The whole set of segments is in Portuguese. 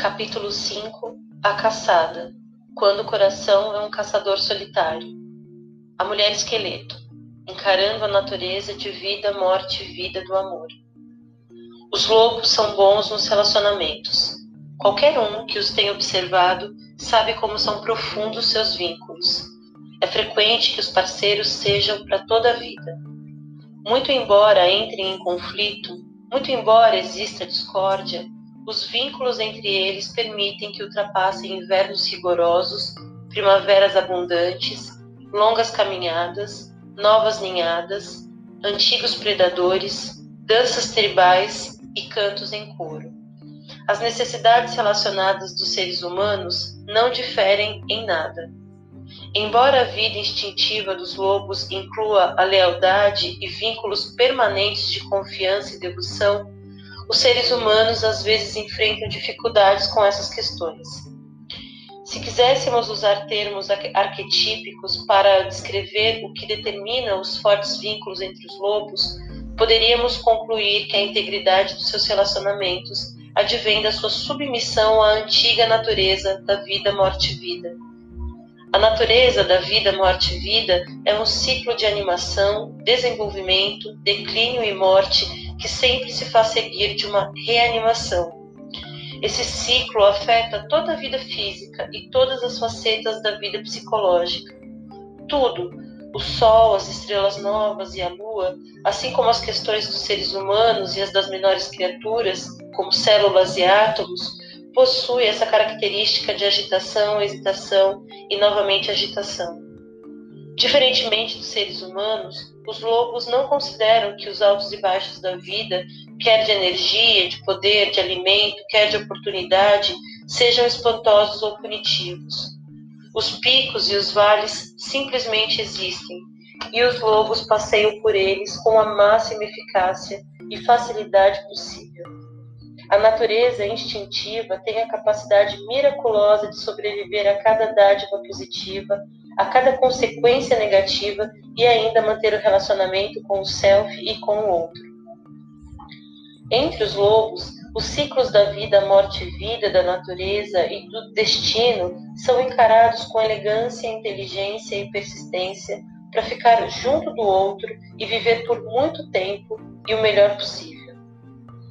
Capítulo 5 A Caçada Quando o coração é um caçador solitário. A mulher esqueleto, encarando a natureza de vida, morte e vida do amor. Os lobos são bons nos relacionamentos. Qualquer um que os tenha observado sabe como são profundos seus vínculos. É frequente que os parceiros sejam para toda a vida. Muito embora entrem em conflito, muito embora exista discórdia, os vínculos entre eles permitem que ultrapassem invernos rigorosos, primaveras abundantes, longas caminhadas, novas ninhadas, antigos predadores, danças tribais e cantos em coro. As necessidades relacionadas dos seres humanos não diferem em nada. Embora a vida instintiva dos lobos inclua a lealdade e vínculos permanentes de confiança e devoção, os seres humanos às vezes enfrentam dificuldades com essas questões. Se quiséssemos usar termos arquetípicos para descrever o que determina os fortes vínculos entre os lobos, poderíamos concluir que a integridade dos seus relacionamentos advém da sua submissão à antiga natureza da vida, morte e vida. A natureza da vida, morte e vida é um ciclo de animação, desenvolvimento, declínio e morte que sempre se faz seguir de uma reanimação. Esse ciclo afeta toda a vida física e todas as facetas da vida psicológica. Tudo, o Sol, as estrelas novas e a Lua, assim como as questões dos seres humanos e as das menores criaturas, como células e átomos, possui essa característica de agitação, hesitação e novamente agitação. Diferentemente dos seres humanos, os lobos não consideram que os altos e baixos da vida, quer de energia, de poder, de alimento, quer de oportunidade, sejam espantosos ou punitivos. Os picos e os vales simplesmente existem, e os lobos passeiam por eles com a máxima eficácia e facilidade possível. A natureza instintiva tem a capacidade miraculosa de sobreviver a cada dádiva positiva, a cada consequência negativa e ainda manter o relacionamento com o self e com o outro. Entre os lobos, os ciclos da vida, morte e vida, da natureza e do destino são encarados com elegância, inteligência e persistência para ficar junto do outro e viver por muito tempo e o melhor possível.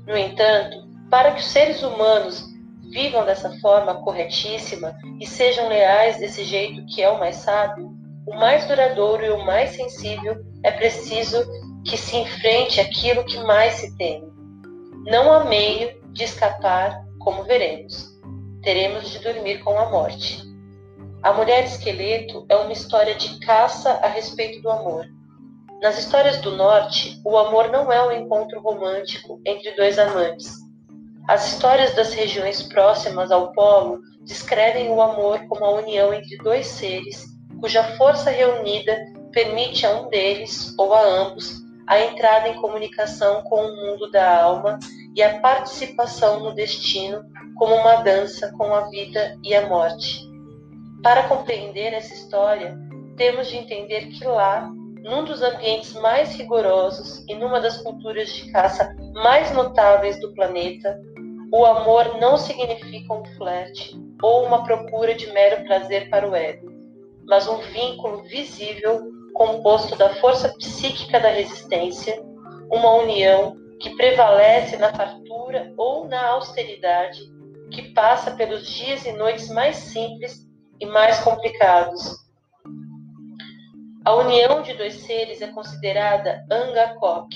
No entanto, para que os seres humanos vivam dessa forma corretíssima e sejam leais desse jeito que é o mais sábio, o mais duradouro e o mais sensível é preciso que se enfrente aquilo que mais se teme. Não há meio de escapar, como veremos. Teremos de dormir com a morte. A Mulher Esqueleto é uma história de caça a respeito do amor. Nas histórias do Norte, o amor não é um encontro romântico entre dois amantes as histórias das regiões próximas ao polo descrevem o amor como a união entre dois seres cuja força reunida permite a um deles ou a ambos a entrada em comunicação com o mundo da alma e a participação no destino como uma dança com a vida e a morte. Para compreender essa história, temos de entender que lá, num dos ambientes mais rigorosos e numa das culturas de caça mais notáveis do planeta, o amor não significa um flerte ou uma procura de mero prazer para o ego, mas um vínculo visível composto da força psíquica da resistência, uma união que prevalece na fartura ou na austeridade, que passa pelos dias e noites mais simples e mais complicados. A união de dois seres é considerada angakok,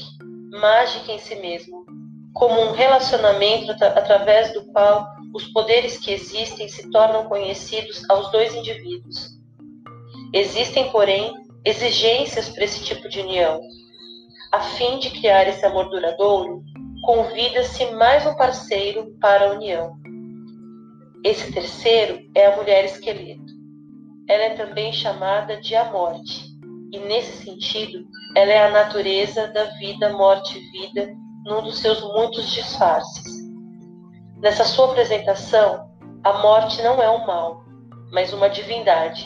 mágica em si mesmo, como um relacionamento através do qual os poderes que existem se tornam conhecidos aos dois indivíduos. Existem, porém, exigências para esse tipo de união. A fim de criar esse amor duradouro, convida-se mais um parceiro para a união. Esse terceiro é a mulher esqueleto. Ela é também chamada de a morte, e nesse sentido, ela é a natureza da vida, morte e vida num dos seus muitos disfarces. Nessa sua apresentação, a morte não é um mal, mas uma divindade.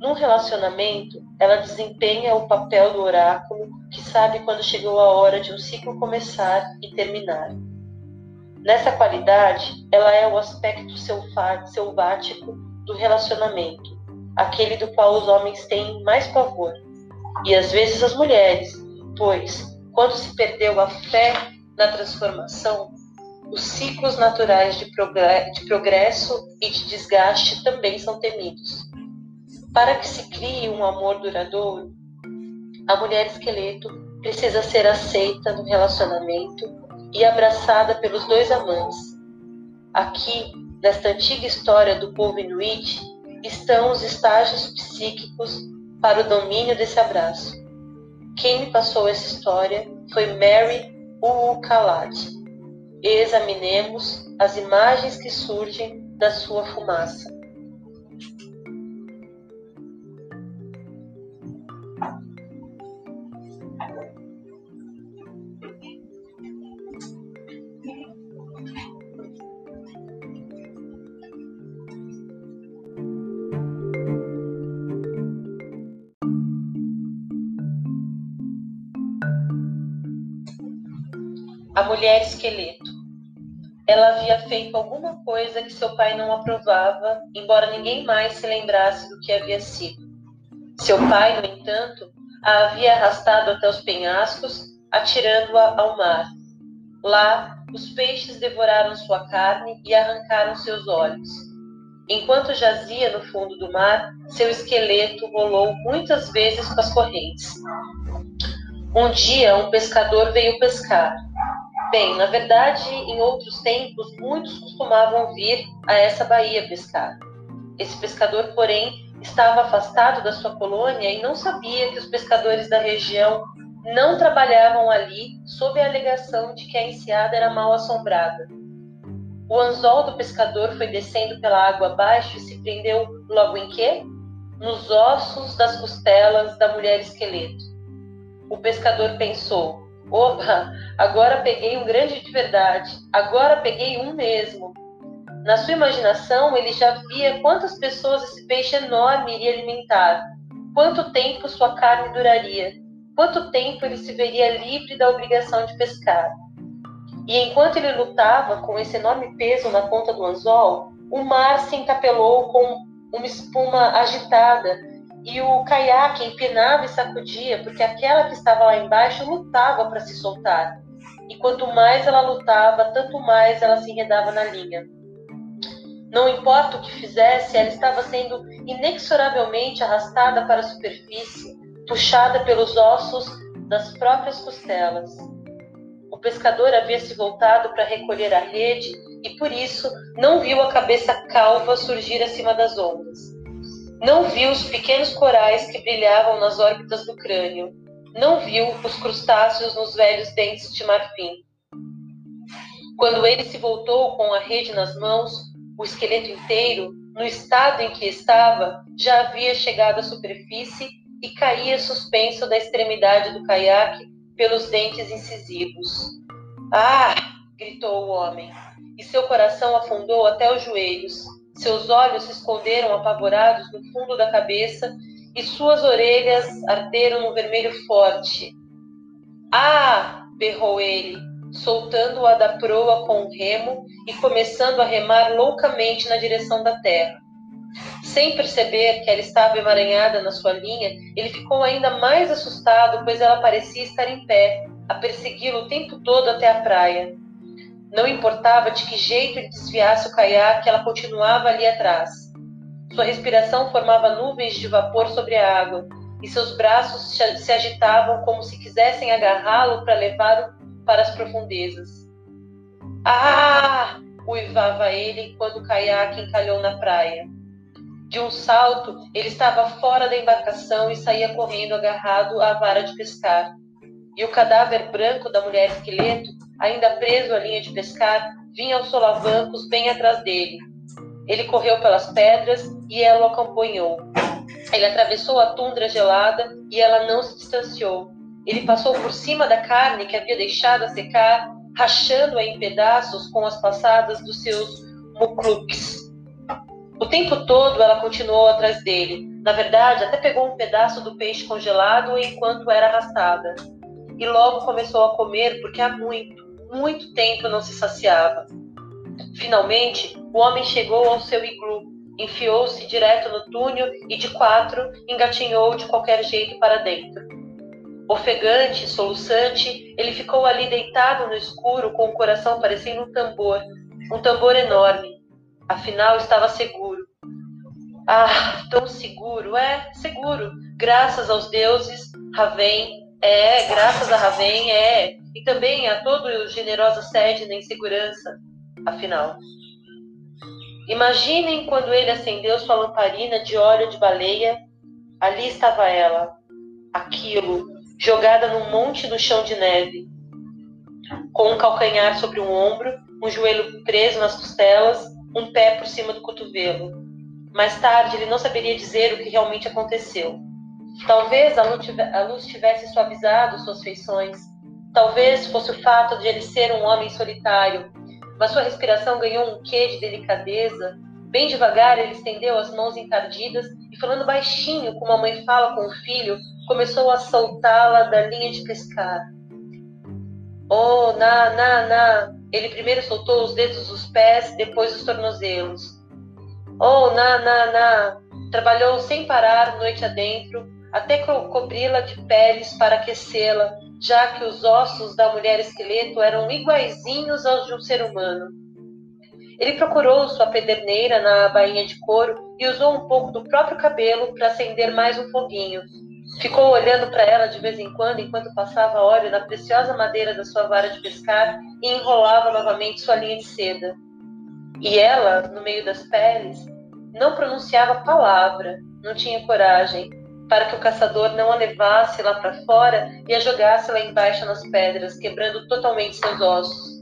Num relacionamento, ela desempenha o papel do oráculo que sabe quando chegou a hora de um ciclo começar e terminar. Nessa qualidade, ela é o aspecto selvático do relacionamento, aquele do qual os homens têm mais pavor, e às vezes as mulheres, pois, quando se perdeu a fé na transformação, os ciclos naturais de progresso e de desgaste também são temidos. Para que se crie um amor duradouro, a mulher esqueleto precisa ser aceita no relacionamento e abraçada pelos dois amantes. Aqui, nesta antiga história do povo inuit, estão os estágios psíquicos para o domínio desse abraço. Quem me passou essa história foi Mary Uukhalad. Examinemos as imagens que surgem da sua fumaça. Mulher esqueleto. Ela havia feito alguma coisa que seu pai não aprovava, embora ninguém mais se lembrasse do que havia sido. Seu pai, no entanto, a havia arrastado até os penhascos, atirando-a ao mar. Lá, os peixes devoraram sua carne e arrancaram seus olhos. Enquanto jazia no fundo do mar, seu esqueleto rolou muitas vezes com as correntes. Um dia, um pescador veio pescar. Bem, na verdade, em outros tempos, muitos costumavam vir a essa baía pescar. Esse pescador, porém, estava afastado da sua colônia e não sabia que os pescadores da região não trabalhavam ali sob a alegação de que a enseada era mal assombrada. O anzol do pescador foi descendo pela água abaixo e se prendeu logo em quê? Nos ossos das costelas da mulher esqueleto. O pescador pensou: Opa, agora peguei um grande de verdade, agora peguei um mesmo. Na sua imaginação, ele já via quantas pessoas esse peixe enorme iria alimentar, quanto tempo sua carne duraria, quanto tempo ele se veria livre da obrigação de pescar. E enquanto ele lutava com esse enorme peso na ponta do anzol, o mar se encapelou com uma espuma agitada e o caiaque empinava e sacudia, porque aquela que estava lá embaixo lutava para se soltar. E quanto mais ela lutava, tanto mais ela se enredava na linha. Não importa o que fizesse, ela estava sendo inexoravelmente arrastada para a superfície, puxada pelos ossos das próprias costelas. O pescador havia se voltado para recolher a rede e por isso não viu a cabeça calva surgir acima das ondas. Não viu os pequenos corais que brilhavam nas órbitas do crânio. Não viu os crustáceos nos velhos dentes de marfim. Quando ele se voltou com a rede nas mãos, o esqueleto inteiro, no estado em que estava, já havia chegado à superfície e caía suspenso da extremidade do caiaque pelos dentes incisivos. Ah! gritou o homem, e seu coração afundou até os joelhos. Seus olhos se esconderam apavorados no fundo da cabeça e suas orelhas arderam no vermelho forte. Ah! berrou ele, soltando-a da proa com o remo e começando a remar loucamente na direção da terra. Sem perceber que ela estava emaranhada na sua linha, ele ficou ainda mais assustado, pois ela parecia estar em pé, a persegui-lo o tempo todo até a praia. Não importava de que jeito ele desviasse o caiaque, ela continuava ali atrás. Sua respiração formava nuvens de vapor sobre a água e seus braços se agitavam como se quisessem agarrá-lo para levá-lo para as profundezas. Ah! uivava ele quando o caiaque encalhou na praia. De um salto, ele estava fora da embarcação e saía correndo agarrado à vara de pescar. E o cadáver branco da mulher esqueleto ainda preso à linha de pescar, vinha aos solavancos bem atrás dele. Ele correu pelas pedras e ela o acompanhou. Ele atravessou a tundra gelada e ela não se distanciou. Ele passou por cima da carne que havia deixado a secar, rachando-a em pedaços com as passadas dos seus mukluks. O tempo todo ela continuou atrás dele, Na verdade, até pegou um pedaço do peixe congelado enquanto era arrastada. E logo começou a comer porque há muito, muito tempo não se saciava. Finalmente, o homem chegou ao seu iglu, enfiou-se direto no túnel e de quatro engatinhou de qualquer jeito para dentro. Ofegante, soluçante, ele ficou ali deitado no escuro com o coração parecendo um tambor, um tambor enorme. Afinal, estava seguro. Ah, tão seguro, é, seguro. Graças aos deuses, Raven, é, graças a Raven, é. E também a todo o generosa sede na insegurança, afinal. Imaginem quando ele acendeu sua lamparina de óleo de baleia. Ali estava ela, aquilo, jogada num monte no chão de neve, com um calcanhar sobre um ombro, um joelho preso nas costelas, um pé por cima do cotovelo. Mais tarde, ele não saberia dizer o que realmente aconteceu. Talvez a luz tivesse suavizado suas feições. Talvez fosse o fato de ele ser um homem solitário, mas sua respiração ganhou um quê de delicadeza. Bem devagar, ele estendeu as mãos encardidas e, falando baixinho, como a mãe fala com o filho, começou a soltá-la da linha de pescar. Oh, na, na, na. Ele primeiro soltou os dedos dos pés, depois os tornozelos. Oh, na, na, na. Trabalhou sem parar noite adentro, até co cobri-la de peles para aquecê-la, já que os ossos da mulher esqueleto eram iguaizinhos aos de um ser humano. Ele procurou sua pederneira na bainha de couro e usou um pouco do próprio cabelo para acender mais um foguinho. Ficou olhando para ela de vez em quando enquanto passava óleo na preciosa madeira da sua vara de pescar e enrolava novamente sua linha de seda. E ela, no meio das peles, não pronunciava palavra, não tinha coragem, para que o caçador não a levasse lá para fora e a jogasse lá embaixo nas pedras, quebrando totalmente seus ossos.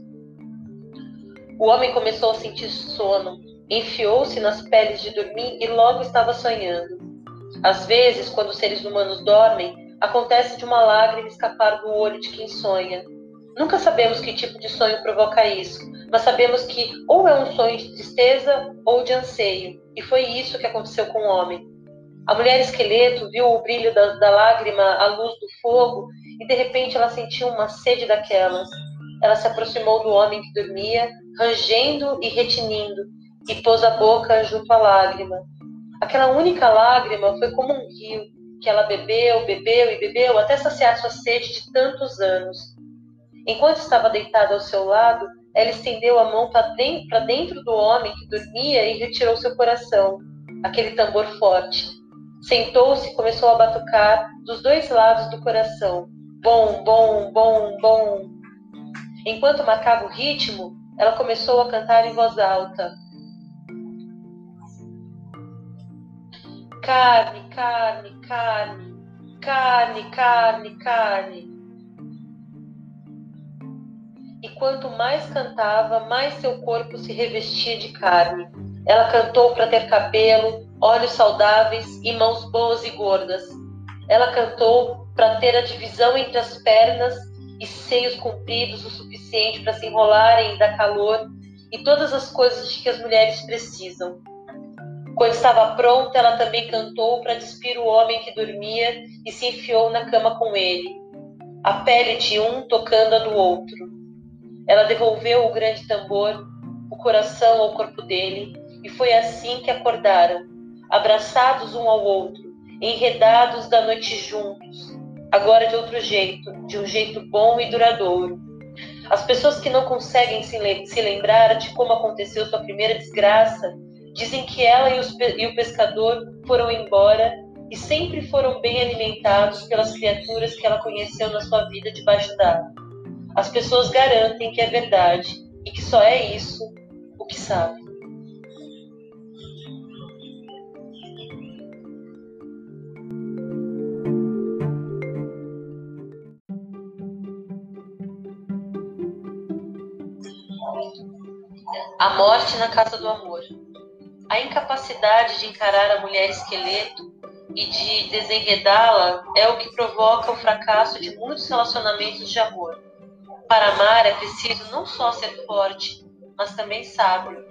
O homem começou a sentir sono, enfiou-se nas peles de dormir e logo estava sonhando. Às vezes, quando os seres humanos dormem, acontece de uma lágrima escapar do olho de quem sonha. Nunca sabemos que tipo de sonho provoca isso, mas sabemos que ou é um sonho de tristeza ou de anseio, e foi isso que aconteceu com o homem. A mulher esqueleto viu o brilho da, da lágrima à luz do fogo e de repente ela sentiu uma sede daquelas. Ela se aproximou do homem que dormia, rangendo e retinindo, e pôs a boca junto à lágrima. Aquela única lágrima foi como um rio, que ela bebeu, bebeu e bebeu até saciar sua sede de tantos anos. Enquanto estava deitada ao seu lado, ela estendeu a mão para dentro, dentro do homem que dormia e retirou seu coração, aquele tambor forte. Sentou-se e começou a batucar dos dois lados do coração. Bom, bom, bom, bom. Enquanto marcava o ritmo, ela começou a cantar em voz alta. Carne, carne, carne, carne, carne, carne. E quanto mais cantava, mais seu corpo se revestia de carne. Ela cantou para ter cabelo, olhos saudáveis e mãos boas e gordas. Ela cantou para ter a divisão entre as pernas e seios compridos o suficiente para se enrolarem e dar calor e todas as coisas de que as mulheres precisam. Quando estava pronta, ela também cantou para despir o homem que dormia e se enfiou na cama com ele, a pele de um tocando a do outro. Ela devolveu o grande tambor, o coração ao corpo dele, e foi assim que acordaram, abraçados um ao outro, enredados da noite juntos, agora de outro jeito, de um jeito bom e duradouro. As pessoas que não conseguem se lembrar de como aconteceu sua primeira desgraça Dizem que ela e, o pescador foram embora e sempre foram bem alimentados pelas criaturas que ela conheceu na sua vida debaixo d'água. As pessoas garantem que é verdade e que só é isso o que sabe. A morte na casa do amor. A incapacidade de encarar a mulher esqueleto e de desenredá-la é o que provoca o fracasso de muitos relacionamentos de amor. Para amar é preciso não só ser forte, mas também sábio.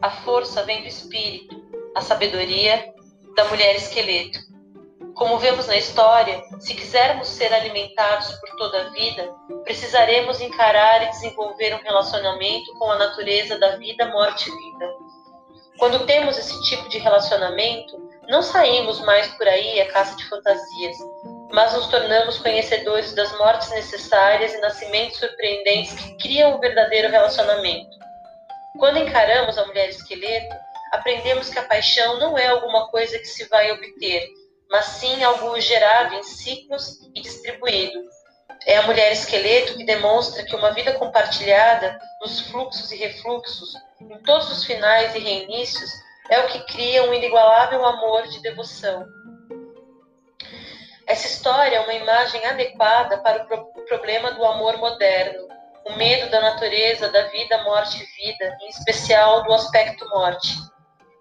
A força vem do espírito, a sabedoria da mulher esqueleto. Como vemos na história, se quisermos ser alimentados por toda a vida, precisaremos encarar e desenvolver um relacionamento com a natureza da vida, morte e vida. Quando temos esse tipo de relacionamento, não saímos mais por aí à caça de fantasias, mas nos tornamos conhecedores das mortes necessárias e nascimentos surpreendentes que criam o um verdadeiro relacionamento. Quando encaramos a mulher esqueleto, aprendemos que a paixão não é alguma coisa que se vai obter, mas sim algo gerado em ciclos e distribuído. É a mulher esqueleto que demonstra que uma vida compartilhada, nos fluxos e refluxos, em todos os finais e reinícios, é o que cria um inigualável amor de devoção. Essa história é uma imagem adequada para o problema do amor moderno, o medo da natureza, da vida, morte e vida, em especial do aspecto morte.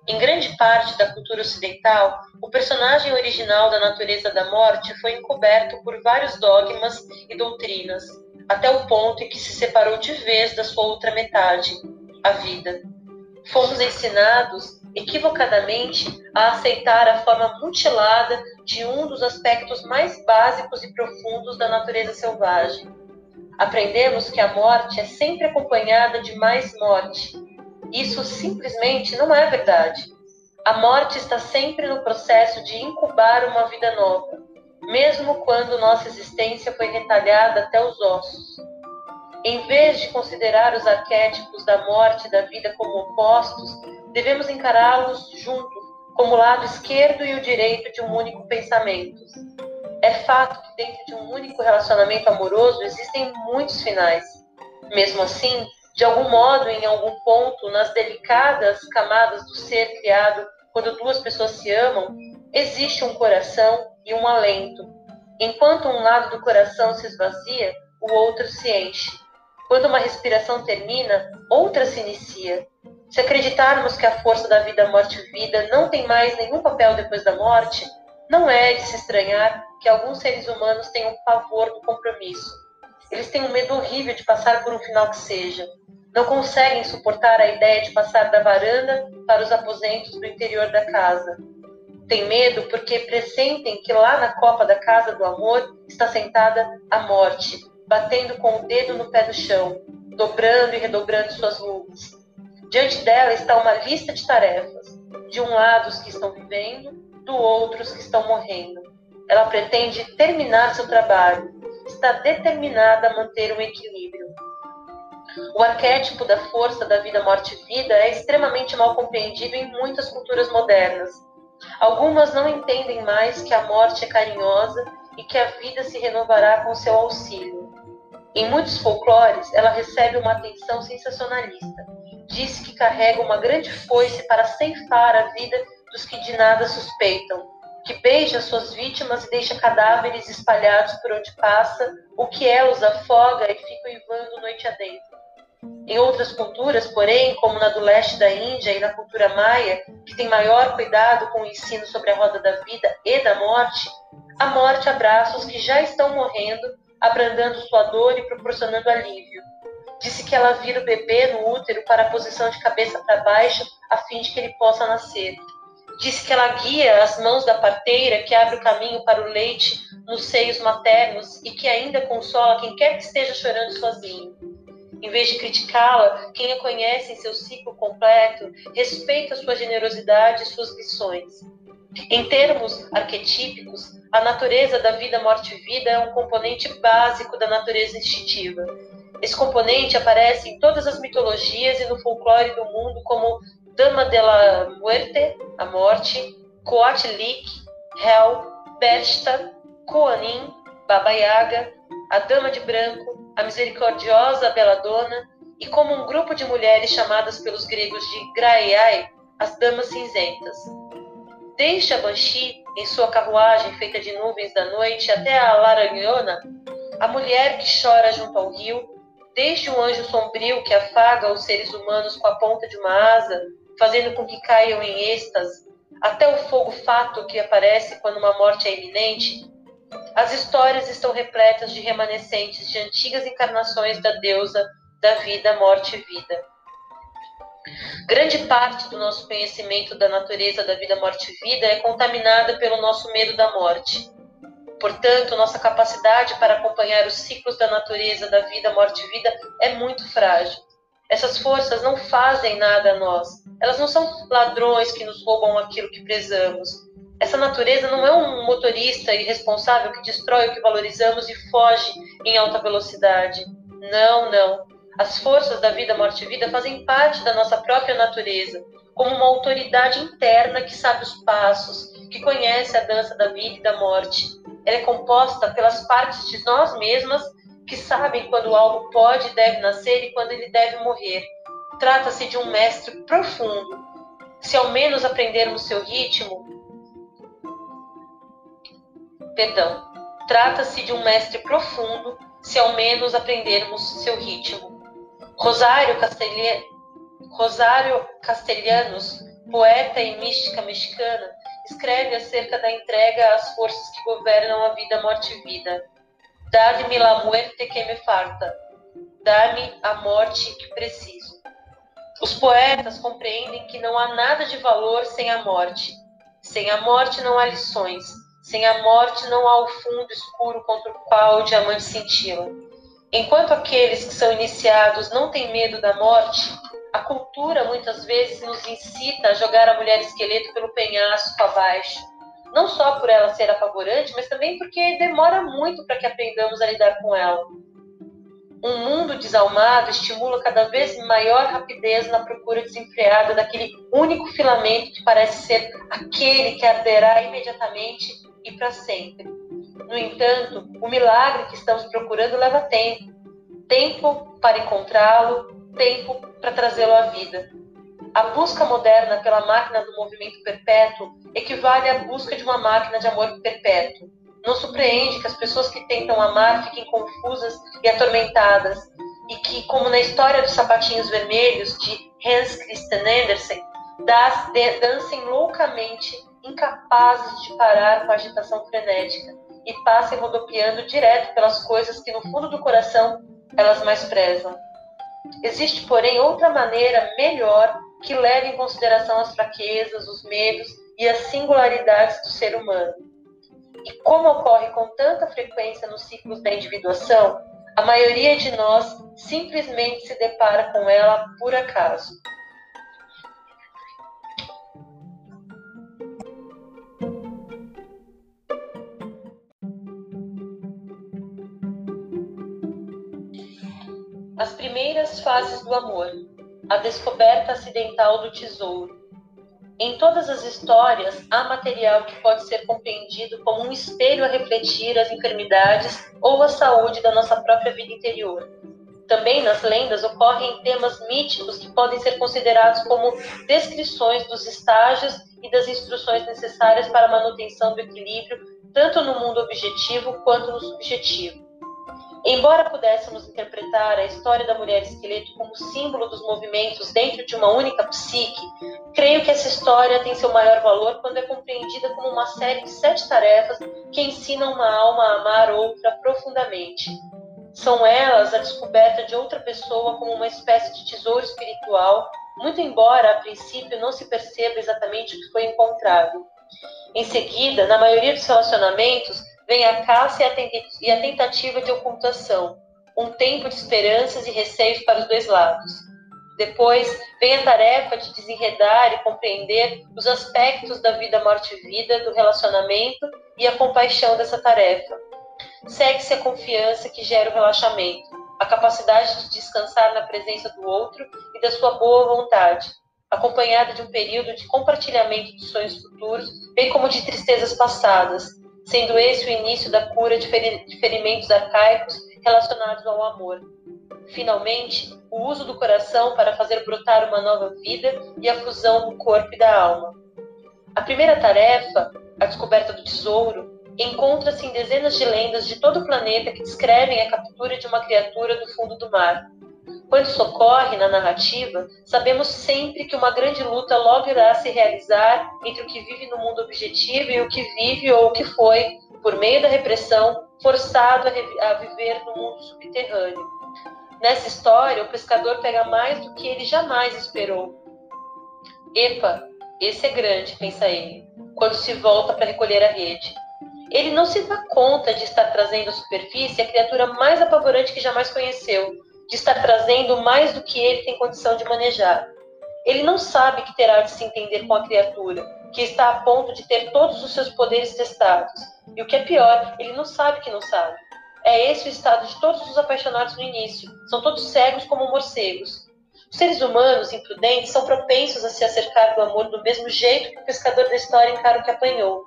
Em grande parte da cultura ocidental, o personagem original da natureza da morte foi encoberto por vários dogmas e doutrinas, até o ponto em que se separou de vez da sua outra metade, a vida. Fomos ensinados, equivocadamente, a aceitar a forma mutilada de um dos aspectos mais básicos e profundos da natureza selvagem. Aprendemos que a morte é sempre acompanhada de mais morte, isso simplesmente não é verdade. A morte está sempre no processo de incubar uma vida nova, mesmo quando nossa existência foi retalhada até os ossos. Em vez de considerar os arquétipos da morte e da vida como opostos, devemos encará-los juntos, como o lado esquerdo e o direito de um único pensamento. É fato que dentro de um único relacionamento amoroso existem muitos finais. Mesmo assim, de algum modo, em algum ponto, nas delicadas camadas do ser criado, quando duas pessoas se amam, existe um coração e um alento. Enquanto um lado do coração se esvazia, o outro se enche. Quando uma respiração termina, outra se inicia. Se acreditarmos que a força da vida, morte e vida não tem mais nenhum papel depois da morte, não é de se estranhar que alguns seres humanos tenham pavor do compromisso. Eles têm um medo horrível de passar por um final que seja não conseguem suportar a ideia de passar da varanda para os aposentos do interior da casa. Tem medo porque pressentem que lá na copa da casa do amor está sentada a morte, batendo com o dedo no pé do chão, dobrando e redobrando suas luvas. Diante dela está uma lista de tarefas. De um lado os que estão vivendo, do outro os que estão morrendo. Ela pretende terminar seu trabalho, está determinada a manter um equilíbrio. O arquétipo da força da vida, morte e vida é extremamente mal compreendido em muitas culturas modernas. Algumas não entendem mais que a morte é carinhosa e que a vida se renovará com seu auxílio. Em muitos folclores, ela recebe uma atenção sensacionalista. Diz que carrega uma grande foice para ceifar a vida dos que de nada suspeitam, que beija suas vítimas e deixa cadáveres espalhados por onde passa, o que ela os afoga e fica uivando noite adentro. Em outras culturas, porém, como na do leste da Índia e na cultura maia, que tem maior cuidado com o ensino sobre a roda da vida e da morte, a morte abraça os que já estão morrendo, abrandando sua dor e proporcionando alívio. Disse que ela vira o bebê no útero para a posição de cabeça para baixo, a fim de que ele possa nascer. Disse que ela guia as mãos da parteira que abre o caminho para o leite nos seios maternos e que ainda consola quem quer que esteja chorando sozinho. Em vez de criticá-la, quem a conhece em seu ciclo completo respeita sua generosidade e suas missões. Em termos arquetípicos, a natureza da vida, morte e vida é um componente básico da natureza instintiva. Esse componente aparece em todas as mitologias e no folclore do mundo como Dama de la Muerte, a morte, Coatlik, Hel, Besta, Koanin, Baba Yaga, a Dama de Branco, a misericordiosa Beladona e como um grupo de mulheres chamadas pelos gregos de Graiai, as Damas Cinzentas. Desde a Banshee, em sua carruagem feita de nuvens da noite, até a Laranhona, a mulher que chora junto ao rio, desde o anjo sombrio que afaga os seres humanos com a ponta de uma asa, fazendo com que caiam em êxtase, até o fogo fato que aparece quando uma morte é iminente, as histórias estão repletas de remanescentes de antigas encarnações da deusa da vida, morte e vida. Grande parte do nosso conhecimento da natureza da vida, morte e vida é contaminada pelo nosso medo da morte. Portanto, nossa capacidade para acompanhar os ciclos da natureza da vida, morte e vida é muito frágil. Essas forças não fazem nada a nós. Elas não são ladrões que nos roubam aquilo que prezamos. Essa natureza não é um motorista irresponsável que destrói o que valorizamos e foge em alta velocidade. Não, não. As forças da vida, morte e vida fazem parte da nossa própria natureza, como uma autoridade interna que sabe os passos, que conhece a dança da vida e da morte. Ela é composta pelas partes de nós mesmas que sabem quando algo pode e deve nascer e quando ele deve morrer. Trata-se de um mestre profundo. Se ao menos aprendermos seu ritmo. Perdão. Trata-se de um mestre profundo, se ao menos aprendermos seu ritmo. Rosário, Castelha... Rosário Castelhanos, poeta e mística mexicana, escreve acerca da entrega às forças que governam a vida, morte e vida. Dá-me la muerte que me falta. Dá-me a morte que preciso. Os poetas compreendem que não há nada de valor sem a morte. Sem a morte não há lições. Sem a morte não há o fundo escuro contra o qual o diamante cintila. Enquanto aqueles que são iniciados não têm medo da morte, a cultura muitas vezes nos incita a jogar a mulher esqueleto pelo penhasco abaixo. Não só por ela ser apavorante, mas também porque demora muito para que aprendamos a lidar com ela. Um mundo desalmado estimula cada vez maior rapidez na procura desenfreada daquele único filamento que parece ser aquele que arderá imediatamente e para sempre. No entanto, o milagre que estamos procurando leva tempo tempo para encontrá-lo, tempo para trazê-lo à vida. A busca moderna pela máquina do movimento perpétuo equivale à busca de uma máquina de amor perpétuo. Não surpreende que as pessoas que tentam amar fiquem confusas e atormentadas, e que, como na história dos sapatinhos vermelhos de Hans Christian Andersen, dancem loucamente, incapazes de parar com a agitação frenética e passem rodopiando direto pelas coisas que no fundo do coração elas mais prezam. Existe, porém, outra maneira melhor que leva em consideração as fraquezas, os medos e as singularidades do ser humano. E como ocorre com tanta frequência nos ciclos da individuação, a maioria de nós simplesmente se depara com ela por acaso. As primeiras fases do amor. A descoberta acidental do tesouro. Em todas as histórias, há material que pode ser compreendido como um espelho a refletir as enfermidades ou a saúde da nossa própria vida interior. Também nas lendas ocorrem temas míticos que podem ser considerados como descrições dos estágios e das instruções necessárias para a manutenção do equilíbrio, tanto no mundo objetivo quanto no subjetivo. Embora pudéssemos interpretar a história da mulher esqueleto como símbolo dos movimentos dentro de uma única psique, creio que essa história tem seu maior valor quando é compreendida como uma série de sete tarefas que ensinam uma alma a amar outra profundamente. São elas a descoberta de outra pessoa como uma espécie de tesouro espiritual, muito embora a princípio não se perceba exatamente o que foi encontrado. Em seguida, na maioria dos relacionamentos, vem a caça e a tentativa de ocultação, um tempo de esperanças e receios para os dois lados. Depois vem a tarefa de desenredar e compreender os aspectos da vida, morte e vida, do relacionamento e a compaixão dessa tarefa. Segue-se a confiança que gera o relaxamento, a capacidade de descansar na presença do outro e da sua boa vontade, acompanhada de um período de compartilhamento de sonhos futuros, bem como de tristezas passadas, sendo esse o início da cura de ferimentos arcaicos relacionados ao amor. Finalmente, o uso do coração para fazer brotar uma nova vida e a fusão do corpo e da alma. A primeira tarefa, a descoberta do tesouro, encontra-se em dezenas de lendas de todo o planeta que descrevem a captura de uma criatura do fundo do mar. Quando isso ocorre na narrativa, sabemos sempre que uma grande luta logo irá se realizar entre o que vive no mundo objetivo e o que vive ou o que foi, por meio da repressão, forçado a, viver no mundo subterrâneo. Nessa história, o pescador pega mais do que ele jamais esperou. Epa, esse é grande, pensa ele, quando se volta para recolher a rede. Ele não se dá conta de estar trazendo à superfície a criatura mais apavorante que jamais conheceu, de estar trazendo mais do que ele tem condição de manejar. Ele não sabe que terá de se entender com a criatura, que está a ponto de ter todos os seus poderes testados. E o que é pior, ele não sabe que não sabe. É esse o estado de todos os apaixonados no início. São todos cegos como morcegos. Os seres humanos, imprudentes, são propensos a se acercar do amor do mesmo jeito que o pescador da história encara o que apanhou.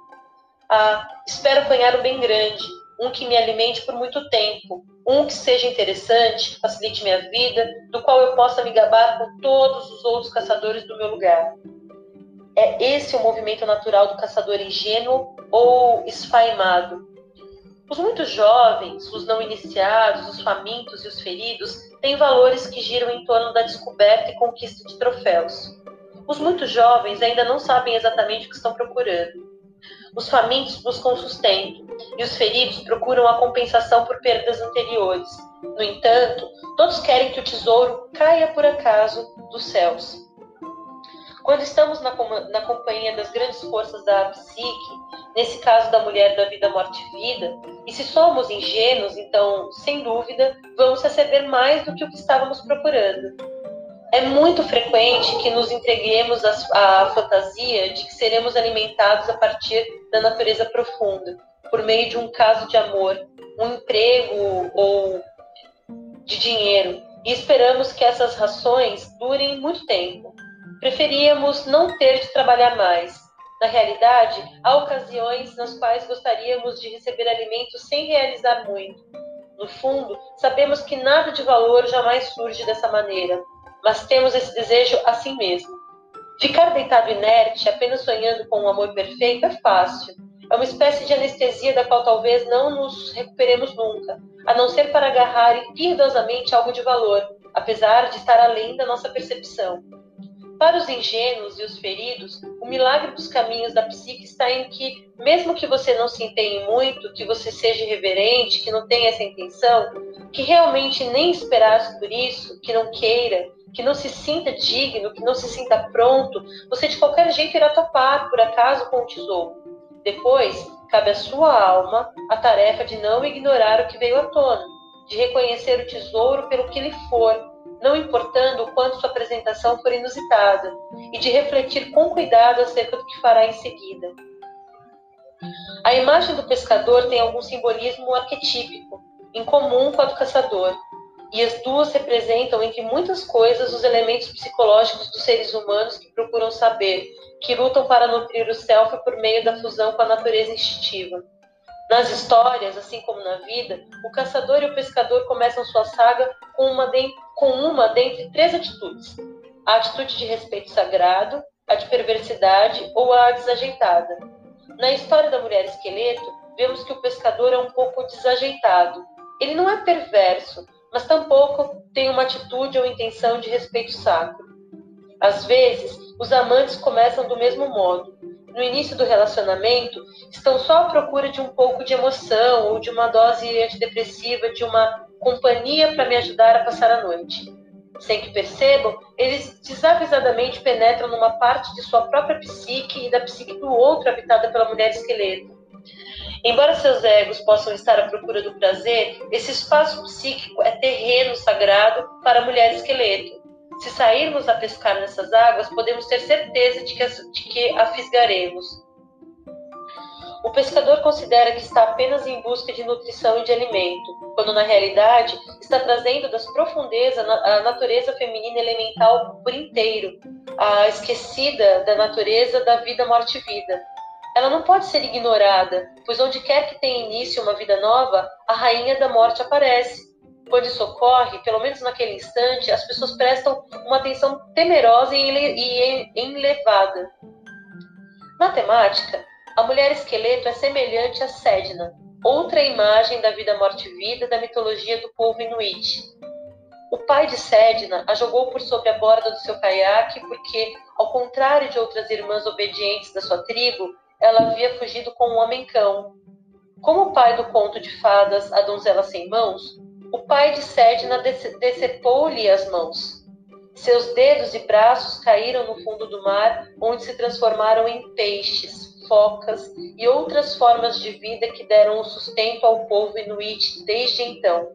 Ah, espero apanhar um bem grande, um que me alimente por muito tempo, um que seja interessante, facilite minha vida, do qual eu possa me gabar com todos os outros caçadores do meu lugar. É esse o movimento natural do caçador ingênuo ou esfaimado. Os muito jovens, os não iniciados, os famintos e os feridos têm valores que giram em torno da descoberta e conquista de troféus. Os muito jovens ainda não sabem exatamente o que estão procurando. Os famintos buscam sustento e os feridos procuram a compensação por perdas anteriores. No entanto, todos querem que o tesouro caia por acaso dos céus. Quando estamos na, na companhia das grandes forças da psique, nesse caso da mulher da vida, morte e vida, e se somos ingênuos, então, sem dúvida, vamos receber mais do que o que estávamos procurando. É muito frequente que nos entreguemos à fantasia de que seremos alimentados a partir da natureza profunda, por meio de um caso de amor, um emprego ou de dinheiro, e esperamos que essas rações durem muito tempo. Preferíamos não ter de trabalhar mais. Na realidade, há ocasiões nas quais gostaríamos de receber alimento sem realizar muito. No fundo, sabemos que nada de valor jamais surge dessa maneira mas temos esse desejo assim mesmo. Ficar deitado inerte, apenas sonhando com um amor perfeito, é fácil. É uma espécie de anestesia da qual talvez não nos recuperemos nunca, a não ser para agarrar impiedosamente algo de valor, apesar de estar além da nossa percepção. Para os ingênuos e os feridos, o milagre dos caminhos da psique está em que, mesmo que você não se empenhe muito, que você seja irreverente, que não tenha essa intenção, que realmente nem esperasse por isso, que não queira, que não se sinta digno, que não se sinta pronto, você de qualquer jeito irá topar, por acaso, com o tesouro. Depois, cabe à sua alma a tarefa de não ignorar o que veio à tona, de reconhecer o tesouro pelo que ele for, não importando o quanto sua apresentação for inusitada, e de refletir com cuidado acerca do que fará em seguida. A imagem do pescador tem algum simbolismo arquetípico, em comum com a do caçador, e as duas representam, entre muitas coisas, os elementos psicológicos dos seres humanos que procuram saber, que lutam para nutrir o self por meio da fusão com a natureza instintiva. Nas histórias, assim como na vida, o caçador e o pescador começam sua saga com uma, de, com uma dentre três atitudes: a atitude de respeito sagrado, a de perversidade ou a desajeitada. Na história da mulher esqueleto, vemos que o pescador é um pouco desajeitado. Ele não é perverso, mas tampouco tem uma atitude ou intenção de respeito sacro. Às vezes, os amantes começam do mesmo modo. No início do relacionamento, estão só à procura de um pouco de emoção ou de uma dose antidepressiva, de uma companhia para me ajudar a passar a noite. Sem que percebam, eles desavisadamente penetram numa parte de sua própria psique e da psique do outro habitada pela mulher esqueleto Embora seus egos possam estar à procura do prazer, esse espaço psíquico é terreno sagrado para a mulher esqueleto. Se sairmos a pescar nessas águas, podemos ter certeza de que, de que a fisgaremos. O pescador considera que está apenas em busca de nutrição e de alimento, quando na realidade está trazendo das profundezas a natureza feminina elemental por inteiro, a esquecida da natureza da vida, morte e vida. Ela não pode ser ignorada, pois onde quer que tenha início uma vida nova, a rainha da morte aparece. Quando isso ocorre, pelo menos naquele instante, as pessoas prestam uma atenção temerosa e elevada. Na temática, a mulher esqueleto é semelhante a Sedna, outra imagem da vida, morte e vida da mitologia do povo inuit. O pai de Sedna a jogou por sobre a borda do seu caiaque porque, ao contrário de outras irmãs obedientes da sua tribo, ela havia fugido com um homem-cão. Como o pai do conto de fadas A Donzela Sem Mãos, o pai de Sedna decepou-lhe as mãos. Seus dedos e braços caíram no fundo do mar, onde se transformaram em peixes, focas e outras formas de vida que deram o sustento ao povo inuit desde então.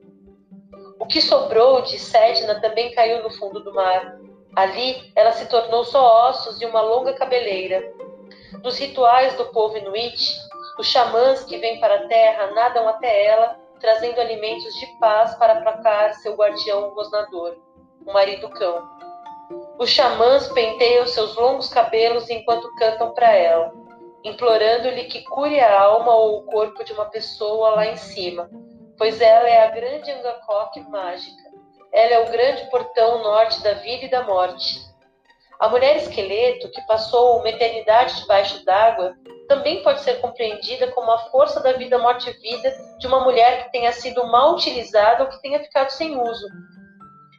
O que sobrou de Sedna também caiu no fundo do mar. Ali, ela se tornou só ossos e uma longa cabeleira. Nos rituais do povo inuit, os xamãs que vêm para a terra nadam até ela trazendo alimentos de paz para aplacar seu guardião rosnador, o marido cão. Os xamãs penteiam seus longos cabelos enquanto cantam para ela, implorando-lhe que cure a alma ou o corpo de uma pessoa lá em cima, pois ela é a grande Angakok mágica. Ela é o grande portão norte da vida e da morte. A mulher esqueleto, que passou uma eternidade debaixo d'água, também pode ser compreendida como a força da vida, morte e vida de uma mulher que tenha sido mal utilizada ou que tenha ficado sem uso.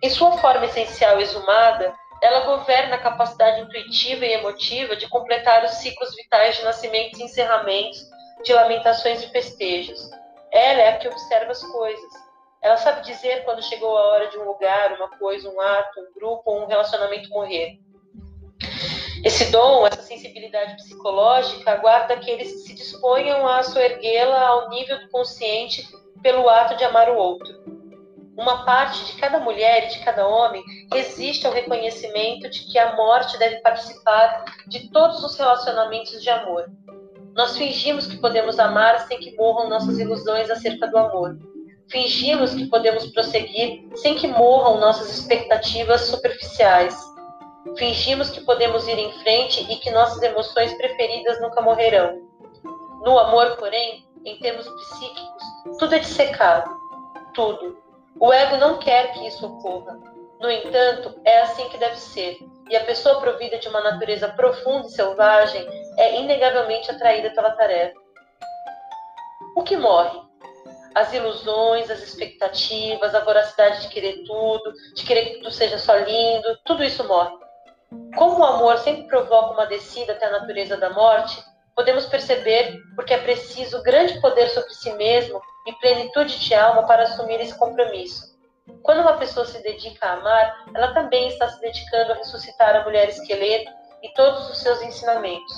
Em sua forma essencial exumada, ela governa a capacidade intuitiva e emotiva de completar os ciclos vitais de nascimentos e encerramentos, de lamentações e festejos. Ela é a que observa as coisas. Ela sabe dizer quando chegou a hora de um lugar, uma coisa, um ato, um grupo ou um relacionamento morrer. Esse dom, essa sensibilidade psicológica, aguarda aqueles que se disponham a soerguê-la ao nível do consciente pelo ato de amar o outro. Uma parte de cada mulher e de cada homem resiste ao reconhecimento de que a morte deve participar de todos os relacionamentos de amor. Nós fingimos que podemos amar sem que morram nossas ilusões acerca do amor. Fingimos que podemos prosseguir sem que morram nossas expectativas superficiais. Fingimos que podemos ir em frente e que nossas emoções preferidas nunca morrerão. No amor, porém, em termos psíquicos, tudo é dissecado. Tudo. O ego não quer que isso ocorra. No entanto, é assim que deve ser. E a pessoa provida de uma natureza profunda e selvagem é inegavelmente atraída pela tarefa. O que morre? As ilusões, as expectativas, a voracidade de querer tudo, de querer que tudo seja só lindo, tudo isso morre. Como o amor sempre provoca uma descida até a natureza da morte, podemos perceber porque é preciso grande poder sobre si mesmo e plenitude de alma para assumir esse compromisso. Quando uma pessoa se dedica a amar, ela também está se dedicando a ressuscitar a mulher esqueleto e todos os seus ensinamentos.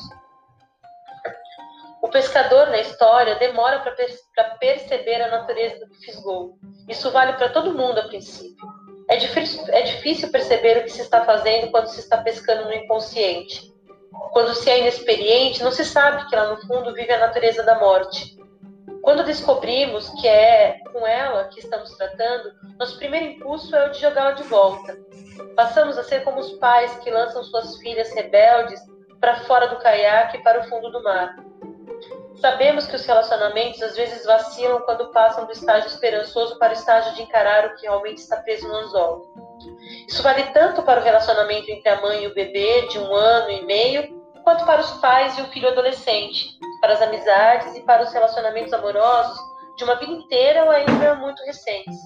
O pescador na história demora para perceber a natureza do que fisgou. Isso vale para todo mundo a princípio. É difícil, é difícil perceber o que se está fazendo quando se está pescando no inconsciente. Quando se é inexperiente, não se sabe que lá no fundo vive a natureza da morte. Quando descobrimos que é com ela que estamos tratando, nosso primeiro impulso é o de jogá-la de volta. Passamos a ser como os pais que lançam suas filhas rebeldes para fora do caiaque e para o fundo do mar. Sabemos que os relacionamentos às vezes vacilam quando passam do estágio esperançoso para o estágio de encarar o que realmente está preso no anzol. Isso vale tanto para o relacionamento entre a mãe e o bebê de um ano e meio, quanto para os pais e o filho adolescente, para as amizades e para os relacionamentos amorosos de uma vida inteira ou ainda muito recentes.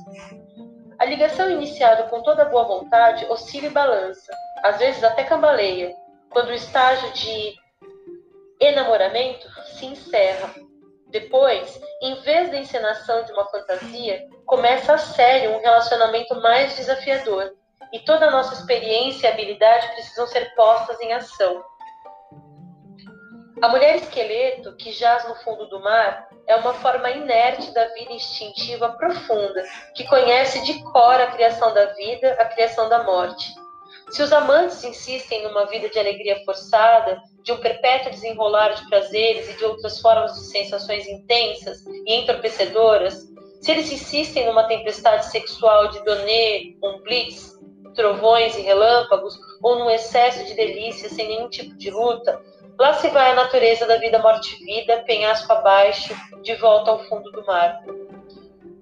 A ligação iniciada com toda boa vontade oscila e balança, às vezes até cambaleia, quando o estágio de enamoramento se encerra. Depois, em vez da encenação de uma fantasia, começa a sério um relacionamento mais desafiador, e toda a nossa experiência e habilidade precisam ser postas em ação. A mulher esqueleto, que jaz no fundo do mar, é uma forma inerte da vida instintiva profunda, que conhece de cor a criação da vida, a criação da morte. Se os amantes insistem numa vida de alegria forçada, de um perpétuo desenrolar de prazeres e de outras formas de sensações intensas e entorpecedoras, se eles insistem numa tempestade sexual de donê, um blitz, trovões e relâmpagos, ou num excesso de delícia sem nenhum tipo de luta, lá se vai a natureza da vida morte-vida, penhasco abaixo, de volta ao fundo do mar.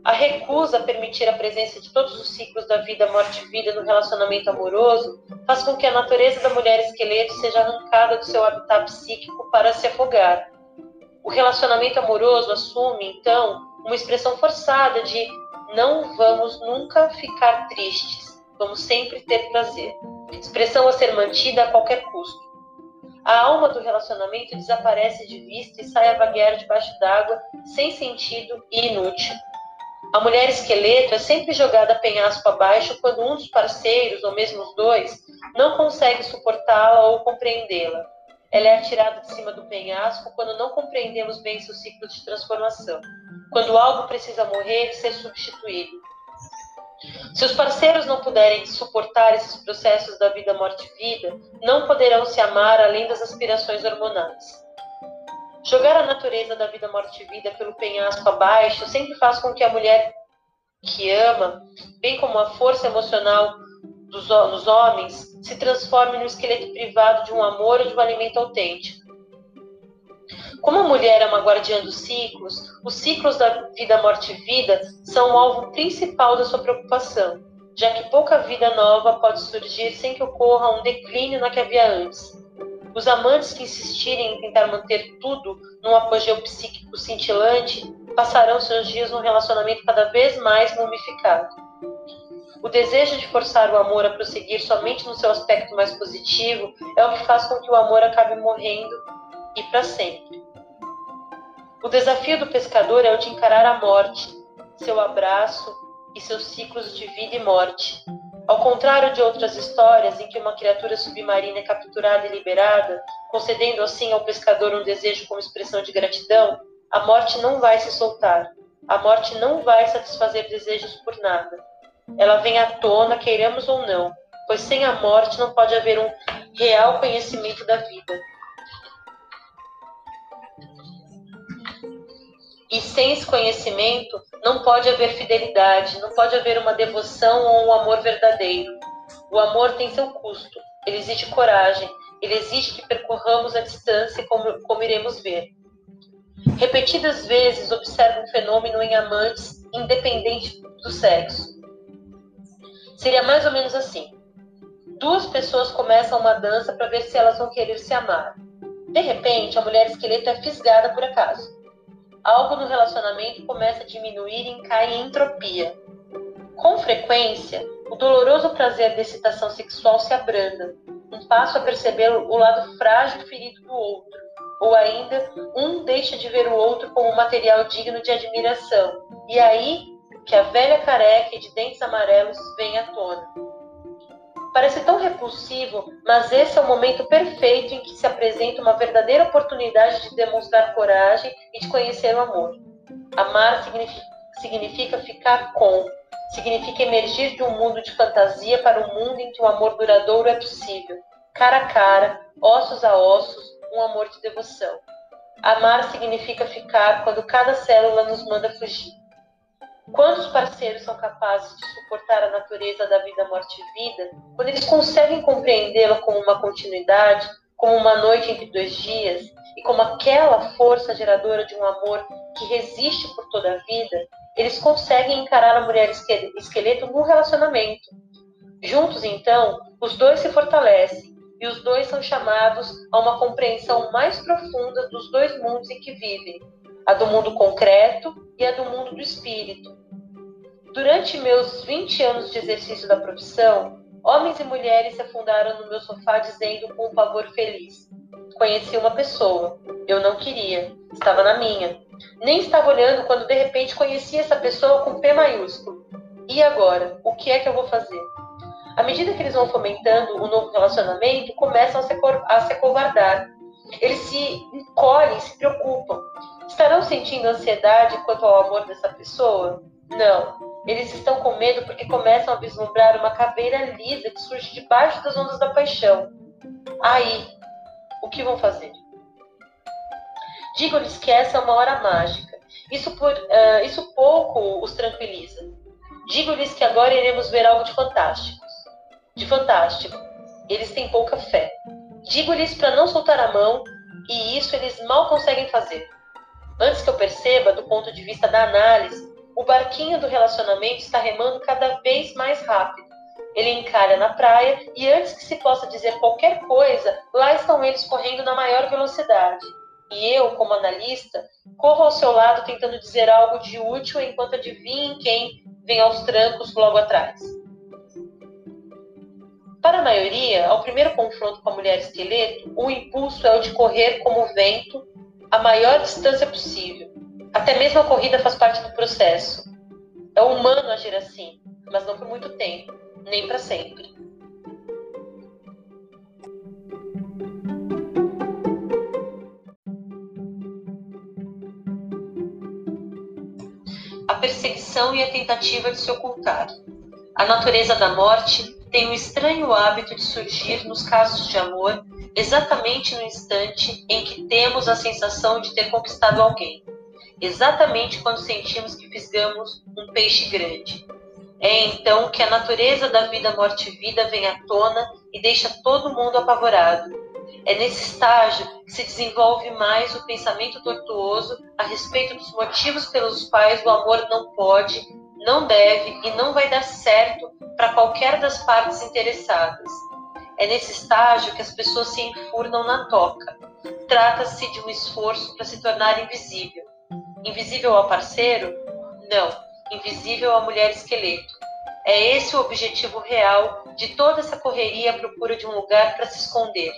A recusa a permitir a presença de todos os ciclos da vida, morte e vida no relacionamento amoroso faz com que a natureza da mulher esqueleto seja arrancada do seu habitat psíquico para se afogar. O relacionamento amoroso assume, então, uma expressão forçada de não vamos nunca ficar tristes, vamos sempre ter prazer. Expressão a ser mantida a qualquer custo. A alma do relacionamento desaparece de vista e sai a vaguear debaixo d'água, sem sentido e inútil. A mulher esqueleto é sempre jogada penhasco abaixo quando um dos parceiros, ou mesmo os dois, não consegue suportá-la ou compreendê-la. Ela é atirada de cima do penhasco quando não compreendemos bem seu ciclo de transformação, quando algo precisa morrer e ser substituído. Se os parceiros não puderem suportar esses processos da vida, morte e vida, não poderão se amar além das aspirações hormonais. Jogar a natureza da vida, morte e vida pelo penhasco abaixo sempre faz com que a mulher que ama, bem como a força emocional dos, nos homens, se transforme no esqueleto privado de um amor ou de um alimento autêntico. Como a mulher é uma guardiã dos ciclos, os ciclos da vida, morte e vida são o alvo principal da sua preocupação, já que pouca vida nova pode surgir sem que ocorra um declínio na que havia antes. Os amantes que insistirem em tentar manter tudo num apogeu psíquico cintilante passarão seus dias num relacionamento cada vez mais mumificado. O desejo de forçar o amor a prosseguir somente no seu aspecto mais positivo é o que faz com que o amor acabe morrendo e para sempre. O desafio do pescador é o de encarar a morte, seu abraço e seus ciclos de vida e morte, ao contrário de outras histórias em que uma criatura submarina é capturada e liberada, concedendo assim ao pescador um desejo como expressão de gratidão, a morte não vai se soltar. A morte não vai satisfazer desejos por nada. Ela vem à tona, queiramos ou não, pois sem a morte não pode haver um real conhecimento da vida. E sem esse conhecimento, não pode haver fidelidade, não pode haver uma devoção ou um amor verdadeiro. O amor tem seu custo, ele exige coragem, ele exige que percorramos a distância como, como iremos ver. Repetidas vezes observo um fenômeno em amantes, independente do sexo. Seria mais ou menos assim: duas pessoas começam uma dança para ver se elas vão querer se amar. De repente, a mulher esqueleto é fisgada por acaso algo no relacionamento começa a diminuir e cai em entropia. Com frequência, o doloroso prazer da excitação sexual se abranda, um passo a perceber o lado frágil e ferido do outro, ou ainda um deixa de ver o outro como um material digno de admiração, e aí que a velha careca de dentes amarelos vem à tona. Parece tão repulsivo, mas esse é o momento perfeito em que se apresenta uma verdadeira oportunidade de demonstrar coragem e de conhecer o amor. Amar significa, ficar com, significa emergir de um mundo de fantasia para um mundo em que o amor duradouro é possível, cara a cara, ossos a ossos, um amor de devoção. Amar significa ficar quando cada célula nos manda fugir. Quantos parceiros são capazes de suportar a natureza da vida, morte e vida, quando eles conseguem compreendê-la como uma continuidade, como uma noite entre dois dias, e como aquela força geradora de um amor que resiste por toda a vida, eles conseguem encarar a mulher esqueleto num relacionamento. Juntos, então, os dois se fortalecem e os dois são chamados a uma compreensão mais profunda dos dois mundos em que vivem, a do mundo concreto e a do mundo do espírito. Durante meus 20 anos de exercício da profissão, homens e mulheres se afundaram no meu sofá dizendo com um pavor feliz: Conheci uma pessoa, eu não queria, estava na minha. Nem estava olhando quando de repente conheci essa pessoa com P maiúsculo. E agora? O que é que eu vou fazer? À medida que eles vão fomentando o um novo relacionamento, começam a se, a se acovardar. Eles se encolhem, se preocupam. Estarão sentindo ansiedade quanto ao amor dessa pessoa? Não. Eles estão com medo porque começam a vislumbrar uma caveira lisa que surge debaixo das ondas da paixão. Aí, o que vão fazer? Digo-lhes que essa é uma hora mágica. Isso, por, uh, isso pouco os tranquiliza. Digo-lhes que agora iremos ver algo de fantástico. De fantástico. Eles têm pouca fé. Digo-lhes para não soltar a mão, e isso eles mal conseguem fazer. Antes que eu perceba, do ponto de vista da análise, o barquinho do relacionamento está remando cada vez mais rápido. Ele encalha na praia e antes que se possa dizer qualquer coisa, lá estão eles correndo na maior velocidade. E eu, como analista, corro ao seu lado tentando dizer algo de útil enquanto adivinho quem vem aos trancos logo atrás. Para a maioria, ao primeiro confronto com a mulher esqueleto, o impulso é o de correr como vento a maior distância possível. Até mesmo a corrida faz parte do processo. É humano agir assim, mas não por muito tempo, nem para sempre. A perseguição e a tentativa de se ocultar. A natureza da morte tem o estranho hábito de surgir nos casos de amor exatamente no instante em que temos a sensação de ter conquistado alguém, exatamente quando sentimos que fisgamos um peixe grande. É então que a natureza da vida, morte e vida vem à tona e deixa todo mundo apavorado. É nesse estágio que se desenvolve mais o pensamento tortuoso a respeito dos motivos pelos quais o amor não pode, não deve e não vai dar certo para qualquer das partes interessadas. É nesse estágio que as pessoas se enfurnam na toca. Trata-se de um esforço para se tornar invisível. Invisível ao parceiro? Não, invisível à mulher esqueleto. É esse o objetivo real de toda essa correria à procura de um lugar para se esconder.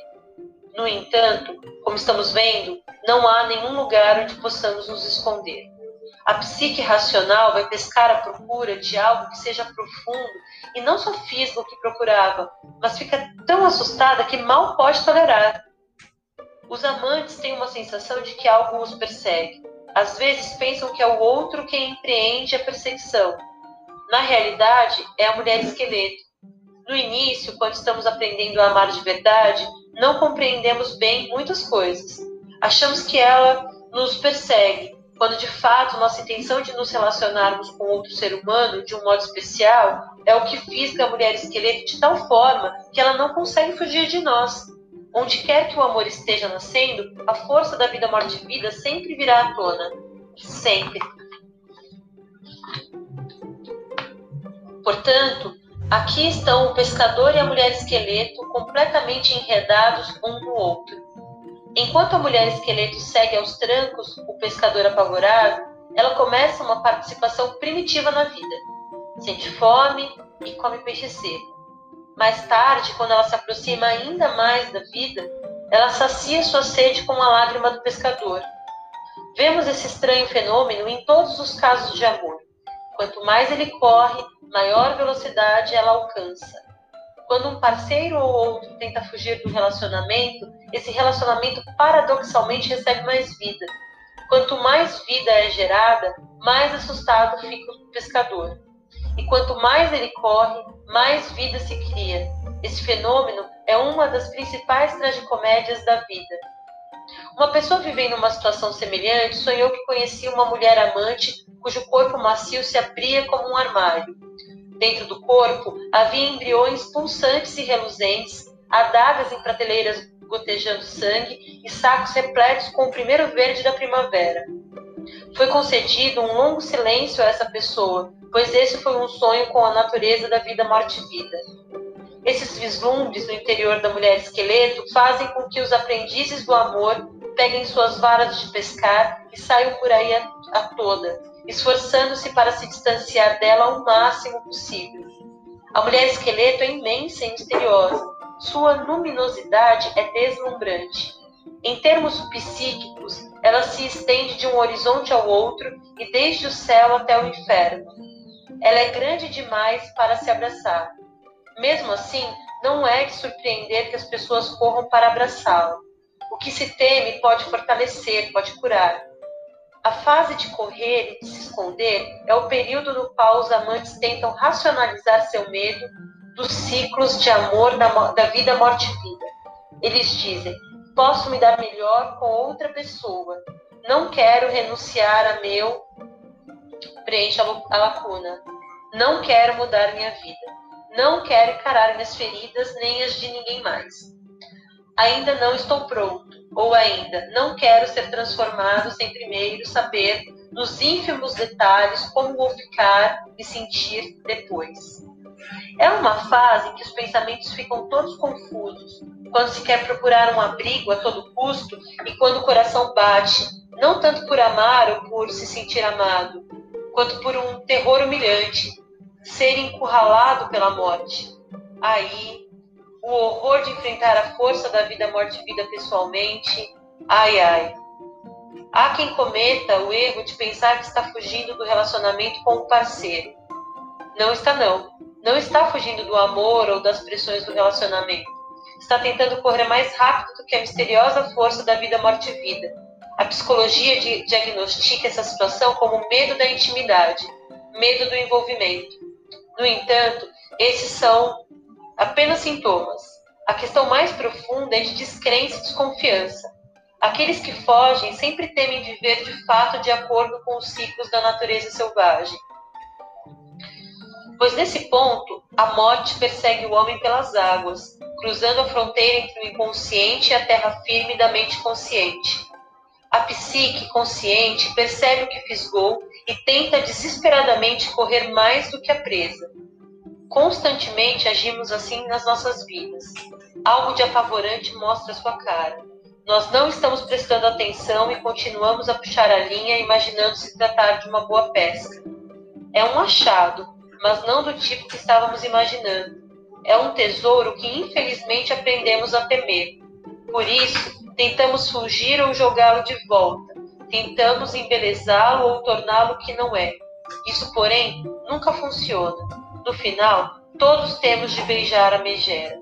No entanto, como estamos vendo, não há nenhum lugar onde possamos nos esconder. A psique racional vai pescar à procura de algo que seja profundo e não só fisga o que procurava, mas fica tão assustada que mal pode tolerar. Os amantes têm uma sensação de que algo os persegue. Às vezes pensam que é o outro quem empreende a perseguição. Na realidade, é a mulher esqueleto. No início, quando estamos aprendendo a amar de verdade, não compreendemos bem muitas coisas. Achamos que ela nos persegue, quando de fato nossa intenção de nos relacionarmos com outro ser humano de um modo especial é o que fisga a mulher esqueleto de tal forma que ela não consegue fugir de nós. Onde quer que o amor esteja nascendo, a força da vida, morte e vida sempre virá à tona. Sempre. Portanto, aqui estão o pescador e a mulher esqueleto completamente enredados um no outro. Enquanto a mulher esqueleto segue aos trancos o pescador apavorado, ela começa uma participação primitiva na vida. Sente fome e come peixe seco. Mais tarde, quando ela se aproxima ainda mais da vida, ela sacia sua sede com a lágrima do pescador. Vemos esse estranho fenômeno em todos os casos de amor. Quanto mais ele corre, maior velocidade ela alcança. Quando um parceiro ou outro tenta fugir do relacionamento, esse relacionamento paradoxalmente recebe mais vida. Quanto mais vida é gerada, mais assustado fica o pescador. E quanto mais ele corre, mais vida se cria. Esse fenômeno é uma das principais tragicomédias da vida. Uma pessoa vivendo uma situação semelhante sonhou que conhecia uma mulher amante cujo corpo macio se abria como um armário. Dentro do corpo havia embriões pulsantes e reluzentes, adagas em prateleiras gotejando sangue e sacos repletos com o primeiro verde da primavera. Foi concedido um longo silêncio a essa pessoa, pois esse foi um sonho com a natureza da vida, morte e vida. Esses vislumbres no interior da mulher esqueleto fazem com que os aprendizes do amor peguem suas varas de pescar e saiam por aí a, a toda, esforçando-se para se distanciar dela o máximo possível. A mulher esqueleto é imensa e misteriosa. Sua luminosidade é deslumbrante. Em termos psíquicos, ela se estende de um horizonte ao outro e desde o céu até o inferno. Ela é grande demais para se abraçar. Mesmo assim, não é de surpreender que as pessoas corram para abraçá-la. O que se teme pode fortalecer, pode curar. A fase de correr e de se esconder é o período no qual os amantes tentam racionalizar seu medo dos ciclos de amor da, da vida, morte e vida. Eles dizem: posso me dar melhor com outra pessoa. Não quero renunciar a meu. Preencha a lacuna. Não quero mudar minha vida. Não quero encarar minhas feridas nem as de ninguém mais. Ainda não estou pronto ou ainda, não quero ser transformado sem primeiro saber nos ínfimos detalhes como vou ficar e sentir depois. É uma fase em que os pensamentos ficam todos confusos, quando se quer procurar um abrigo a todo custo e quando o coração bate, não tanto por amar ou por se sentir amado, quanto por um terror humilhante, ser encurralado pela morte. Aí o horror de enfrentar a força da vida, morte e vida pessoalmente. Ai, ai. Há quem cometa o erro de pensar que está fugindo do relacionamento com o parceiro. Não está, não. Não está fugindo do amor ou das pressões do relacionamento. Está tentando correr mais rápido do que a misteriosa força da vida, morte e vida. A psicologia diagnostica essa situação como medo da intimidade, medo do envolvimento. No entanto, esses são apenas sintomas. A questão mais profunda é de descrença e desconfiança. Aqueles que fogem sempre temem viver de fato de acordo com os ciclos da natureza selvagem. Pois nesse ponto, a morte persegue o homem pelas águas, cruzando a fronteira entre o inconsciente e a terra firme da mente consciente. A psique consciente percebe o que fisgou e tenta desesperadamente correr mais do que a presa. Constantemente agimos assim nas nossas vidas. Algo de apavorante mostra sua cara. Nós não estamos prestando atenção e continuamos a puxar a linha, imaginando se tratar de uma boa pesca. É um achado, mas não do tipo que estávamos imaginando. É um tesouro que infelizmente aprendemos a temer. Por isso, tentamos fugir ou jogá-lo de volta. Tentamos embelezá-lo ou torná-lo que não é. Isso, porém, nunca funciona. No final, todos temos de beijar a megera.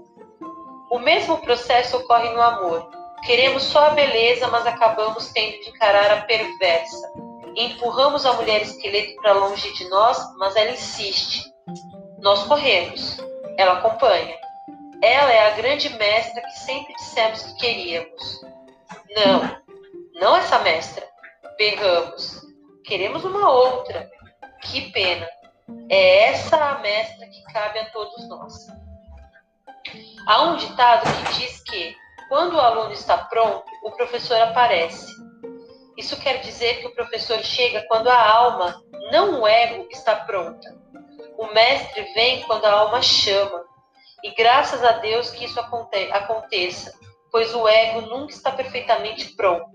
O mesmo processo ocorre no amor. Queremos só a beleza, mas acabamos tendo de encarar a perversa. Empurramos a mulher esqueleto para longe de nós, mas ela insiste. Nós corremos. Ela acompanha. Ela é a grande mestra que sempre dissemos que queríamos. Não, não essa mestra. Berramos. Queremos uma outra. Que pena. É essa a mestra que cabe a todos nós. Há um ditado que diz que, quando o aluno está pronto, o professor aparece. Isso quer dizer que o professor chega quando a alma, não o ego, está pronta. O mestre vem quando a alma chama. E graças a Deus que isso aconteça, pois o ego nunca está perfeitamente pronto.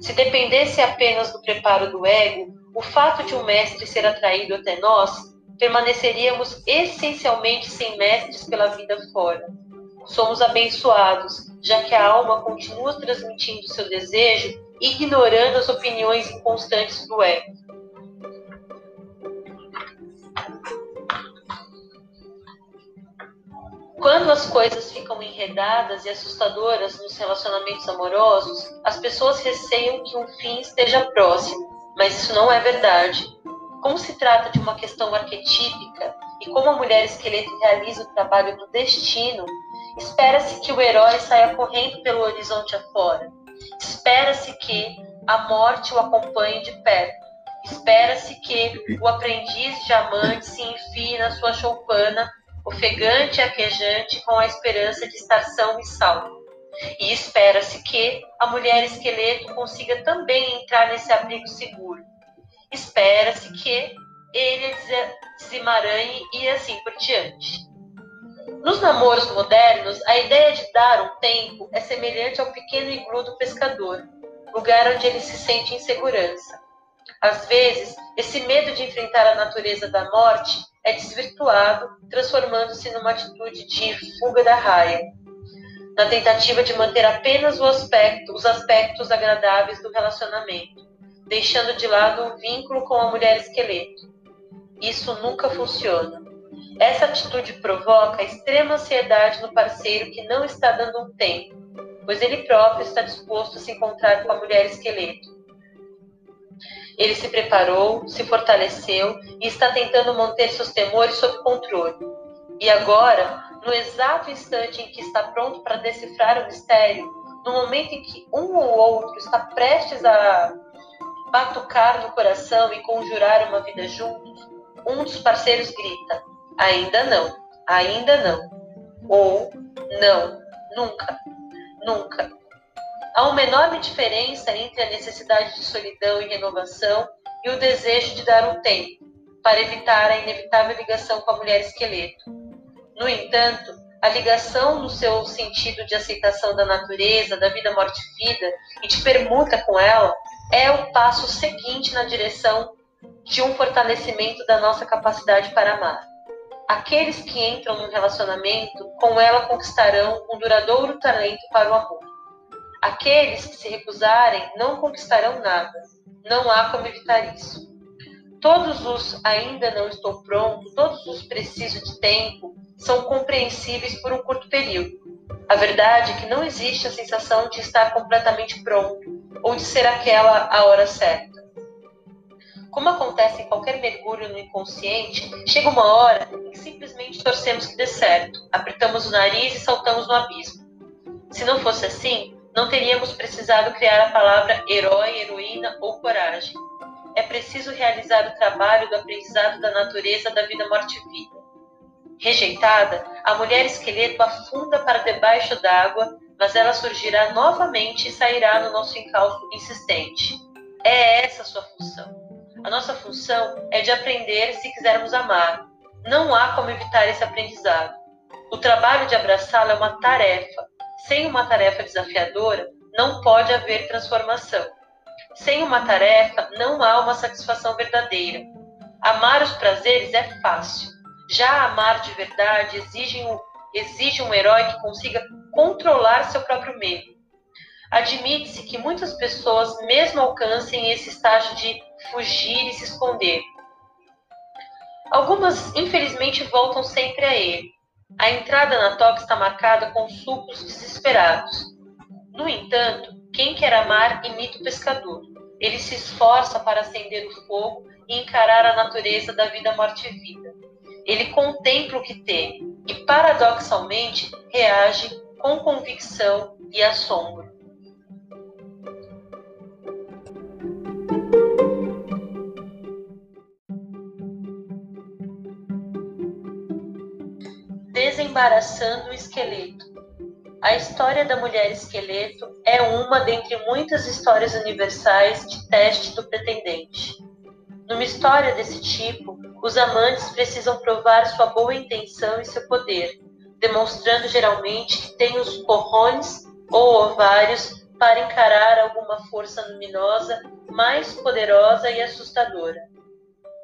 Se dependesse apenas do preparo do ego, o fato de um mestre ser atraído até nós, permaneceríamos essencialmente sem mestres pela vida fora. Somos abençoados, já que a alma continua transmitindo seu desejo, ignorando as opiniões inconstantes do ego. Quando as coisas ficam enredadas e assustadoras nos relacionamentos amorosos, as pessoas receiam que um fim esteja próximo mas isso não é verdade. Como se trata de uma questão arquetípica e como a mulher esqueleto realiza o trabalho do destino, espera-se que o herói saia correndo pelo horizonte afora. Espera-se que a morte o acompanhe de perto. Espera-se que o aprendiz diamante se enfie na sua choupana, ofegante e aquejante, com a esperança de estar são e salvo. E espera-se que a mulher esqueleto consiga também entrar nesse abrigo seguro. Espera-se que ele desemaranhe e assim por diante. Nos namoros modernos, a ideia de dar um tempo é semelhante ao pequeno iglu do pescador, lugar onde ele se sente em segurança. Às vezes, esse medo de enfrentar a natureza da morte é desvirtuado, transformando-se numa atitude de fuga da raia, na tentativa de manter apenas aspecto, os aspectos agradáveis do relacionamento, deixando de lado o vínculo com a mulher esqueleto. Isso nunca funciona. Essa atitude provoca extrema ansiedade no parceiro que não está dando um tempo, pois ele próprio está disposto a se encontrar com a mulher esqueleto. Ele se preparou, se fortaleceu e está tentando manter seus temores sob controle. E agora, no exato instante em que está pronto para decifrar o mistério, no momento em que um ou outro está prestes a batucar no coração e conjurar uma vida juntos, um dos parceiros grita: ainda não, ainda não. Ou não, nunca, nunca. Há uma enorme diferença entre a necessidade de solidão e renovação e o desejo de dar um tempo para evitar a inevitável ligação com a mulher esqueleto no entanto, a ligação no seu sentido de aceitação da natureza, da vida, morte e vida, e de permuta com ela, é o passo seguinte na direção de um fortalecimento da nossa capacidade para amar. Aqueles que entram num relacionamento, com ela conquistarão um duradouro talento para o amor. Aqueles que se recusarem não conquistarão nada. Não há como evitar isso. Todos os ainda não estou pronto, todos os preciso de tempo, são compreensíveis por um curto período. A verdade é que não existe a sensação de estar completamente pronto ou de ser aquela a hora certa. Como acontece em qualquer mergulho no inconsciente, chega uma hora em que simplesmente torcemos que dê certo, apertamos o nariz e saltamos no abismo. Se não fosse assim, não teríamos precisado criar a palavra herói, heroína ou coragem. É preciso realizar o trabalho do aprendizado da natureza da vida, morte e vida. Rejeitada, a mulher esqueleto afunda para debaixo d'água, mas ela surgirá novamente e sairá no nosso encalço insistente. É essa a sua função. A nossa função é de aprender se quisermos amar. Não há como evitar esse aprendizado. O trabalho de abraçá-lo é uma tarefa. Sem uma tarefa desafiadora, não pode haver transformação. Sem uma tarefa, não há uma satisfação verdadeira. Amar os prazeres é fácil. Já amar de verdade exige um, exige um herói que consiga controlar seu próprio medo. Admite-se que muitas pessoas mesmo alcancem esse estágio de fugir e se esconder. Algumas, infelizmente, voltam sempre a ele. A entrada na toca está marcada com sucos desesperados. No entanto, quem quer amar imita o pescador. Ele se esforça para acender o fogo e encarar a natureza da vida, morte e vida. Ele contempla o que tem e, paradoxalmente, reage com convicção e assombro. Desembaraçando o esqueleto. A história da mulher esqueleto é uma dentre muitas histórias universais de teste do pretendente. Numa história desse tipo, os amantes precisam provar sua boa intenção e seu poder, demonstrando geralmente que têm os corrones ou ovários para encarar alguma força luminosa mais poderosa e assustadora.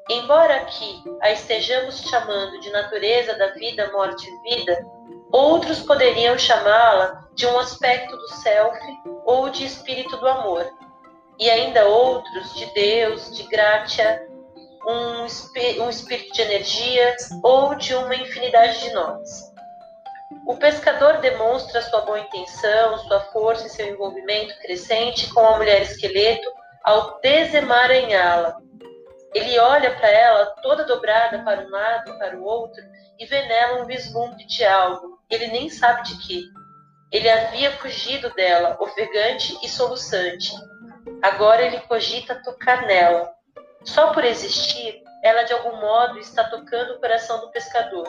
Embora aqui a estejamos chamando de natureza da vida, morte e vida, outros poderiam chamá-la de um aspecto do self ou de espírito do amor, e ainda outros de Deus, de gratia, um, um espírito de energia ou de uma infinidade de nomes. O pescador demonstra sua boa intenção, sua força e seu envolvimento crescente com a mulher esqueleto ao desemaranhá-la, ele olha para ela toda dobrada para um lado para o outro e vê nela um vislumbre de algo. Ele nem sabe de quê. Ele havia fugido dela, ofegante e soluçante. Agora ele cogita tocar nela. Só por existir, ela de algum modo está tocando o coração do pescador.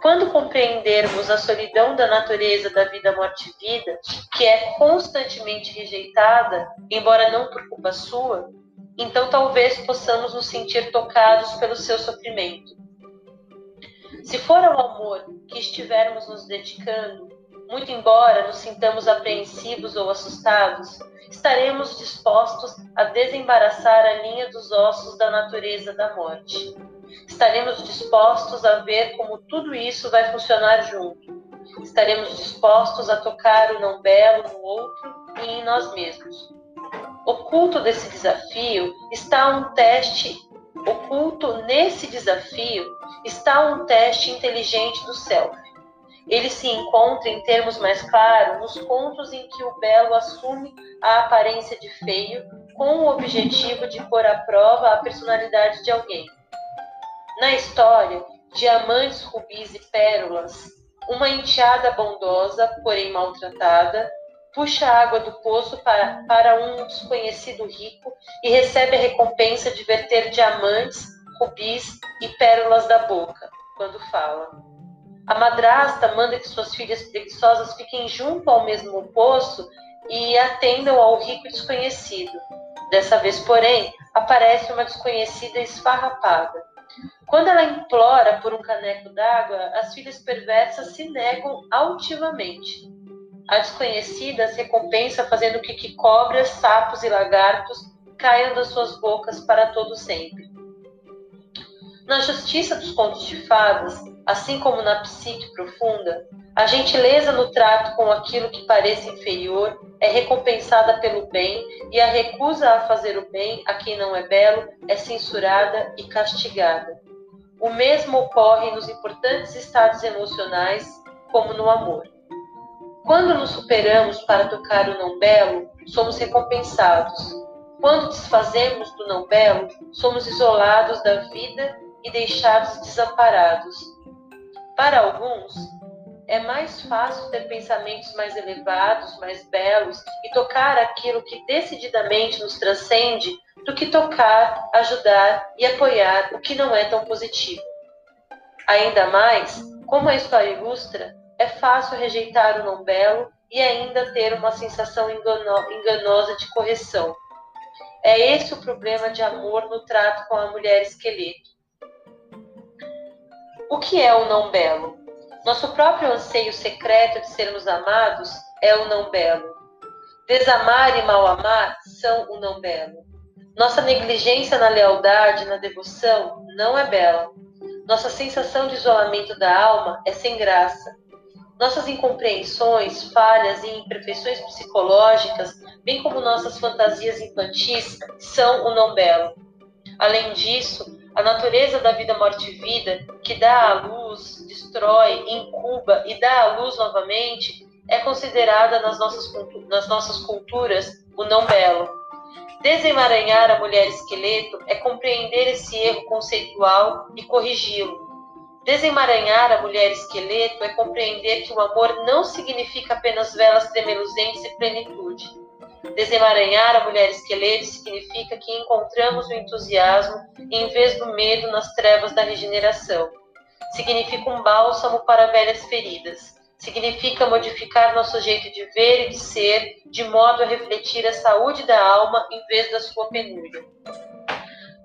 Quando compreendermos a solidão da natureza da vida, morte e vida, que é constantemente rejeitada, embora não por culpa sua, então talvez possamos nos sentir tocados pelo seu sofrimento. Se for ao amor que estivermos nos dedicando, muito embora nos sintamos apreensivos ou assustados, estaremos dispostos a desembaraçar a linha dos ossos da natureza da morte. Estaremos dispostos a ver como tudo isso vai funcionar junto. Estaremos dispostos a tocar o não belo no outro e em nós mesmos oculto desse desafio está um teste, oculto nesse desafio está um teste inteligente do self. Ele se encontra, em termos mais claros, nos pontos em que o belo assume a aparência de feio com o objetivo de pôr à prova a personalidade de alguém. Na história, diamantes, rubis e pérolas, uma enteada bondosa, porém maltratada, puxa a água do poço para, para um desconhecido rico e recebe a recompensa de verter diamantes, rubis e pérolas da boca, quando fala. A madrasta manda que suas filhas preguiçosas fiquem junto ao mesmo poço e atendam ao rico desconhecido. Dessa vez, porém, aparece uma desconhecida esfarrapada. Quando ela implora por um caneco d'água, as filhas perversas se negam altivamente. A desconhecida se recompensa fazendo que, que cobras, sapos e lagartos caiam das suas bocas para todo sempre. Na justiça dos contos de fadas, assim como na psique profunda, a gentileza no trato com aquilo que parece inferior é recompensada pelo bem e a recusa a fazer o bem a quem não é belo é censurada e castigada. O mesmo ocorre nos importantes estados emocionais, como no amor. Quando nos superamos para tocar o não belo, somos recompensados. Quando desfazemos do não belo, somos isolados da vida e deixados desamparados. Para alguns, é mais fácil ter pensamentos mais elevados, mais belos e tocar aquilo que decididamente nos transcende do que tocar, ajudar e apoiar o que não é tão positivo. Ainda mais, como a história ilustra, é fácil rejeitar o não belo e ainda ter uma sensação enganosa de correção. É esse o problema de amor no trato com a mulher esqueleto. O que é o não belo? Nosso próprio anseio secreto de sermos amados é o não belo. Desamar e mal amar são o não belo. Nossa negligência na lealdade, na devoção, não é bela. Nossa sensação de isolamento da alma é sem graça. Nossas incompreensões, falhas e imperfeições psicológicas, bem como nossas fantasias infantis, são o não belo. Além disso, a natureza da vida, morte e vida, que dá à luz, destrói, incuba e dá à luz novamente, é considerada nas nossas, nas nossas culturas o não belo. Desemaranhar a mulher esqueleto é compreender esse erro conceitual e corrigi-lo. Desemaranhar a mulher esqueleto é compreender que o amor não significa apenas velas tremeluzentes e plenitude. Desemaranhar a mulher esqueleto significa que encontramos o entusiasmo em vez do medo nas trevas da regeneração. Significa um bálsamo para velhas feridas significa modificar nosso jeito de ver e de ser, de modo a refletir a saúde da alma em vez da sua penúria.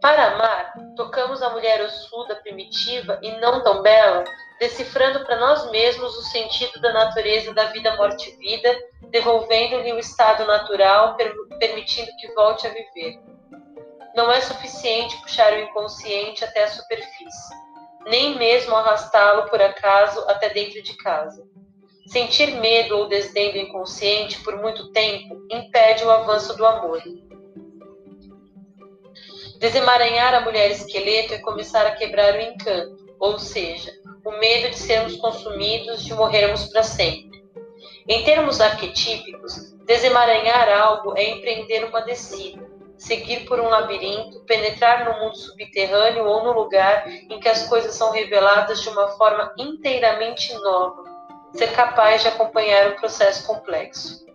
Para amar, tocamos a mulher ossuda, primitiva e não tão bela, decifrando para nós mesmos o sentido da natureza da vida, morte e vida, devolvendo-lhe o estado natural, permitindo que volte a viver. Não é suficiente puxar o inconsciente até a superfície, nem mesmo arrastá-lo por acaso até dentro de casa. Sentir medo ou desdém do inconsciente por muito tempo impede o avanço do amor. Desemaranhar a mulher esqueleto é começar a quebrar o encanto, ou seja, o medo de sermos consumidos, de morrermos para sempre. Em termos arquetípicos, desemaranhar algo é empreender uma descida, seguir por um labirinto, penetrar no mundo subterrâneo ou no lugar em que as coisas são reveladas de uma forma inteiramente nova, ser capaz de acompanhar o processo complexo.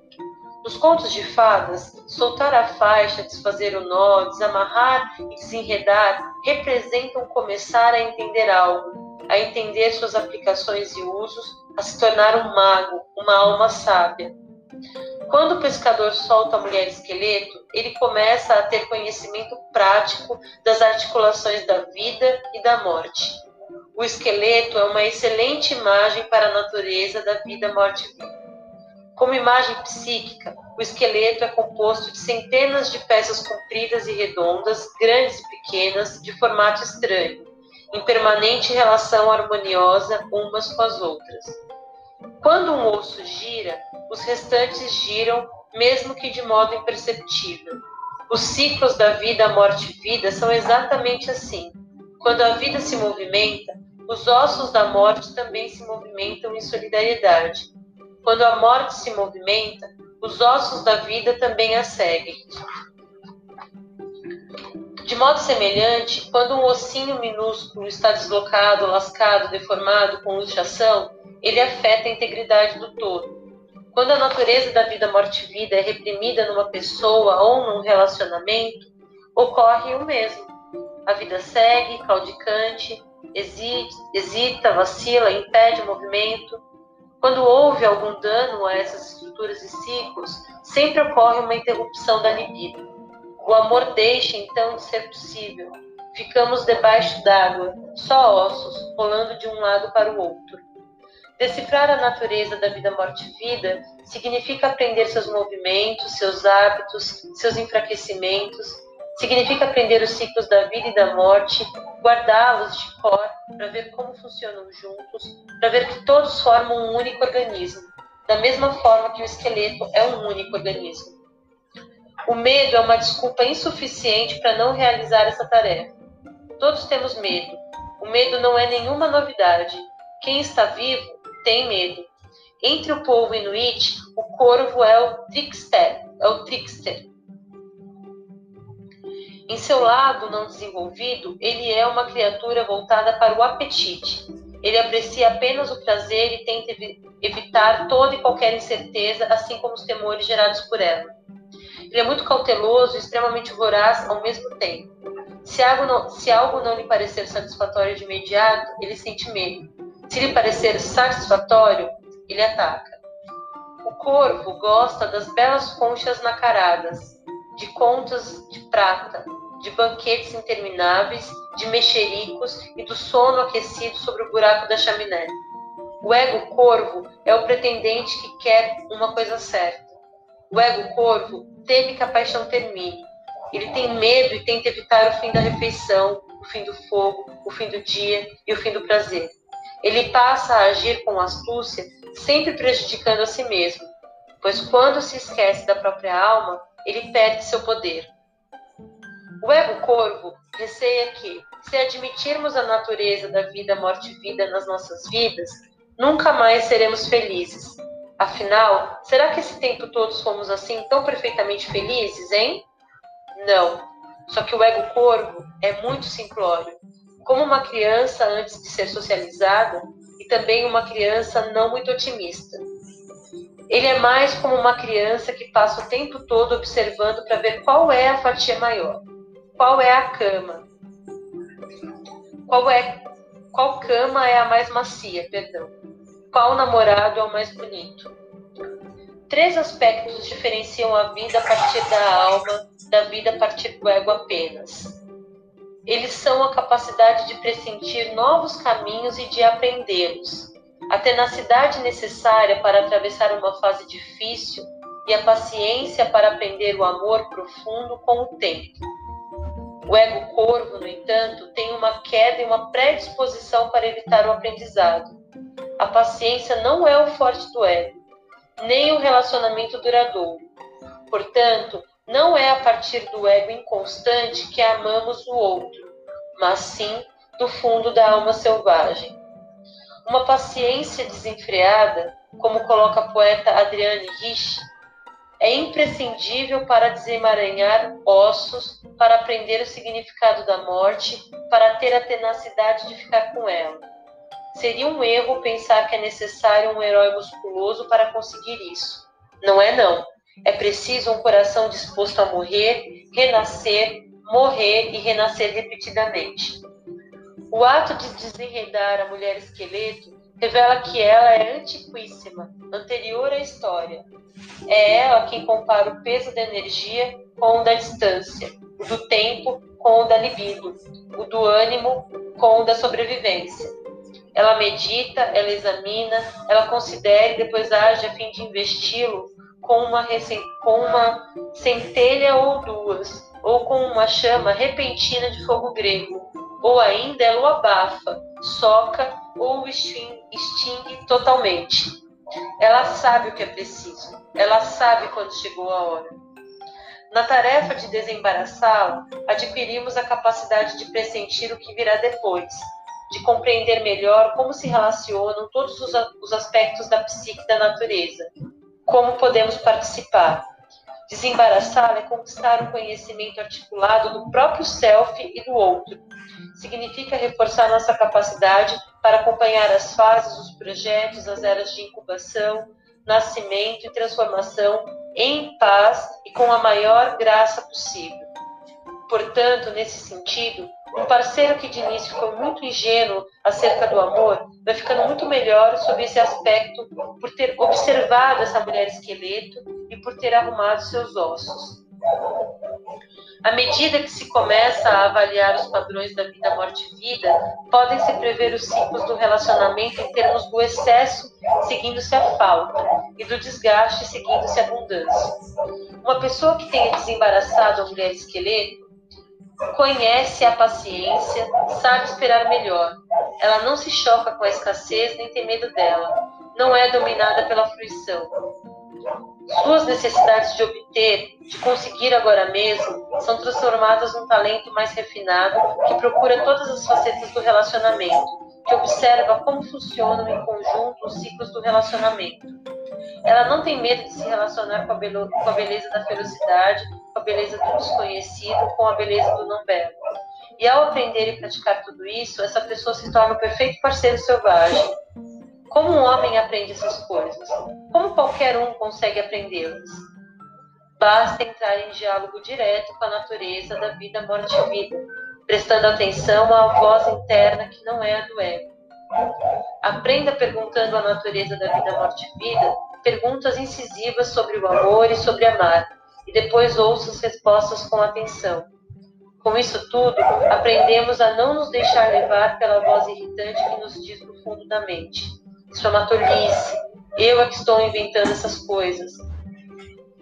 Nos contos de fadas, soltar a faixa, desfazer o nó, desamarrar e desenredar representam começar a entender algo, a entender suas aplicações e usos, a se tornar um mago, uma alma sábia. Quando o pescador solta a mulher esqueleto, ele começa a ter conhecimento prático das articulações da vida e da morte. O esqueleto é uma excelente imagem para a natureza da vida, morte e vida. Como imagem psíquica, o esqueleto é composto de centenas de peças compridas e redondas, grandes e pequenas, de formato estranho, em permanente relação harmoniosa umas com as outras. Quando um osso gira, os restantes giram, mesmo que de modo imperceptível. Os ciclos da vida, morte e vida são exatamente assim. Quando a vida se movimenta, os ossos da morte também se movimentam em solidariedade. Quando a morte se movimenta, os ossos da vida também a seguem. De modo semelhante, quando um ossinho minúsculo está deslocado, lascado, deformado, com luxação, ele afeta a integridade do todo. Quando a natureza da vida, morte e vida é reprimida numa pessoa ou num relacionamento, ocorre o mesmo. A vida segue, caudicante, hesita, vacila, impede o movimento. Quando houve algum dano a essas estruturas e ciclos, sempre ocorre uma interrupção da libido. O amor deixa então de ser possível. Ficamos debaixo d'água, só ossos, rolando de um lado para o outro. Decifrar a natureza da vida, morte e vida significa aprender seus movimentos, seus hábitos, seus enfraquecimentos Significa aprender os ciclos da vida e da morte, guardá-los de cor para ver como funcionam juntos, para ver que todos formam um único organismo, da mesma forma que o esqueleto é um único organismo. O medo é uma desculpa insuficiente para não realizar essa tarefa. Todos temos medo. O medo não é nenhuma novidade. Quem está vivo tem medo. Entre o povo inuit, o corvo é o trickster, é o trickster. Em seu lado não desenvolvido, ele é uma criatura voltada para o apetite. Ele aprecia apenas o prazer e tenta evitar toda e qualquer incerteza, assim como os temores gerados por ela. Ele é muito cauteloso e extremamente voraz ao mesmo tempo. Se algo, não, se algo não lhe parecer satisfatório de imediato, ele sente medo. Se lhe parecer satisfatório, ele ataca. O corvo gosta das belas conchas nacaradas, de contas de prata, de banquetes intermináveis, de mexericos e do sono aquecido sobre o buraco da chaminé. O ego corvo é o pretendente que quer uma coisa certa. O ego corvo teme que a paixão termine. Ele tem medo e tenta evitar o fim da refeição, o fim do fogo, o fim do dia e o fim do prazer. Ele passa a agir com astúcia, sempre prejudicando a si mesmo, pois quando se esquece da própria alma, ele perde seu poder. O ego corvo receia que, se admitirmos a natureza da vida, morte e vida nas nossas vidas, nunca mais seremos felizes. Afinal, será que esse tempo todos fomos assim tão perfeitamente felizes, hein? Não. Só que o ego corvo é muito simplório como uma criança antes de ser socializada e também uma criança não muito otimista. Ele é mais como uma criança que passa o tempo todo observando para ver qual é a fatia maior, qual é a cama, qual é qual cama é a mais macia, perdão, qual namorado é o mais bonito. Três aspectos diferenciam a vida a partir da alma da vida a partir do ego apenas eles são a capacidade de pressentir novos caminhos e de aprendê-los, a tenacidade necessária para atravessar uma fase difícil e a paciência para aprender o amor profundo com o tempo. O ego corvo, no entanto, tem uma queda e uma predisposição para evitar o aprendizado. A paciência não é o forte do ego, nem o relacionamento duradouro. Portanto, não é a partir do ego inconstante que amamos o outro, mas sim do fundo da alma selvagem. Uma paciência desenfreada, como coloca a poeta Adriane Rich, é imprescindível para desemaranhar ossos, para aprender o significado da morte, para ter a tenacidade de ficar com ela. Seria um erro pensar que é necessário um herói musculoso para conseguir isso. Não é não. É preciso um coração disposto a morrer, renascer, morrer e renascer repetidamente. O ato de desenredar a mulher esqueleto revela que ela é antiquíssima, anterior à história. É ela quem compara o peso da energia com o da distância, o do tempo com o da libido, o do ânimo com o da sobrevivência. Ela medita, ela examina, ela considera e depois age a fim de investi-lo com uma, com uma centelha ou duas, ou com uma chama repentina de fogo grego, ou ainda ela o abafa, soca ou o extingue totalmente. Ela sabe o que é preciso, ela sabe quando chegou a hora. Na tarefa de desembaraçá-la, adquirimos a capacidade de pressentir o que virá depois, de compreender melhor como se relacionam todos os aspectos da psique da natureza, como podemos participar. Desembaraçá-la é conquistar o conhecimento articulado do próprio self e do outro. Significa reforçar nossa capacidade para acompanhar as fases, os projetos, as eras de incubação, nascimento e transformação em paz e com a maior graça possível. Portanto, nesse sentido, um parceiro que de início foi muito ingênuo acerca do amor vai ficando muito melhor sobre esse aspecto por ter observado essa mulher esqueleto e por ter arrumado seus ossos. À medida que se começa a avaliar os padrões da vida, morte e vida, podem-se prever os ciclos do relacionamento em termos do excesso seguindo-se a falta e do desgaste seguindo-se a abundância. Uma pessoa que tenha desembaraçado a mulher esqueleto Conhece a paciência, sabe esperar melhor. Ela não se choca com a escassez nem tem medo dela. Não é dominada pela fruição. Suas necessidades de obter, de conseguir agora mesmo, são transformadas num talento mais refinado que procura todas as facetas do relacionamento, que observa como funcionam em conjunto os ciclos do relacionamento. Ela não tem medo de se relacionar com a, com a beleza da ferocidade, com a beleza do desconhecido, com a beleza do não belo. E ao aprender e praticar tudo isso, essa pessoa se torna o perfeito parceiro selvagem. Como um homem aprende essas coisas? Como qualquer um consegue aprendê-las? Basta entrar em diálogo direto com a natureza da vida, morte e vida, prestando atenção à voz interna que não é a do ego. Aprenda perguntando à natureza da vida, morte e vida perguntas incisivas sobre o amor e sobre amar, e depois ouça as respostas com atenção. Com isso tudo, aprendemos a não nos deixar levar pela voz irritante que nos diz do fundo da mente. Isso é uma tolice. Eu é que estou inventando essas coisas.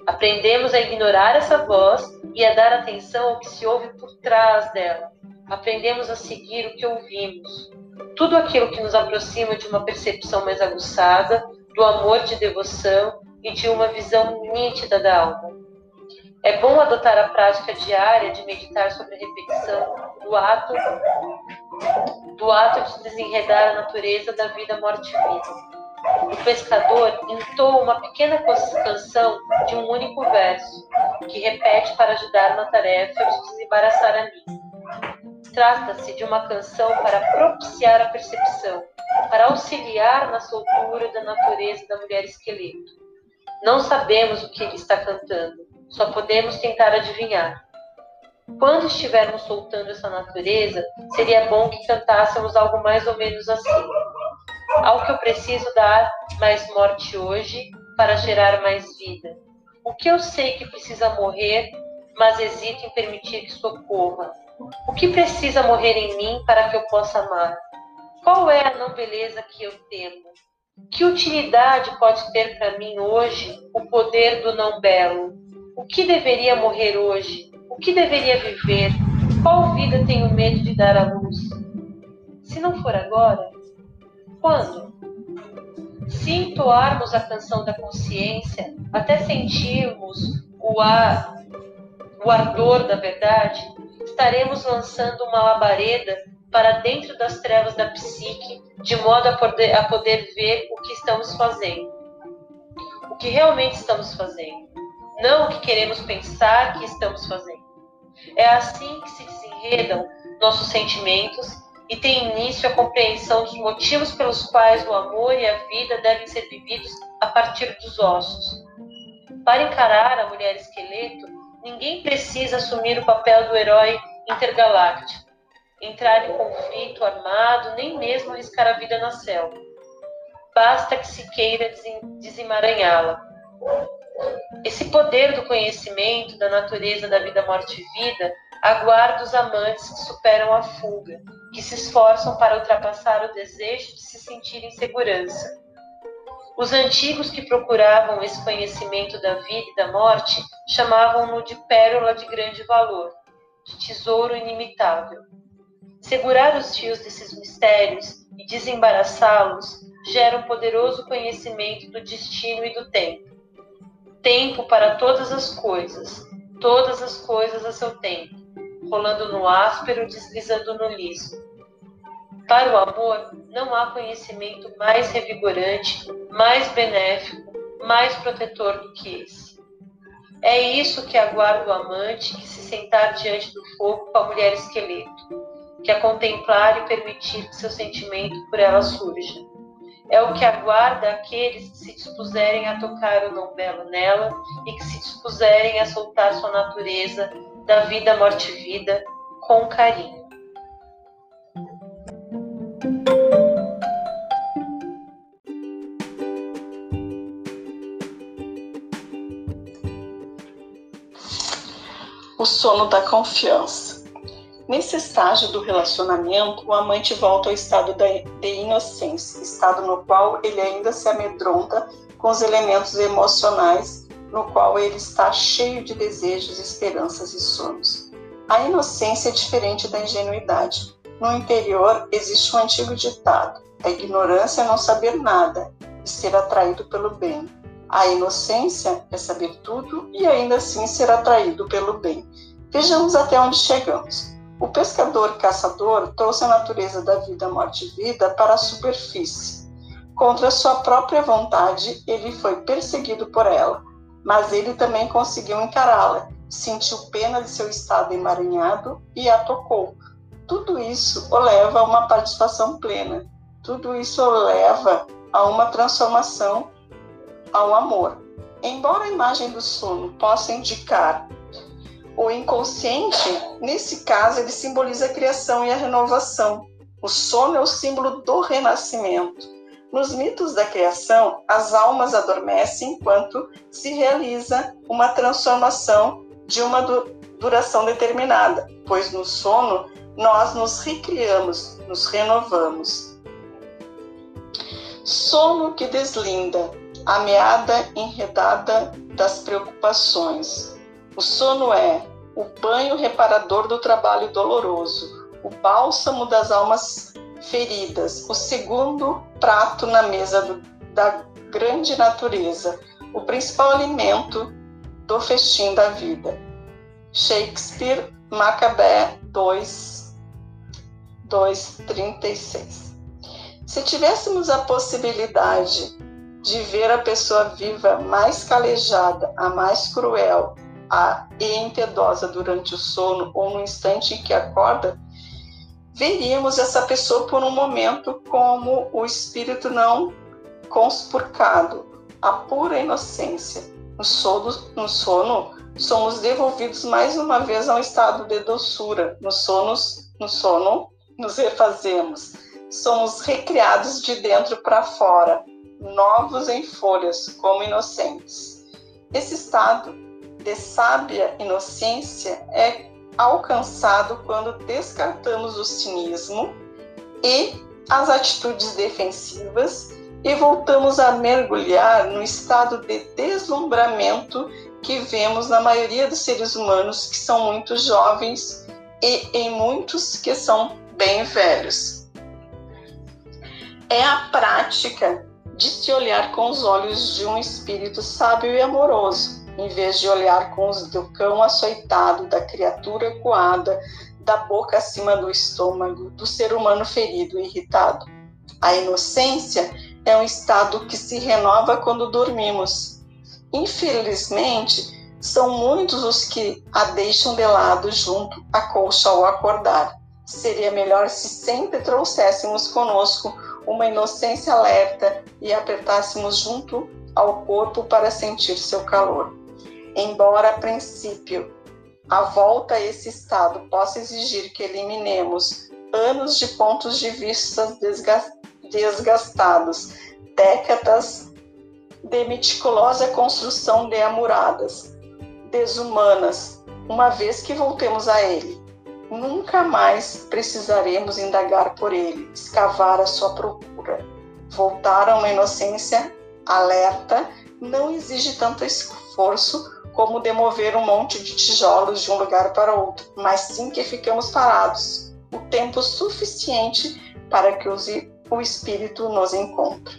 Aprendemos a ignorar essa voz e a dar atenção ao que se ouve por trás dela. Aprendemos a seguir o que ouvimos. Tudo aquilo que nos aproxima de uma percepção mais aguçada, do amor de devoção e de uma visão nítida da alma. É bom adotar a prática diária de meditar sobre a repetição do ato do ato de desenredar a natureza da vida, morte e vida. O pescador entoa uma pequena canção de um único verso, que repete para ajudar na tarefa de desembaraçar a mim. Trata-se de uma canção para propiciar a percepção, para auxiliar na soltura da natureza da mulher esqueleto. Não sabemos o que ele está cantando, só podemos tentar adivinhar. Quando estivermos soltando essa natureza, seria bom que cantássemos algo mais ou menos assim. Ao que eu preciso dar mais morte hoje para gerar mais vida. O que eu sei que precisa morrer, mas hesito em permitir que socorra. O que precisa morrer em mim para que eu possa amar? Qual é a não beleza que eu temo? Que utilidade pode ter para mim hoje o poder do não belo? O que deveria morrer hoje? O que deveria viver? Qual vida tenho medo de dar à luz? Se não for agora, quando? Se entoarmos a canção da consciência, até sentirmos o, ar, o ardor da verdade, estaremos lançando uma labareda para dentro das trevas da psique, de modo a poder, a poder ver o que estamos fazendo. O que realmente estamos fazendo não o que queremos pensar que estamos fazendo. É assim que se desenredam nossos sentimentos e tem início a compreensão dos motivos pelos quais o amor e a vida devem ser vividos a partir dos ossos. Para encarar a mulher esqueleto, ninguém precisa assumir o papel do herói intergaláctico, entrar em conflito armado, nem mesmo arriscar a vida na selva. Basta que se queira desemaranhá-la. Esse poder do conhecimento da natureza da vida, morte e vida aguarda os amantes que superam a fuga, que se esforçam para ultrapassar o desejo de se sentir em segurança. Os antigos que procuravam esse conhecimento da vida e da morte chamavam-no de pérola de grande valor, de tesouro inimitável. Segurar os fios desses mistérios e desembaraçá-los gera um poderoso conhecimento do destino e do tempo tempo para todas as coisas, todas as coisas a seu tempo, rolando no áspero, deslizando no liso. Para o amor, não há conhecimento mais revigorante, mais benéfico, mais protetor do que esse. É isso que aguarda o amante que se sentar diante do fogo com a mulher esqueleto, que a contemplar e permitir que seu sentimento por ela surja é o que aguarda aqueles que se dispuserem a tocar o não belo nela e que se dispuserem a soltar sua natureza da vida, morte e vida com carinho. O sono da confiança. Nesse estágio do relacionamento, o amante volta ao estado de inocência, estado no qual ele ainda se amedronta com os elementos emocionais, no qual ele está cheio de desejos, esperanças e sonhos. A inocência é diferente da ingenuidade. No interior existe um antigo ditado: a ignorância é não saber nada e ser atraído pelo bem. A inocência é saber tudo e ainda assim ser atraído pelo bem. Vejamos até onde chegamos. O pescador-caçador trouxe a natureza da vida, morte e vida para a superfície. Contra sua própria vontade, ele foi perseguido por ela, mas ele também conseguiu encará-la sentiu pena de seu estado emaranhado e a tocou. Tudo isso o leva a uma participação plena. Tudo isso o leva a uma transformação, ao amor. Embora a imagem do sono possa indicar o inconsciente, nesse caso ele simboliza a criação e a renovação. O sono é o símbolo do renascimento. Nos mitos da criação, as almas adormecem enquanto se realiza uma transformação de uma duração determinada, pois no sono nós nos recriamos, nos renovamos. Sono que deslinda, a meada enredada das preocupações. O sono é o banho reparador do trabalho doloroso, o bálsamo das almas feridas, o segundo prato na mesa do, da grande natureza, o principal alimento do festim da vida. Shakespeare, Macabé 2, 2:36. Se tivéssemos a possibilidade de ver a pessoa viva mais calejada, a mais cruel a, e impiedosa durante o sono ou no instante em que acorda, veríamos essa pessoa por um momento como o espírito não conspurcado, a pura inocência, no sono, no sono, somos devolvidos mais uma vez a um estado de doçura. No, sonos, no sono, nos refazemos. Somos recriados de dentro para fora, novos em folhas, como inocentes. Esse estado de sábia inocência é alcançado quando descartamos o cinismo e as atitudes defensivas e voltamos a mergulhar no estado de deslumbramento que vemos na maioria dos seres humanos que são muito jovens e em muitos que são bem velhos. É a prática de se olhar com os olhos de um espírito sábio e amoroso, em vez de olhar com os do cão açoitado, da criatura coada, da boca acima do estômago, do ser humano ferido e irritado. A inocência é um estado que se renova quando dormimos. Infelizmente, são muitos os que a deixam de lado junto à colcha ao acordar. Seria melhor se sempre trouxéssemos conosco uma inocência alerta e apertássemos junto ao corpo para sentir seu calor. Embora, a princípio, a volta a esse estado possa exigir que eliminemos anos de pontos de vista desgastados, décadas de meticulosa construção de amoradas, desumanas, uma vez que voltemos a ele. Nunca mais precisaremos indagar por ele, escavar a sua procura. Voltar a uma inocência alerta não exige tanto esforço como demover um monte de tijolos de um lugar para outro, mas sim que ficamos parados o tempo suficiente para que o Espírito nos encontra.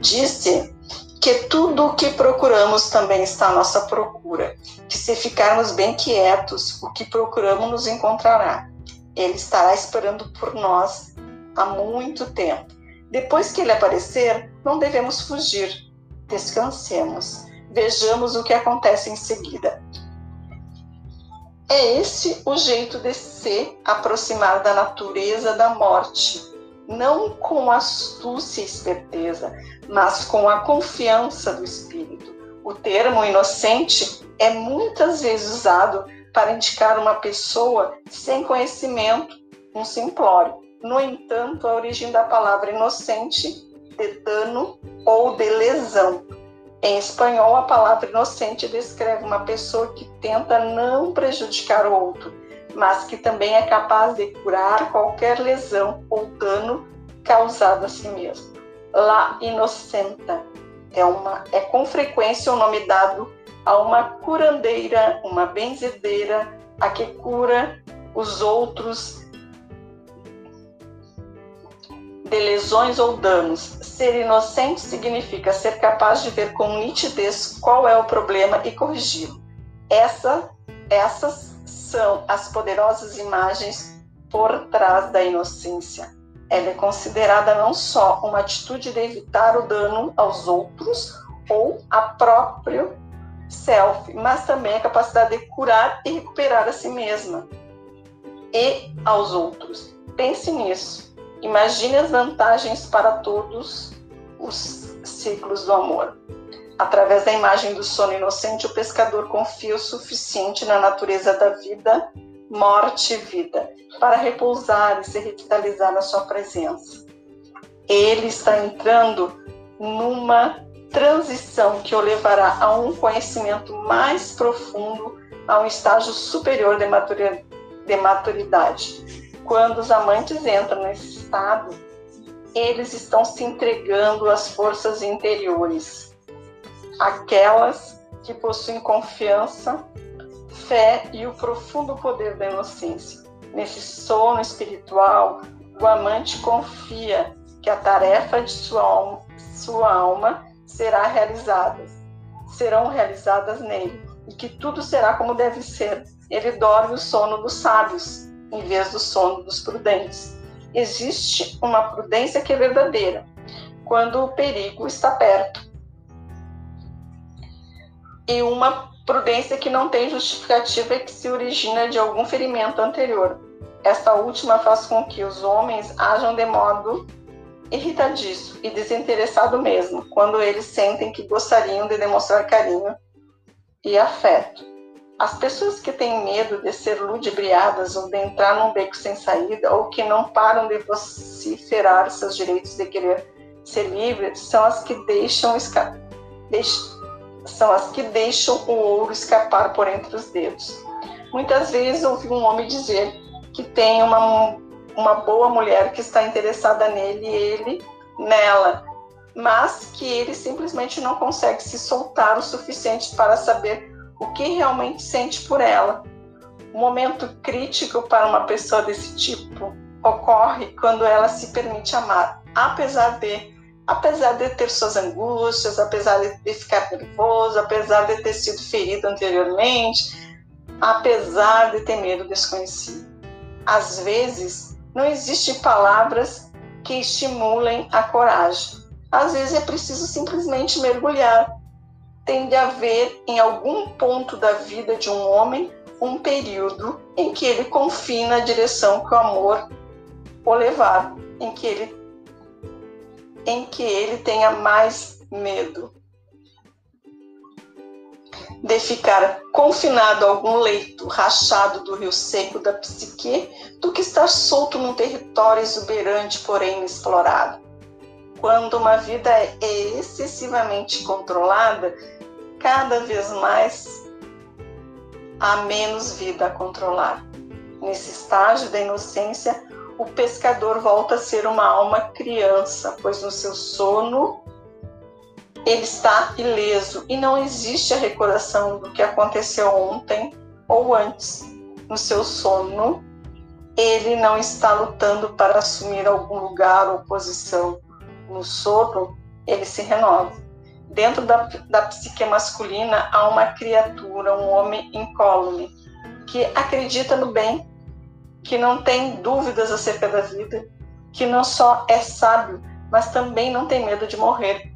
Disse que tudo o que procuramos também está à nossa procura, que se ficarmos bem quietos, o que procuramos nos encontrará. Ele estará esperando por nós há muito tempo. Depois que ele aparecer, não devemos fugir. Descansemos. Vejamos o que acontece em seguida. É esse o jeito de se aproximar da natureza da morte, não com astúcia e esperteza, mas com a confiança do espírito. O termo inocente é muitas vezes usado para indicar uma pessoa sem conhecimento, um simplório. No entanto, a origem da palavra inocente de dano ou de lesão. Em espanhol, a palavra inocente descreve uma pessoa que tenta não prejudicar o outro, mas que também é capaz de curar qualquer lesão ou dano causado a si mesmo. La inocenta é, uma, é com frequência o um nome dado a uma curandeira, uma benzedeira, a que cura os outros de lesões ou danos. Ser inocente significa ser capaz de ver com nitidez qual é o problema e corrigi-lo. Essa, essas são as poderosas imagens por trás da inocência. Ela é considerada não só uma atitude de evitar o dano aos outros ou a próprio self, mas também a capacidade de curar e recuperar a si mesma e aos outros. Pense nisso. Imagine as vantagens para todos os ciclos do amor. Através da imagem do sono inocente, o pescador confia o suficiente na natureza da vida, morte e vida, para repousar e se revitalizar na sua presença. Ele está entrando numa transição que o levará a um conhecimento mais profundo, a um estágio superior de maturidade. Quando os amantes entram nesse estado, eles estão se entregando às forças interiores, aquelas que possuem confiança, fé e o profundo poder da inocência. Nesse sono espiritual, o amante confia que a tarefa de sua alma, sua alma será realizada, serão realizadas nele, e que tudo será como deve ser. Ele dorme o sono dos sábios, em vez do sono dos prudentes. Existe uma prudência que é verdadeira, quando o perigo está perto. E uma prudência que não tem justificativa e que se origina de algum ferimento anterior. Esta última faz com que os homens ajam de modo irritadiço e desinteressado mesmo, quando eles sentem que gostariam de demonstrar carinho e afeto. As pessoas que têm medo de ser ludibriadas ou de entrar num beco sem saída ou que não param de vociferar seus direitos de querer ser livre são as que deixam são as que deixam o ouro escapar por entre os dedos. Muitas vezes ouvi um homem dizer que tem uma uma boa mulher que está interessada nele e ele nela, mas que ele simplesmente não consegue se soltar o suficiente para saber o que realmente sente por ela. O momento crítico para uma pessoa desse tipo ocorre quando ela se permite amar, apesar de apesar de ter suas angústias, apesar de ficar nervoso, apesar de ter sido ferido anteriormente, apesar de ter medo desconhecido. Às vezes, não existem palavras que estimulem a coragem. Às vezes é preciso simplesmente mergulhar. Tem de haver em algum ponto da vida de um homem um período em que ele confie na direção que o amor o levar, em que ele em que ele tenha mais medo de ficar confinado a algum leito rachado do rio seco da psique do que estar solto num território exuberante, porém inexplorado. Quando uma vida é excessivamente controlada, cada vez mais há menos vida a controlar. Nesse estágio da inocência, o pescador volta a ser uma alma criança, pois no seu sono ele está ileso e não existe a recordação do que aconteceu ontem ou antes. No seu sono, ele não está lutando para assumir algum lugar ou posição. No sono, ele se renova. Dentro da, da psique masculina há uma criatura, um homem incólume, que acredita no bem, que não tem dúvidas acerca da vida, que não só é sábio, mas também não tem medo de morrer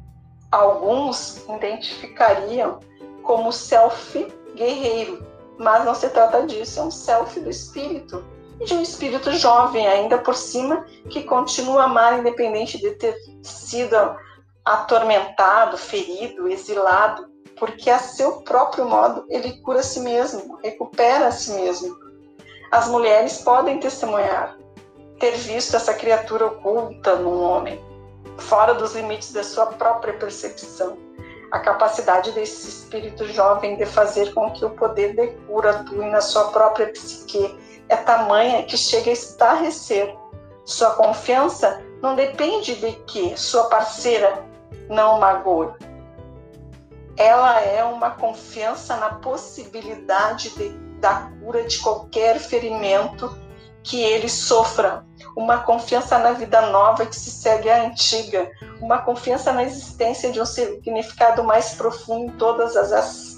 alguns identificariam como self guerreiro, mas não se trata disso, é um self do espírito, de um espírito jovem ainda por cima, que continua a amar independente de ter sido atormentado, ferido, exilado, porque a seu próprio modo ele cura a si mesmo, recupera a si mesmo. As mulheres podem testemunhar ter visto essa criatura oculta num homem, fora dos limites da sua própria percepção. A capacidade desse espírito jovem de fazer com que o poder de cura atue na sua própria psique é tamanha que chega a estarrecer. Sua confiança não depende de que sua parceira não magoe. Ela é uma confiança na possibilidade de da cura de qualquer ferimento que ele sofra, uma confiança na vida nova que se segue à antiga, uma confiança na existência de um significado mais profundo em todas as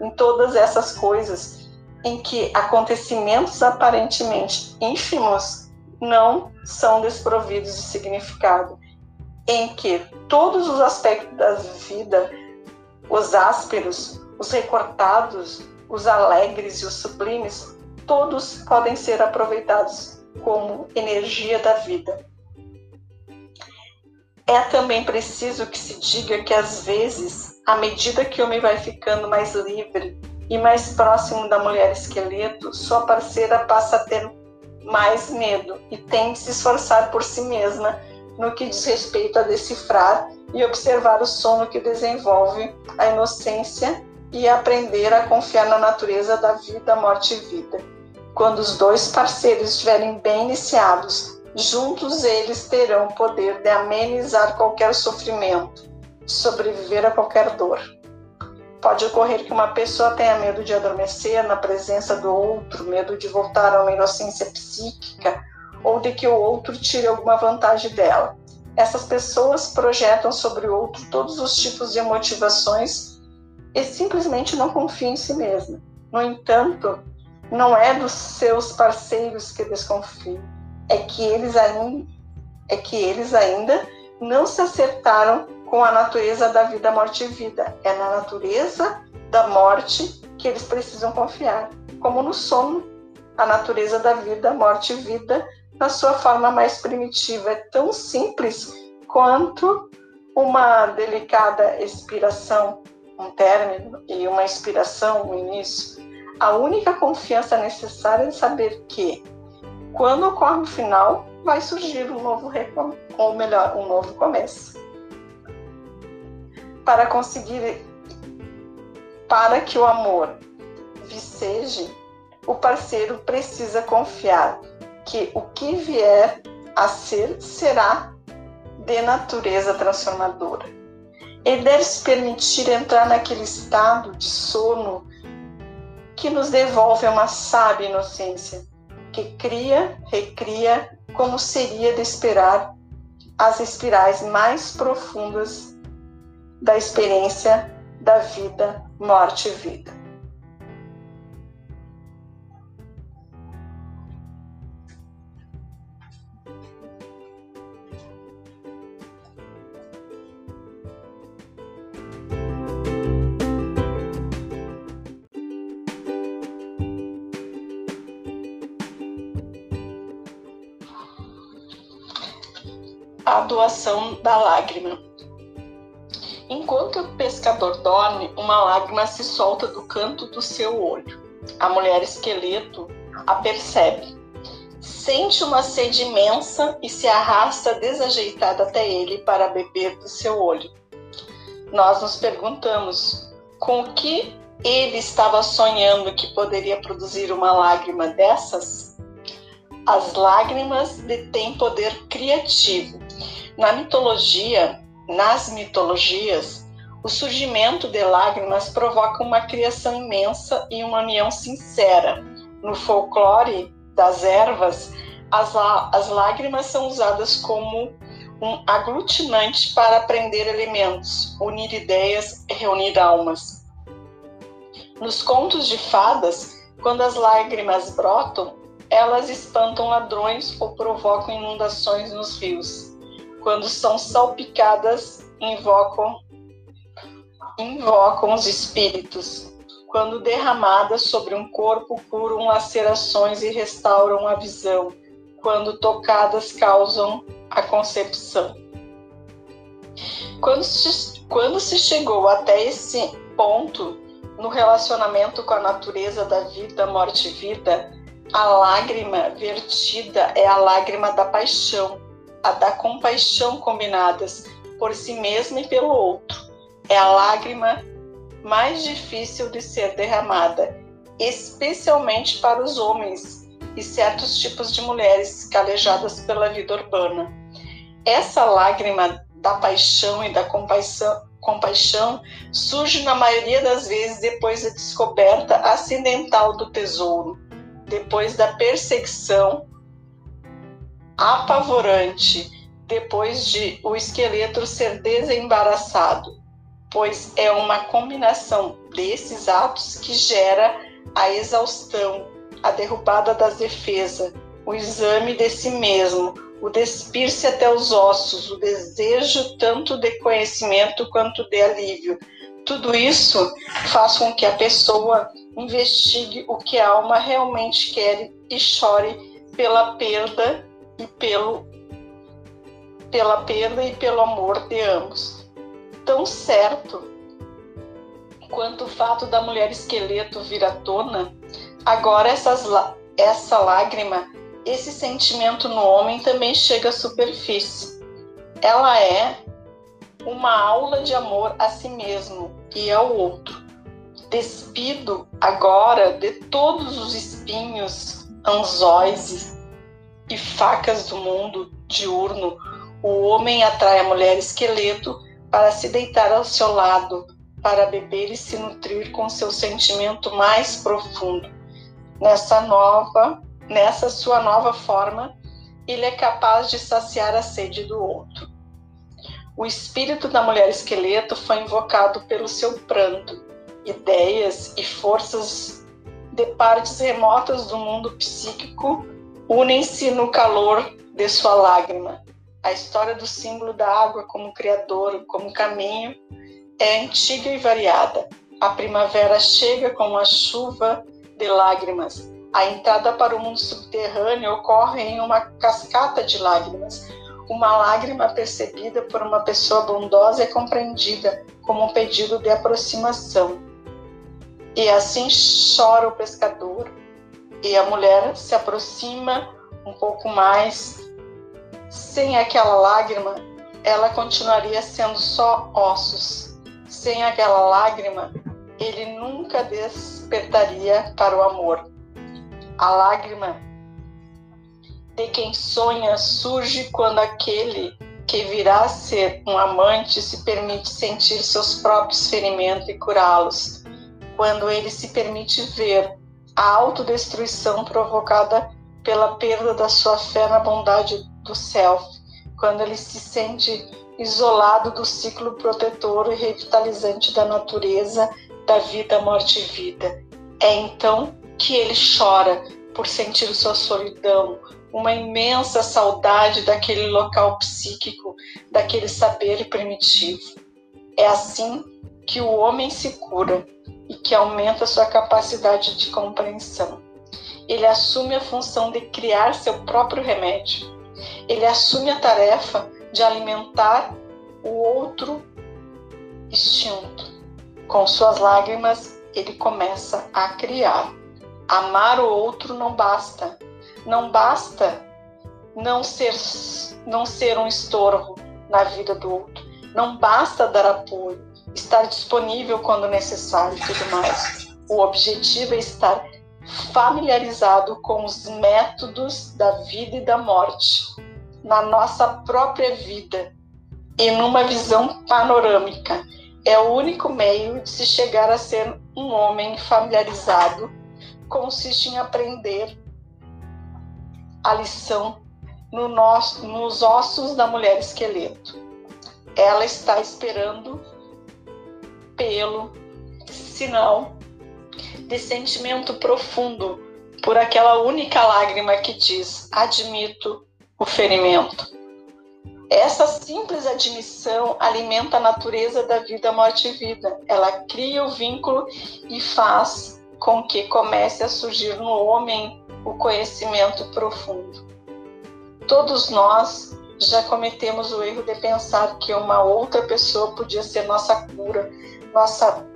em todas essas coisas, em que acontecimentos aparentemente ínfimos não são desprovidos de significado, em que todos os aspectos da vida, os ásperos, os recortados, os alegres e os sublimes, todos podem ser aproveitados como energia da vida. É também preciso que se diga que às vezes, à medida que o homem vai ficando mais livre e mais próximo da mulher esqueleto, sua parceira passa a ter mais medo e tem que se esforçar por si mesma no que diz respeito a decifrar e observar o sono que desenvolve a inocência e aprender a confiar na natureza da vida, morte e vida. Quando os dois parceiros estiverem bem iniciados, juntos eles terão o poder de amenizar qualquer sofrimento, sobreviver a qualquer dor. Pode ocorrer que uma pessoa tenha medo de adormecer na presença do outro, medo de voltar a uma inocência psíquica ou de que o outro tire alguma vantagem dela. Essas pessoas projetam sobre o outro todos os tipos de motivações e simplesmente não confiam em si mesma. No entanto, não é dos seus parceiros que desconfiam, é que eles ainda, é que eles ainda não se acertaram com a natureza da vida, morte e vida. É na natureza da morte que eles precisam confiar, como no sono, a natureza da vida, morte e vida na sua forma mais primitiva. É tão simples quanto uma delicada expiração, um término, e uma inspiração, um início. A única confiança necessária é saber que, quando ocorre o final, vai surgir um novo ou melhor, um novo começo. Para conseguir, para que o amor viceje, o parceiro precisa confiar que o que vier a ser será de natureza transformadora. Ele deve se permitir entrar naquele estado de sono que nos devolve uma sábia inocência, que cria, recria, como seria de esperar, as espirais mais profundas da experiência da vida, morte e vida. a doação da lágrima. Enquanto o pescador dorme, uma lágrima se solta do canto do seu olho. A mulher esqueleto a percebe. Sente uma sede imensa e se arrasta desajeitada até ele para beber do seu olho. Nós nos perguntamos com o que ele estava sonhando que poderia produzir uma lágrima dessas? As lágrimas detêm poder criativo na mitologia, nas mitologias, o surgimento de lágrimas provoca uma criação imensa e uma união sincera. No folclore das ervas, as, as lágrimas são usadas como um aglutinante para aprender elementos, unir ideias e reunir almas. Nos contos de fadas, quando as lágrimas brotam, elas espantam ladrões ou provocam inundações nos rios quando são salpicadas, invocam, invocam os espíritos. Quando derramadas sobre um corpo, curam lacerações e restauram a visão. Quando tocadas, causam a concepção. Quando se, quando se chegou até esse ponto no relacionamento com a natureza da vida, morte e vida, a lágrima vertida é a lágrima da paixão, a da compaixão combinadas por si mesmo e pelo outro. É a lágrima mais difícil de ser derramada, especialmente para os homens e certos tipos de mulheres calejadas pela vida urbana. Essa lágrima da paixão e da compaixão, compaixão surge na maioria das vezes depois da descoberta acidental do tesouro, depois da perseguição apavorante, depois de o esqueleto ser desembaraçado, pois é uma combinação desses atos que gera a exaustão, a derrubada das defesas, o exame de si mesmo, o despir-se até os ossos, o desejo tanto de conhecimento quanto de alívio. Tudo isso faz com que a pessoa investigue o que a alma realmente quer e chore pela perda e pelo pela perda e pelo amor de ambos. Tão certo quanto o fato da mulher esqueleto vir à tona, agora essas, essa lágrima esse sentimento no homem também chega à superfície. Ela é uma aula de amor a si mesmo e ao outro. Despido agora de todos os espinhos, anzóis e facas do mundo diurno, o homem atrai a mulher esqueleto para se deitar ao seu lado, para beber e se nutrir com seu sentimento mais profundo. Nessa nova Nessa sua nova forma, ele é capaz de saciar a sede do outro. O espírito da mulher esqueleto foi invocado pelo seu pranto. Ideias e forças de partes remotas do mundo psíquico unem-se no calor de sua lágrima. A história do símbolo da água como criador, como caminho, é antiga e variada. A primavera chega com a chuva de lágrimas a entrada para o mundo subterrâneo ocorre em uma cascata de lágrimas. Uma lágrima percebida por uma pessoa bondosa é compreendida como um pedido de aproximação. E assim chora o pescador, e a mulher se aproxima um pouco mais. Sem aquela lágrima, ela continuaria sendo só ossos. Sem aquela lágrima, ele nunca despertaria para o amor. A lágrima de quem sonha surge quando aquele que virá a ser um amante se permite sentir seus próprios ferimentos e curá-los, quando ele se permite ver a autodestruição provocada pela perda da sua fé na bondade do self, quando ele se sente isolado do ciclo protetor e revitalizante da natureza, da vida, morte e vida. É então que ele chora por sentir sua solidão, uma imensa saudade daquele local psíquico, daquele saber primitivo. É assim que o homem se cura e que aumenta sua capacidade de compreensão. Ele assume a função de criar seu próprio remédio. Ele assume a tarefa de alimentar o outro instinto. Com suas lágrimas, ele começa a criar. Amar o outro não basta. Não basta não ser, não ser um estorvo na vida do outro. Não basta dar apoio, estar disponível quando necessário e tudo mais. O objetivo é estar familiarizado com os métodos da vida e da morte na nossa própria vida e numa visão panorâmica. É o único meio de se chegar a ser um homem familiarizado consiste em aprender a lição no nosso, nos ossos da mulher esqueleto. Ela está esperando pelo sinal de sentimento profundo por aquela única lágrima que diz: admito o ferimento. Essa simples admissão alimenta a natureza da vida, morte e vida. Ela cria o vínculo e faz com que comece a surgir no homem o conhecimento profundo. Todos nós já cometemos o erro de pensar que uma outra pessoa podia ser nossa cura, nossa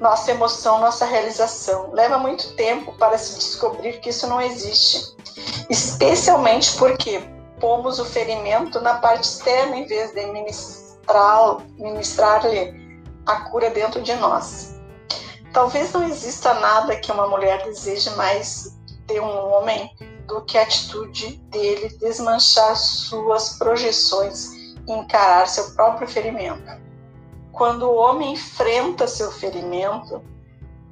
nossa emoção, nossa realização. Leva muito tempo para se descobrir que isso não existe, especialmente porque pomos o ferimento na parte externa em vez de ministrar-lhe ministrar a cura dentro de nós. Talvez não exista nada que uma mulher deseje mais de um homem do que a atitude dele desmanchar suas projeções e encarar seu próprio ferimento. Quando o homem enfrenta seu ferimento,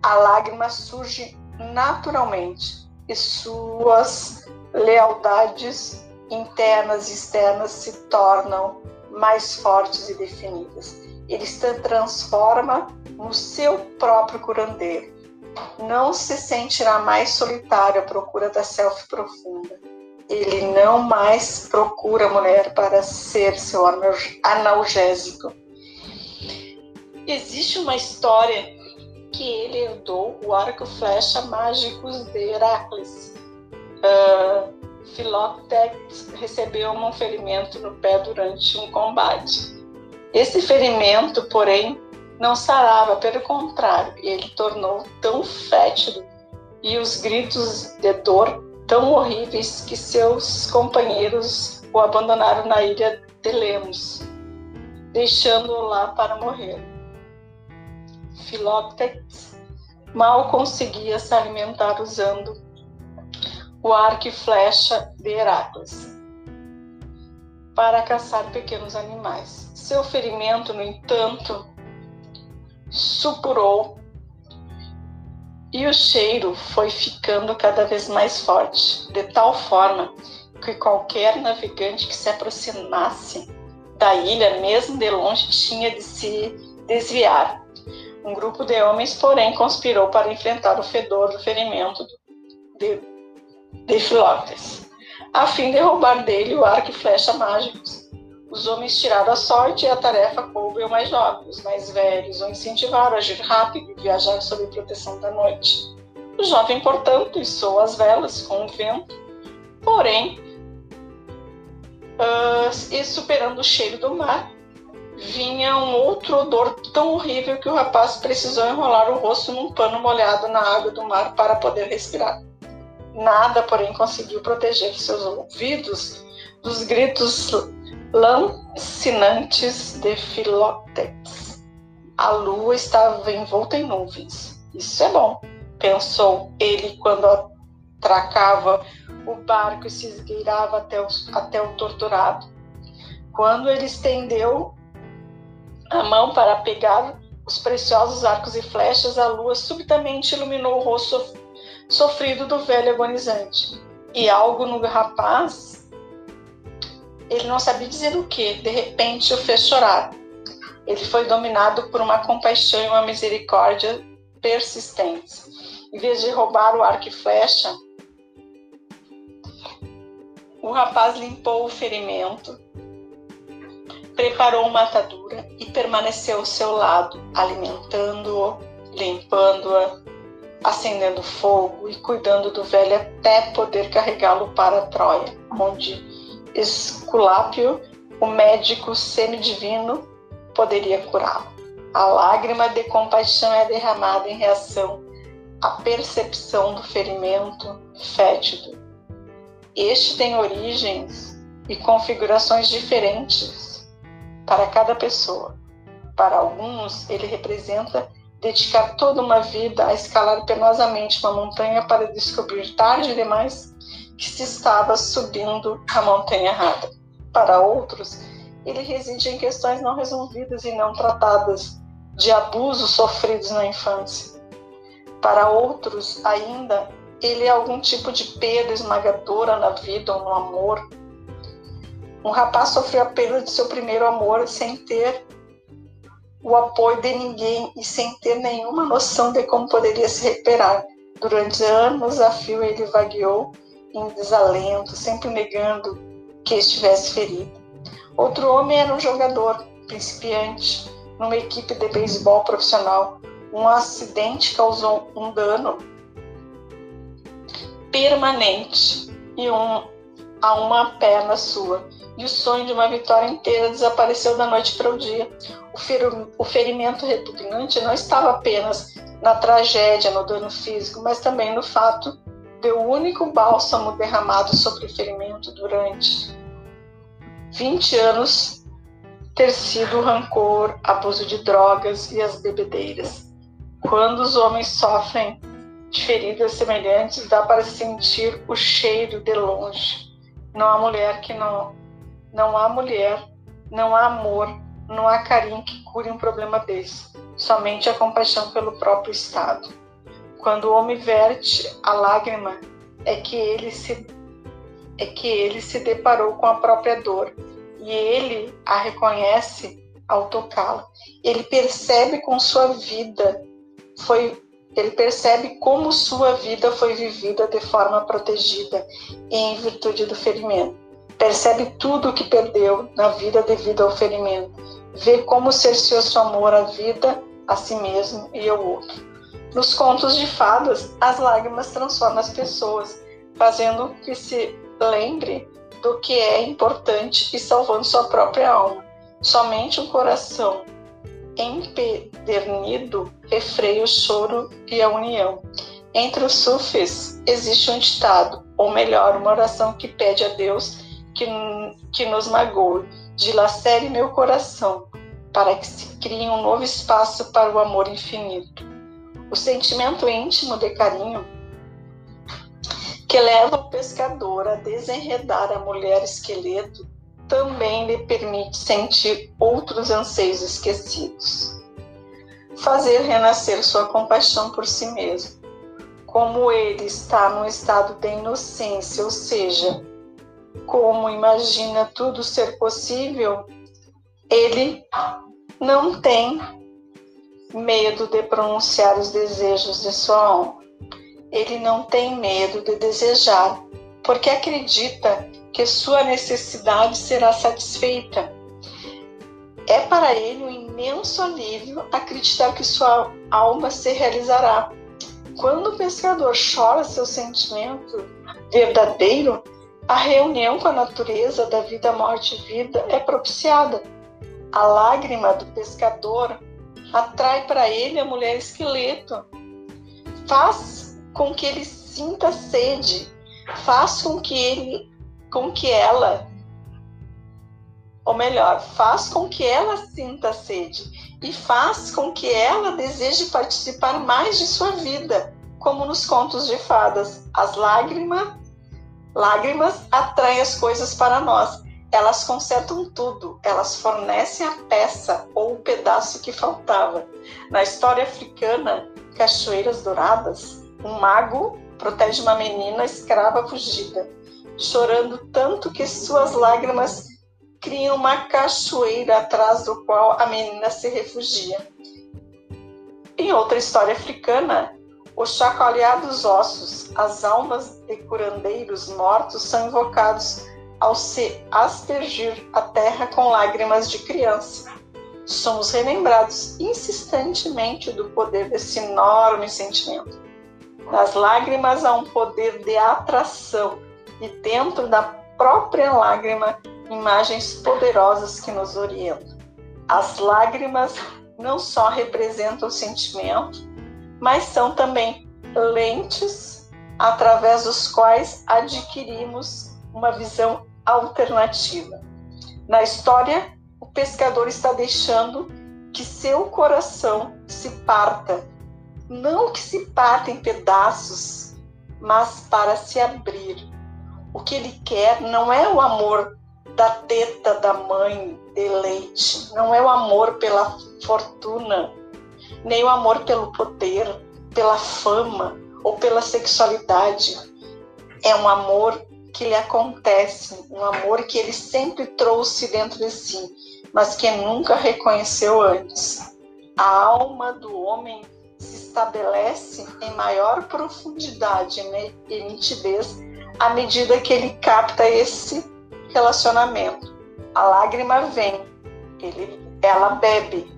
a lágrima surge naturalmente e suas lealdades internas e externas se tornam mais fortes e definidas. Ele se transforma no seu próprio curandeiro. Não se sentirá mais solitário à procura da self profunda. Ele não mais procura a mulher para ser seu analgésico. Existe uma história que ele herdou o arco flecha mágicos de Heracles. Uh, Philoctetes recebeu um ferimento no pé durante um combate. Esse ferimento, porém, não sarava, pelo contrário, ele tornou tão fétido e os gritos de dor tão horríveis que seus companheiros o abandonaram na ilha de Lemos, deixando-o lá para morrer. Philoctetes mal conseguia se alimentar usando o arco e flecha de Heracles para caçar pequenos animais. Seu ferimento, no entanto, supurou e o cheiro foi ficando cada vez mais forte, de tal forma que qualquer navegante que se aproximasse da ilha, mesmo de longe, tinha de se desviar. Um grupo de homens, porém, conspirou para enfrentar o fedor do ferimento de de a fim de roubar dele o arco e flecha mágicos. Os homens tiraram a sorte e a tarefa coube ao mais jovem. Os mais velhos o incentivaram a agir rápido e viajar sob proteção da noite. O jovem, portanto, içou as velas com o vento, porém, uh, e superando o cheiro do mar, vinha um outro odor tão horrível que o rapaz precisou enrolar o rosto num pano molhado na água do mar para poder respirar. Nada, porém, conseguiu proteger seus ouvidos dos gritos lancinantes de Philoctetes. A lua estava envolta em nuvens. Isso é bom, pensou ele quando atracava o barco e se esgueirava até o, até o torturado. Quando ele estendeu a mão para pegar os preciosos arcos e flechas, a lua subitamente iluminou o rosto sofrido do velho agonizante. E algo no rapaz, ele não sabia dizer o que, de repente o fez chorar. Ele foi dominado por uma compaixão e uma misericórdia persistentes. Em vez de roubar o arco e flecha, o rapaz limpou o ferimento, preparou uma atadura e permaneceu ao seu lado, alimentando-o, limpando-a, acendendo fogo e cuidando do velho até poder carregá-lo para Troia, onde Esculápio, o médico semidivino, poderia curá-lo. A lágrima de compaixão é derramada em reação à percepção do ferimento fétido. Este tem origens e configurações diferentes para cada pessoa. Para alguns, ele representa dedicar toda uma vida a escalar penosamente uma montanha para descobrir tarde demais que se estava subindo a montanha errada. Para outros, ele reside em questões não resolvidas e não tratadas, de abusos sofridos na infância. Para outros, ainda, ele é algum tipo de perda esmagadora na vida ou no amor. Um rapaz sofreu a perda de seu primeiro amor sem ter o apoio de ninguém e sem ter nenhuma noção de como poderia se recuperar. Durante anos a fio ele vagueou em desalento, sempre negando que estivesse ferido. Outro homem era um jogador principiante numa equipe de beisebol profissional. Um acidente causou um dano permanente e um, a uma perna sua e o sonho de uma vitória inteira desapareceu da noite para o dia. O, fer o ferimento repugnante não estava apenas na tragédia, no dano físico, mas também no fato de o único bálsamo derramado sobre o ferimento durante 20 anos ter sido o rancor, abuso de drogas e as bebedeiras. Quando os homens sofrem de feridas semelhantes, dá para sentir o cheiro de longe. Não há mulher que não não há mulher, não há amor não há carinho que cure um problema desse, somente a compaixão pelo próprio estado. Quando o homem verte a lágrima, é que ele se é que ele se deparou com a própria dor e ele a reconhece ao tocá-la. Ele percebe com sua vida foi ele percebe como sua vida foi vivida de forma protegida em virtude do ferimento. Percebe tudo o que perdeu na vida devido ao ferimento. Vê como cerceou seu amor à vida, a si mesmo e ao outro. Nos contos de fadas, as lágrimas transformam as pessoas, fazendo que se lembre do que é importante e salvando sua própria alma. Somente um coração empedernido refreia o choro e a união. Entre os sufis existe um ditado, ou melhor, uma oração que pede a Deus que, que nos magoe, dilacere meu coração, para que se crie um novo espaço para o amor infinito. O sentimento íntimo de carinho que leva o pescador a desenredar a mulher esqueleto também lhe permite sentir outros anseios esquecidos. Fazer renascer sua compaixão por si mesmo. Como ele está num estado de inocência, ou seja, como imagina tudo ser possível, ele não tem medo de pronunciar os desejos de sua alma. Ele não tem medo de desejar, porque acredita que sua necessidade será satisfeita. É para ele um imenso alívio acreditar que sua alma se realizará. Quando o pescador chora seu sentimento verdadeiro, a reunião com a natureza da vida, morte e vida é propiciada. A lágrima do pescador atrai para ele a mulher esqueleto, faz com que ele sinta sede, faz com que ele com que ela, ou melhor, faz com que ela sinta sede e faz com que ela deseje participar mais de sua vida, como nos contos de fadas. As lágrimas, lágrimas atraem as coisas para nós. Elas consertam tudo, elas fornecem a peça ou o pedaço que faltava. Na história africana, Cachoeiras Douradas, um mago protege uma menina escrava fugida chorando tanto que suas lágrimas criam uma cachoeira atrás do qual a menina se refugia. Em outra história africana, os chacoalhados ossos, as almas de curandeiros mortos são invocados ao se aspergir a terra com lágrimas de criança. Somos relembrados insistentemente do poder desse enorme sentimento. Nas lágrimas há um poder de atração e dentro da própria lágrima, imagens poderosas que nos orientam. As lágrimas não só representam o sentimento, mas são também lentes através dos quais adquirimos uma visão alternativa. Na história, o pescador está deixando que seu coração se parta, não que se parta em pedaços, mas para se abrir. O que ele quer não é o amor da teta da mãe de leite, não é o amor pela fortuna, nem o amor pelo poder, pela fama ou pela sexualidade. É um amor que lhe acontece, um amor que ele sempre trouxe dentro de si, mas que nunca reconheceu antes. A alma do homem se estabelece em maior profundidade e nitidez à medida que ele capta esse relacionamento. A lágrima vem, ele, ela bebe.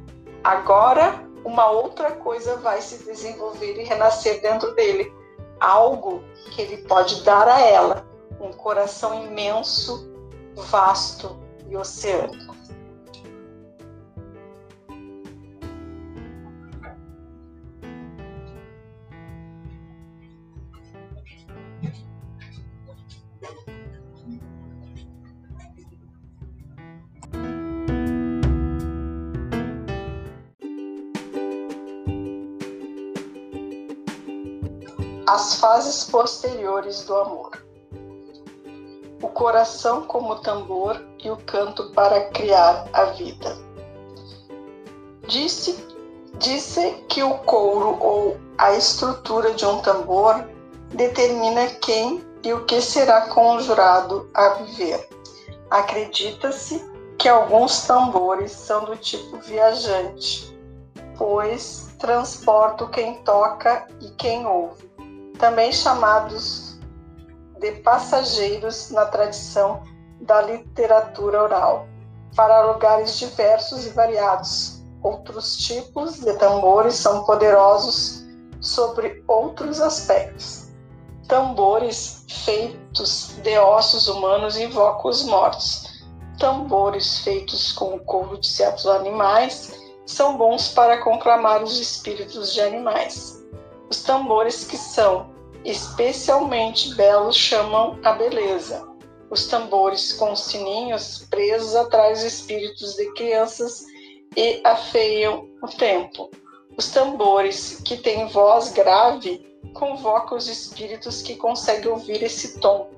Agora, uma outra coisa vai se desenvolver e renascer dentro dele. Algo que ele pode dar a ela, um coração imenso, vasto e oceânico. As fases posteriores do amor. O coração como tambor e o canto para criar a vida. Disse, disse que o couro ou a estrutura de um tambor determina quem e o que será conjurado a viver. Acredita-se que alguns tambores são do tipo viajante, pois transportam quem toca e quem ouve, também chamados de passageiros na tradição da literatura oral, para lugares diversos e variados. Outros tipos de tambores são poderosos sobre outros aspectos. Tambores feitos de ossos humanos invocam os mortos. Tambores feitos com o couro de certos animais são bons para conclamar os espíritos de animais. Os tambores que são especialmente belos chamam a beleza. Os tambores com sininhos presos atrás espíritos de crianças e afeiam o tempo. Os tambores que têm voz grave convocam os espíritos que conseguem ouvir esse tom.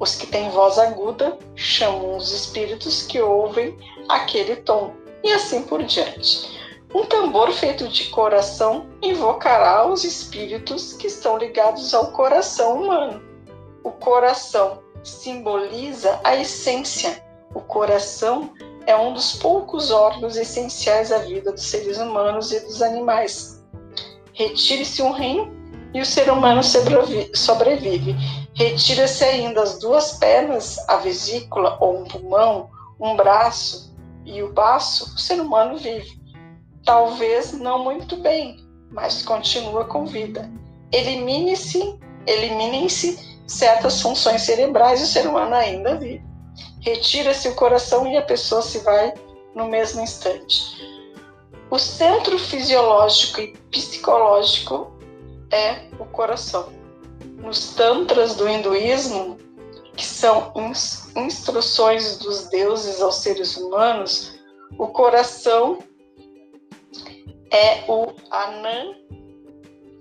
Os que têm voz aguda chamam os espíritos que ouvem aquele tom, e assim por diante. Um tambor feito de coração invocará os espíritos que estão ligados ao coração humano. O coração simboliza a essência. O coração é um dos poucos órgãos essenciais à vida dos seres humanos e dos animais. Retire-se um rim e o ser humano sobrevive. Retira-se ainda as duas pernas, a vesícula ou um pulmão, um braço e o baço, o ser humano vive. Talvez não muito bem, mas continua com vida. Elimine-se, eliminem-se certas funções cerebrais e o ser humano ainda vive. Retira-se o coração e a pessoa se vai no mesmo instante. O centro fisiológico e psicológico é o coração. Nos tantras do hinduísmo, que são instruções dos deuses aos seres humanos, o coração é o Anan,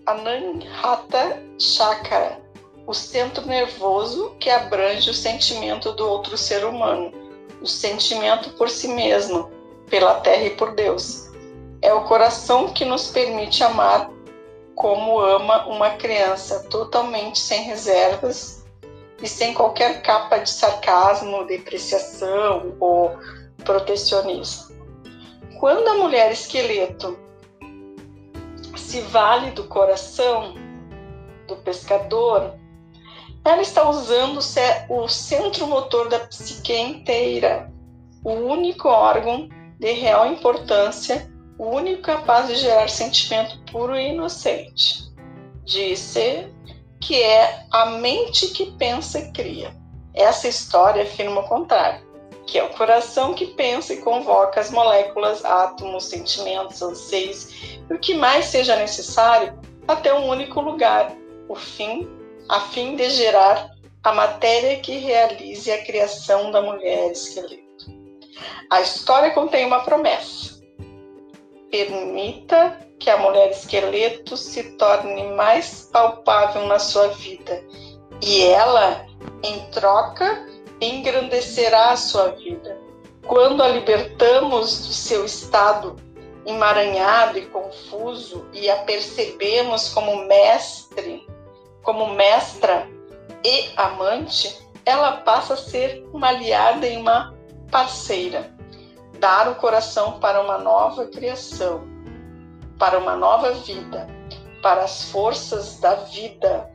Ananhata Chakra, o centro nervoso que abrange o sentimento do outro ser humano, o sentimento por si mesmo, pela terra e por Deus. É o coração que nos permite amar como ama uma criança, totalmente sem reservas e sem qualquer capa de sarcasmo, depreciação ou protecionismo. Quando a mulher esqueleto se vale do coração do pescador, ela está usando o centro motor da psique inteira, o único órgão de real importância, o único capaz de gerar sentimento puro e inocente. Disse que é a mente que pensa e cria. Essa história afirma o contrário, que é o coração que pensa e convoca as moléculas, átomos, sentimentos, anseios e o que mais seja necessário até um único lugar, o fim a fim de gerar a matéria que realize a criação da mulher esqueleto. A história contém uma promessa. Permita que a mulher esqueleto se torne mais palpável na sua vida e ela, em troca, engrandecerá a sua vida. Quando a libertamos do seu estado emaranhado e confuso e a percebemos como mestre como mestra e amante, ela passa a ser uma aliada e uma parceira. Dar o coração para uma nova criação, para uma nova vida, para as forças da vida,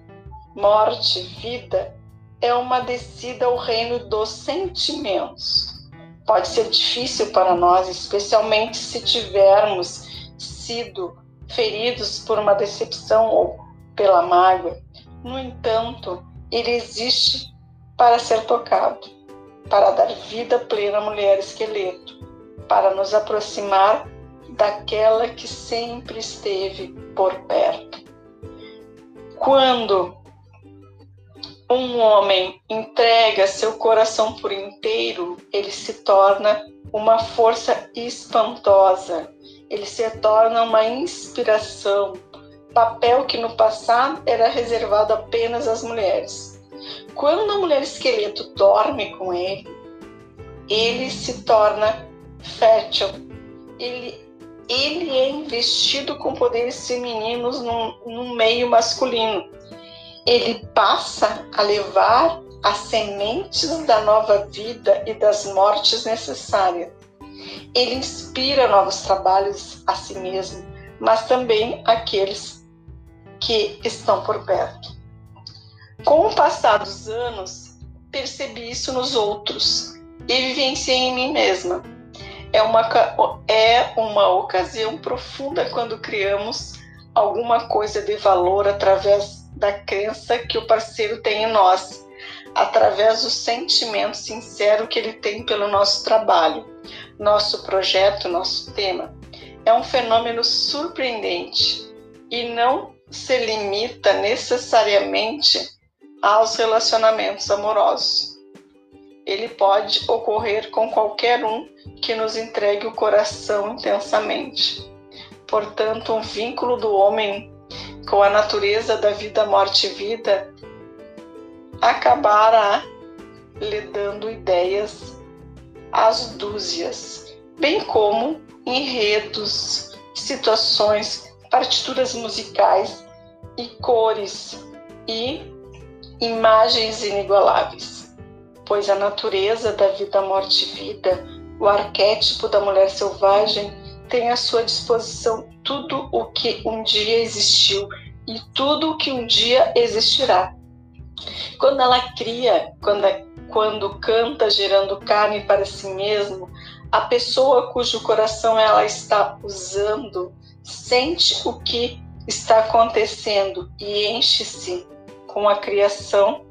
morte, vida, é uma descida ao reino dos sentimentos. Pode ser difícil para nós, especialmente se tivermos sido feridos por uma decepção ou pela mágoa. No entanto, ele existe para ser tocado, para dar vida plena à mulher esqueleto, para nos aproximar daquela que sempre esteve por perto. Quando um homem entrega seu coração por inteiro, ele se torna uma força espantosa, ele se torna uma inspiração, papel que no passado era reservado apenas às mulheres. Quando a mulher esqueleto dorme com ele, ele se torna fértil, ele ele é investido com poderes femininos no meio masculino. Ele passa a levar as sementes da nova vida e das mortes necessárias. Ele inspira novos trabalhos a si mesmo, mas também aqueles que estão por perto. Com o passar dos anos, percebi isso nos outros e vivenciei em mim mesma. É uma, é uma ocasião profunda quando criamos alguma coisa de valor através da crença que o parceiro tem em nós, através do sentimento sincero que ele tem pelo nosso trabalho, nosso projeto, nosso tema. É um fenômeno surpreendente e não se limita necessariamente aos relacionamentos amorosos. Ele pode ocorrer com qualquer um que nos entregue o coração intensamente. Portanto, um vínculo do homem com a natureza da vida, morte e vida acabará lhe dando ideias às dúzias, bem como enredos, situações, partituras musicais e cores e imagens inigualáveis, pois a natureza da vida, morte e vida, o arquétipo da mulher selvagem, tem à sua disposição tudo o que um dia existiu e tudo o que um dia existirá. Quando ela cria, quando, quando canta gerando carne para si mesmo, a pessoa cujo coração ela está usando sente o que está acontecendo e enche-se com a criação,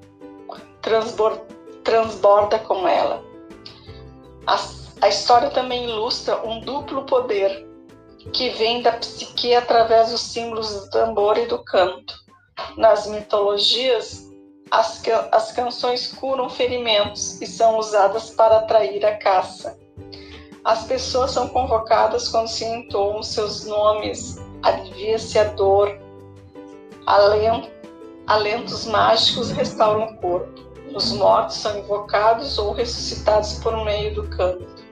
transborda, transborda com ela. A, a história também ilustra um duplo poder que vem da psique através dos símbolos do tambor e do canto. Nas mitologias, as, as canções curam ferimentos e são usadas para atrair a caça. As pessoas são convocadas quando se entoam seus nomes, alivia-se a dor, alento, alentos mágicos restauram o corpo. Os mortos são invocados ou ressuscitados por meio do canto.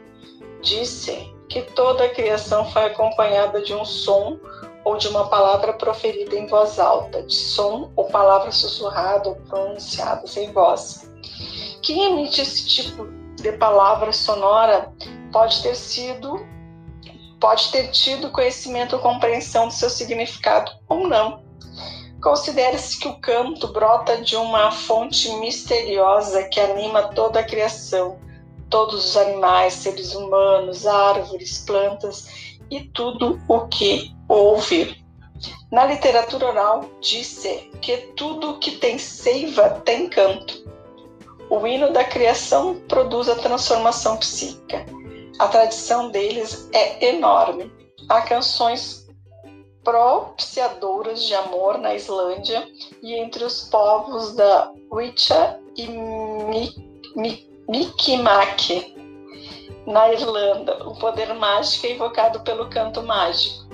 Disse que toda a criação foi acompanhada de um som ou de uma palavra proferida em voz alta, de som ou palavra sussurrada ou pronunciada sem voz. Quem emite esse tipo de palavra sonora pode ter sido, pode ter tido conhecimento ou compreensão do seu significado ou não. Considere-se que o canto brota de uma fonte misteriosa que anima toda a criação, todos os animais, seres humanos, árvores, plantas e tudo o que ouvir. Na literatura oral, disse que tudo que tem seiva tem canto. O hino da criação produz a transformação psíquica. A tradição deles é enorme. Há canções propiciadoras de amor na Islândia e entre os povos da Wicha e Mikimak na Irlanda. O poder mágico é invocado pelo canto mágico.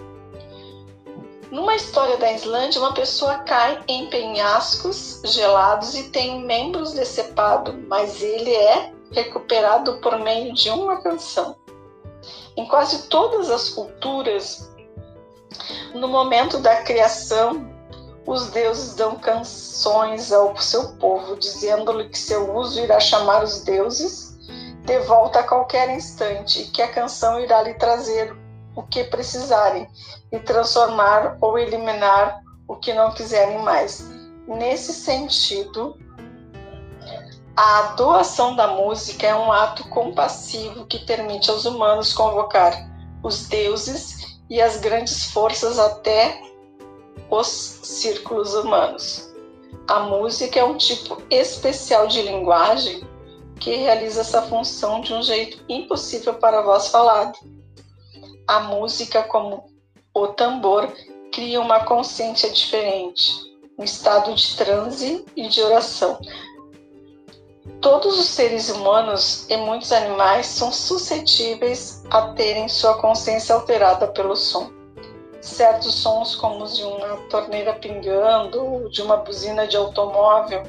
Numa história da Islândia, uma pessoa cai em penhascos gelados e tem membros decepados, mas ele é recuperado por meio de uma canção. Em quase todas as culturas, no momento da criação, os deuses dão canções ao seu povo, dizendo-lhe que seu uso irá chamar os deuses de volta a qualquer instante e que a canção irá lhe trazer o que precisarem e transformar ou eliminar o que não quiserem mais. Nesse sentido, a doação da música é um ato compassivo que permite aos humanos convocar os deuses e as grandes forças até os círculos humanos. A música é um tipo especial de linguagem que realiza essa função de um jeito impossível para voz falada a música, como o tambor, cria uma consciência diferente, um estado de transe e de oração. Todos os seres humanos e muitos animais são suscetíveis a terem sua consciência alterada pelo som. Certos sons, como os de uma torneira pingando ou de uma buzina de automóvel,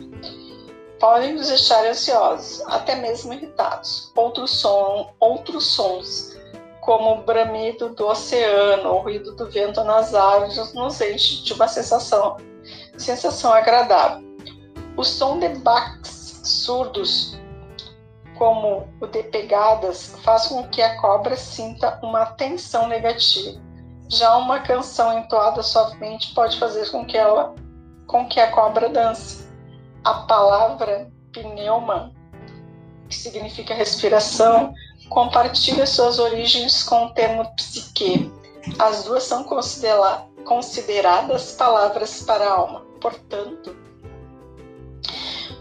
podem nos deixar ansiosos, até mesmo irritados. Outros, som, outros sons como o bramido do oceano, o ruído do vento nas árvores, nos enche de uma sensação, sensação agradável. O som de baques surdos, como o de pegadas, faz com que a cobra sinta uma tensão negativa. Já uma canção entoada suavemente pode fazer com que ela, com que a cobra dance. A palavra pneuma, que significa respiração, compartilha suas origens com o termo psique. As duas são consideradas palavras para a alma. Portanto,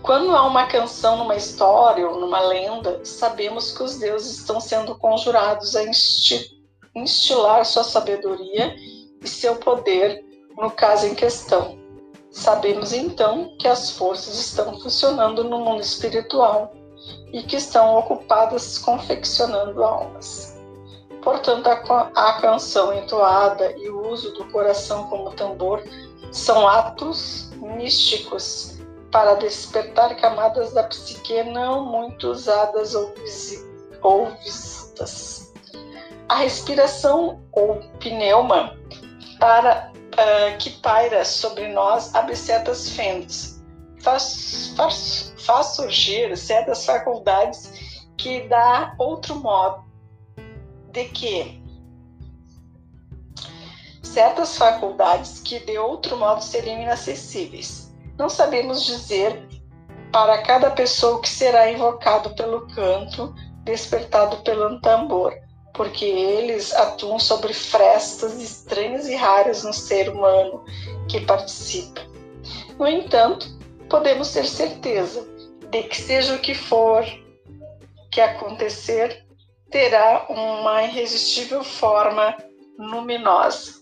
quando há uma canção numa história ou numa lenda, sabemos que os deuses estão sendo conjurados a instilar sua sabedoria e seu poder no caso em questão. Sabemos então que as forças estão funcionando no mundo espiritual e que estão ocupadas confeccionando almas. Portanto, a, canção entoada e o uso do coração como tambor são atos místicos para despertar camadas da psique não muito usadas ou, ou vistas. A respiração ou pneuma para uh, que paira sobre nós abre certas fendas, faz, faz, faz surgir certas faculdades que dá outro modo de que certas faculdades que de outro modo seriam inacessíveis não sabemos dizer para cada pessoa que será invocado pelo canto, despertado pelo tambor, porque eles atuam sobre frestas estranhas e raras no ser humano que participa. No entanto, podemos ter certeza de que seja o que for que acontecer, terá uma irresistível forma luminosa.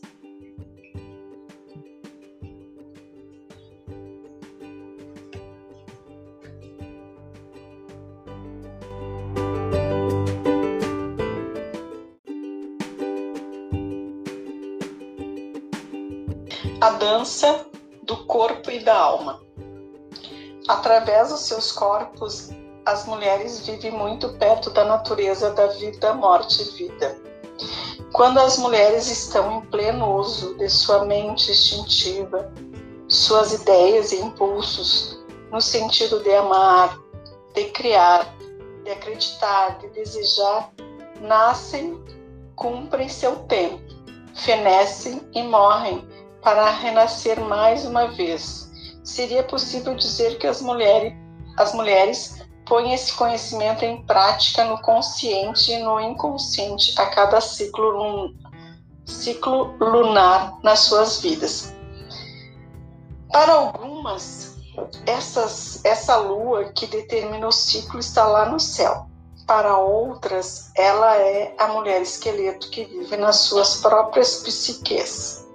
Do corpo e da alma. Através dos seus corpos, as mulheres vivem muito perto da natureza da vida, morte e vida. Quando as mulheres estão em pleno uso de sua mente instintiva, suas ideias e impulsos, no sentido de amar, de criar, de acreditar, de desejar, nascem, cumprem seu tempo, fenecem e morrem para renascer mais uma vez. Seria possível dizer que as mulheres, as mulheres põem esse conhecimento em prática no consciente e no inconsciente a cada ciclo, ciclo lunar nas suas vidas. Para algumas, essas, essa lua que determina o ciclo está lá no céu. Para outras, ela é a mulher esqueleto que vive nas suas próprias psiques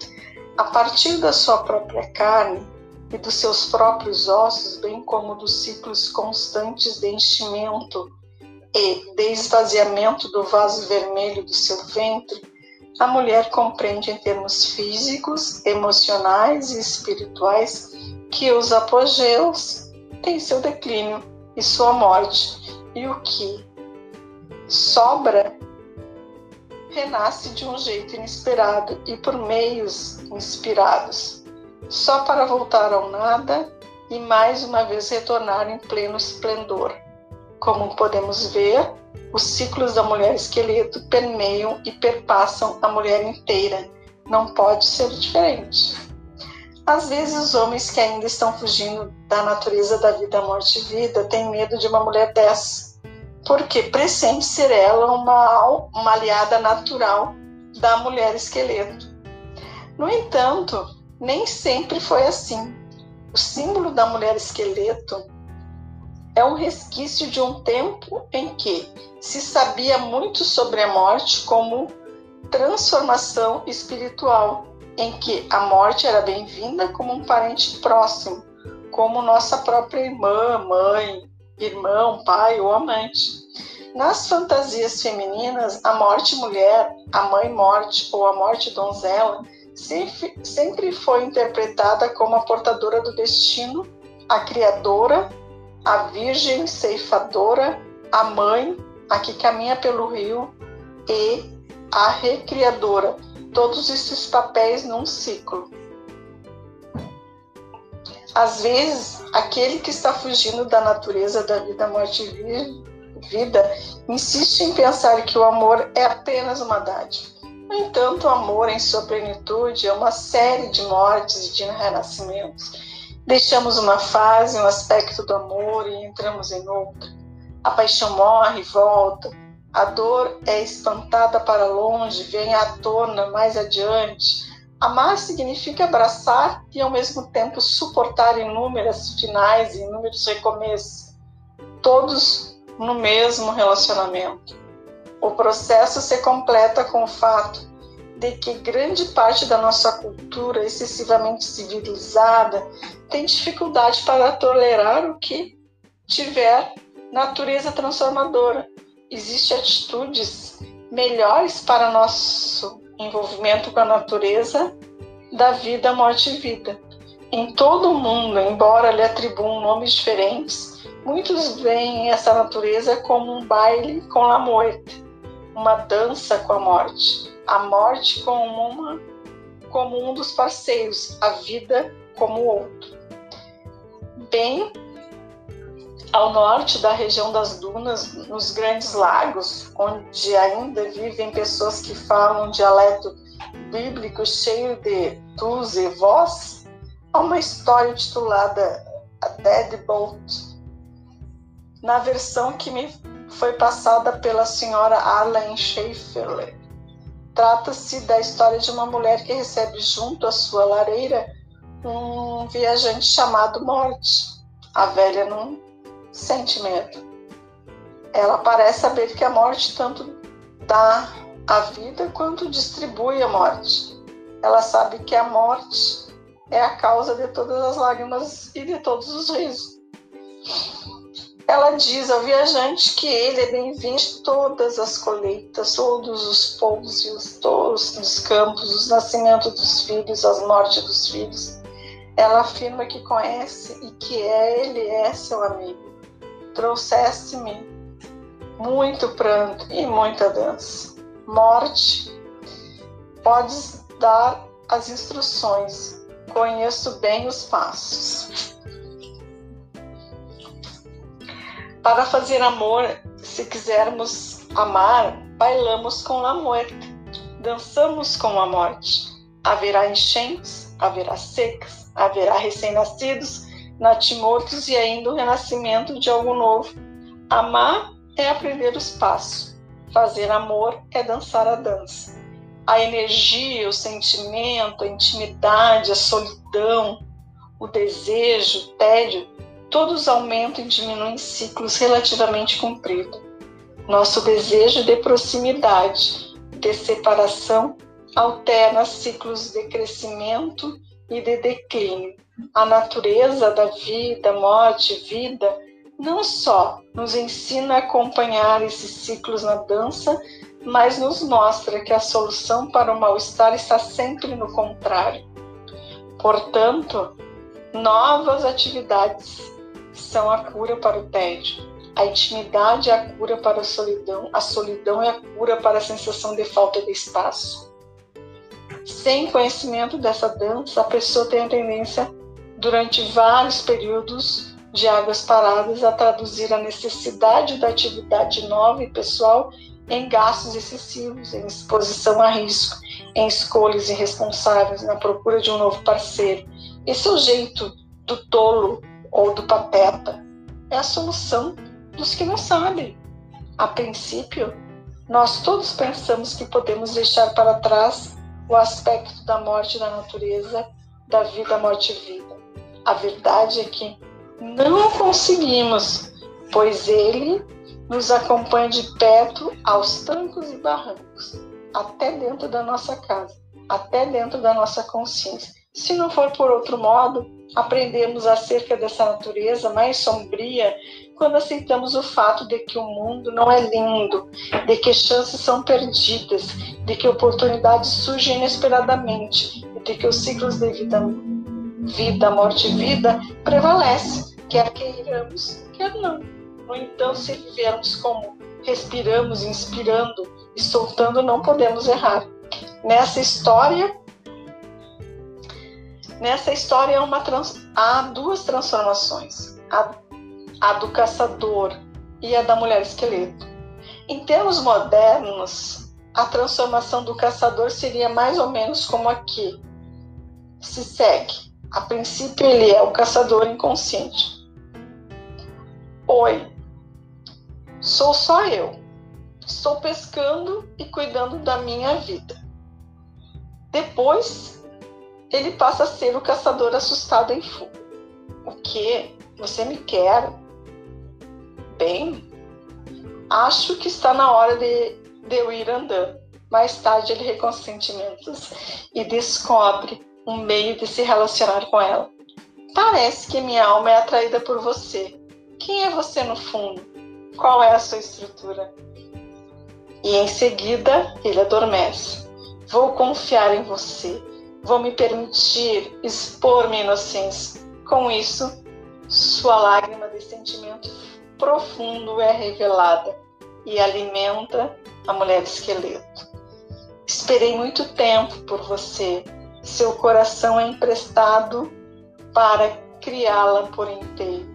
a partir da sua própria carne e dos seus próprios ossos, bem como dos ciclos constantes de enchimento e de esvaziamento do vaso vermelho do seu ventre, a mulher compreende em termos físicos, emocionais e espirituais que os apogeus têm seu declínio e sua morte, e o que sobra renasce de um jeito inesperado e por meios inspirados, só para voltar ao nada e mais uma vez retornar em pleno esplendor. Como podemos ver, os ciclos da mulher esqueleto permeiam e perpassam a mulher inteira. Não pode ser diferente. Às vezes, os homens que ainda estão fugindo da natureza da vida, morte e vida têm medo de uma mulher dessa porque pressente ser ela uma, uma aliada natural da mulher esqueleto. No entanto, nem sempre foi assim. O símbolo da mulher esqueleto é um resquício de um tempo em que se sabia muito sobre a morte como transformação espiritual, em que a morte era bem-vinda como um parente próximo, como nossa própria irmã, mãe, irmão, pai ou amante. Nas fantasias femininas, a morte mulher, a mãe morte ou a morte donzela sempre foi interpretada como a portadora do destino, a criadora, a virgem ceifadora, a mãe, a que caminha pelo rio e a recriadora, todos esses papéis num ciclo. Às vezes, aquele que está fugindo da natureza da vida, morte e vida insiste em pensar que o amor é apenas uma dádiva. No entanto, o amor em sua plenitude é uma série de mortes e de renascimentos. Deixamos uma fase, um aspecto do amor e entramos em outra. A paixão morre e volta. A dor é espantada para longe, vem à tona mais adiante Amar significa abraçar e ao mesmo tempo suportar inúmeras finais inúmeros recomeços, todos no mesmo relacionamento. O processo se completa com o fato de que grande parte da nossa cultura excessivamente civilizada tem dificuldade para tolerar o que tiver natureza transformadora. Existem atitudes melhores para nosso envolvimento com a natureza da vida, morte e vida. Em todo o mundo, embora lhe atribuam nomes diferentes, muitos veem essa natureza como um baile com a morte, uma dança com a morte, a morte como, uma, como um dos parceiros, a vida como outro. Bem ao norte da região das dunas, nos Grandes Lagos, onde ainda vivem pessoas que falam um dialeto bíblico cheio de tus e vós, há uma história titulada A Deadbolt, na versão que me foi passada pela senhora Arlene Schaeffer. Trata-se da história de uma mulher que recebe junto à sua lareira um viajante chamado Morte. A velha não sente medo. Ela parece saber que a morte tanto dá a vida quanto distribui a morte. Ela sabe que a morte é a causa de todas as lágrimas e de todos os risos. Ela diz ao viajante que ele é bem-vindo em todas as colheitas, todos os povos e os touros dos campos, os nascimentos dos filhos, as mortes dos filhos. Ela afirma que conhece e que é, ele é seu amigo trouxesse-me muito pranto e muita dança. Morte, podes dar as instruções, conheço bem os passos. Para fazer amor, se quisermos amar, bailamos com a morte, dançamos com a morte. Haverá enchentes, haverá secas, haverá recém-nascidos, natimortos e ainda o renascimento de algo novo. Amar é aprender os passos, fazer amor é dançar a dança. A energia, o sentimento, a intimidade, a solidão, o desejo, o tédio, todos aumentam e diminuem em ciclos relativamente compridos. Nosso desejo de proximidade, de separação, alterna ciclos de crescimento e de declínio a natureza da vida, morte, vida, não só nos ensina a acompanhar esses ciclos na dança, mas nos mostra que a solução para o mal-estar está sempre no contrário. Portanto, novas atividades são a cura para o tédio. A intimidade é a cura para a solidão, a solidão é a cura para a sensação de falta de espaço. Sem conhecimento dessa dança, a pessoa tem a tendência durante vários períodos de águas paradas a traduzir a necessidade da atividade nova e pessoal em gastos excessivos, em exposição a risco, em escolhas irresponsáveis, na procura de um novo parceiro. Esse é o jeito do tolo ou do pateta. É a solução dos que não sabem. A princípio, nós todos pensamos que podemos deixar para trás o aspecto da morte da natureza, da vida, morte e vida. A verdade é que não conseguimos, pois ele nos acompanha de perto aos trancos e barrancos, até dentro da nossa casa, até dentro da nossa consciência. Se não for por outro modo, aprendemos acerca dessa natureza mais sombria quando aceitamos o fato de que o mundo não é lindo, de que chances são perdidas, de que oportunidades surgem inesperadamente, de que os ciclos de vida vida, morte e vida, prevalece, quer queiramos, quer não. No entanto, se vivermos como respiramos, inspirando e soltando não podemos errar. Nessa história, nessa história uma trans, há duas transformações, a do caçador e a da mulher esqueleto. Em termos modernos, a transformação do caçador seria mais ou menos como aqui se segue. A princípio, ele é o caçador inconsciente. Oi, sou só eu. Estou pescando e cuidando da minha vida. Depois, ele passa a ser o caçador assustado em fuga. O que? Você me quer? Bem, acho que está na hora de, de eu ir andando. Mais tarde, ele reconhece sentimentos e descobre um meio de se relacionar com ela. Parece que minha alma é atraída por você. Quem é você no fundo? Qual é a sua estrutura? E em seguida ele adormece. Vou confiar em você. Vou me permitir expor minha inocência. Com isso, sua lágrima de sentimento profundo é revelada e alimenta a mulher esqueleto. Esperei muito tempo por você seu coração é emprestado para criá-la por inteiro.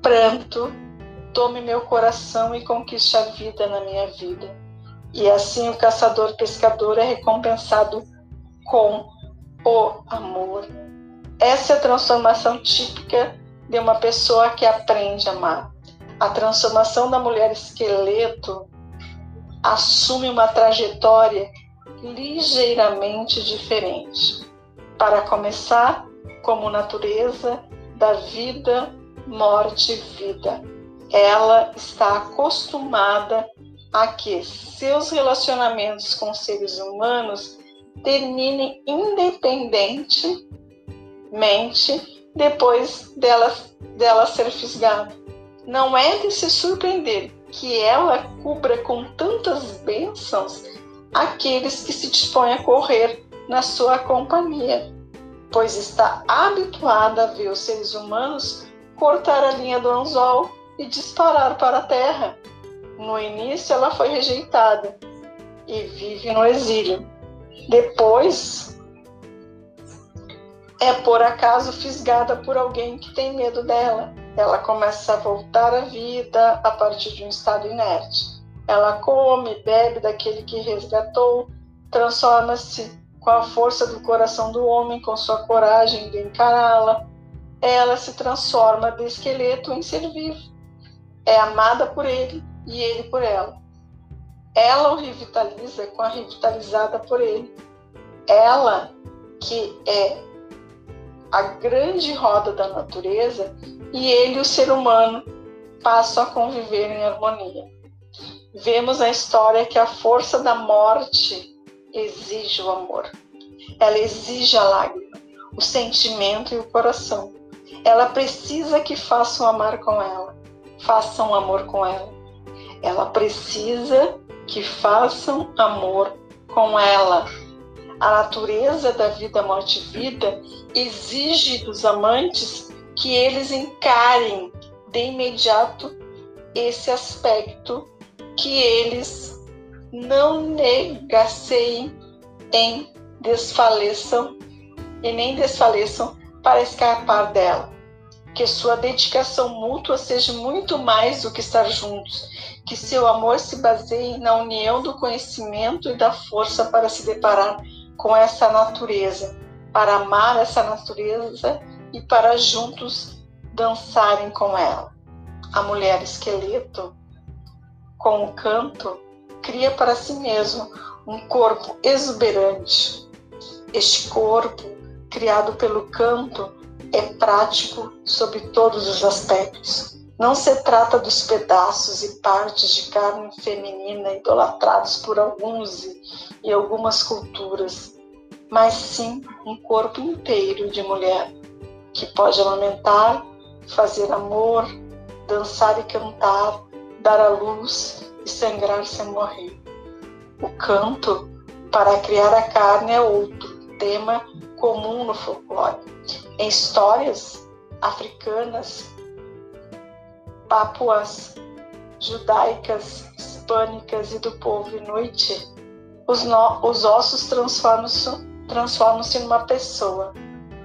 Pranto, tome meu coração e conquiste a vida na minha vida. E assim o caçador-pescador é recompensado com o amor. Essa é a transformação típica de uma pessoa que aprende a amar. A transformação da mulher esqueleto assume uma trajetória ligeiramente diferente. Para começar, como natureza da vida, morte e vida. Ela está acostumada a que seus relacionamentos com seres humanos terminem independentemente depois dela, dela ser fisgada. Não é de se surpreender que ela cubra com tantas bênçãos aqueles que se dispõem a correr na sua companhia, pois está habituada a ver os seres humanos cortar a linha do anzol e disparar para a terra. No início, ela foi rejeitada e vive no exílio. Depois, é por acaso fisgada por alguém que tem medo dela. Ela começa a voltar à vida a partir de um estado inerte. Ela come, bebe daquele que resgatou, transforma-se com a força do coração do homem, com sua coragem de encará-la. Ela se transforma de esqueleto em ser vivo. É amada por ele e ele por ela. Ela o revitaliza com a revitalizada por ele. Ela, que é a grande roda da natureza, e ele, o ser humano, passam a conviver em harmonia vemos na história que a força da morte exige o amor. Ela exige a lágrima, o sentimento e o coração. Ela precisa que façam amar com ela, façam amor com ela. Ela precisa que façam amor com ela. A natureza da vida, morte e vida exige dos amantes que eles encarem de imediato esse aspecto que eles não negassem em desfaleçam e nem desfaleçam para escapar dela. Que sua dedicação mútua seja muito mais do que estar juntos, que seu amor se baseie na união do conhecimento e da força para se deparar com essa natureza, para amar essa natureza e para juntos dançarem com ela. A mulher esqueleto com o canto, cria para si mesmo um corpo exuberante. Este corpo, criado pelo canto, é prático sob todos os aspectos. Não se trata dos pedaços e partes de carne feminina idolatrados por alguns e algumas culturas, mas sim um corpo inteiro de mulher que pode lamentar, fazer amor, dançar e cantar, dar à luz e sangrar sem morrer. O canto para criar a carne é outro tema comum no folclore. Em histórias africanas, papuas, judaicas, hispânicas e do povo inuit, os, no, os ossos transformam-se transformam numa pessoa.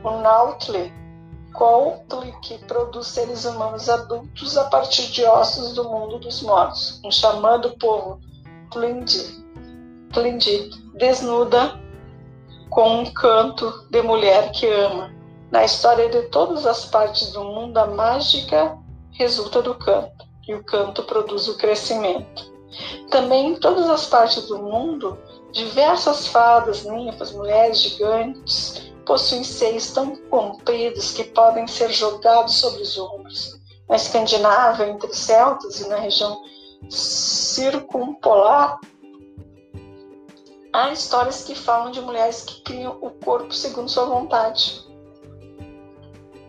O Nautle, Coutle, que produz seres humanos adultos a partir de ossos do mundo dos mortos. Um xamã do povo, Tlingit, desnuda com um canto de mulher que ama. Na história de todas as partes do mundo, a mágica resulta do canto, e o canto produz o crescimento. Também em todas as partes do mundo, diversas fadas, ninfas, mulheres gigantes possuem seios tão compridos que podem ser jogados sobre os ombros. Na Escandinávia, entre celtas e na região circumpolar, há histórias que falam de mulheres que criam o corpo segundo sua vontade.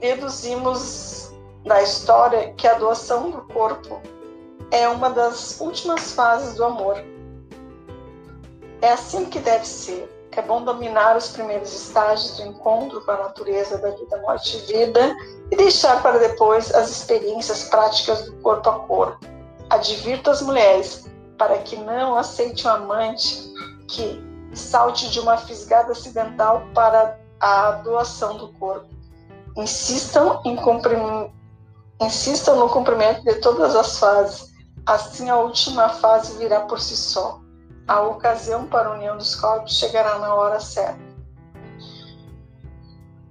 Deduzimos da história que a doação do corpo é uma das últimas fases do amor. É assim que deve ser. É bom dominar os primeiros estágios do encontro com a natureza da vida, morte e vida e deixar para depois as experiências práticas do corpo a corpo. Advirto as mulheres para que não aceite um amante que salte de uma fisgada acidental para a doação do corpo. Insistam, em Insistam no cumprimento de todas as fases Assim, a última fase virá por si só. A ocasião para a união dos corpos chegará na hora certa.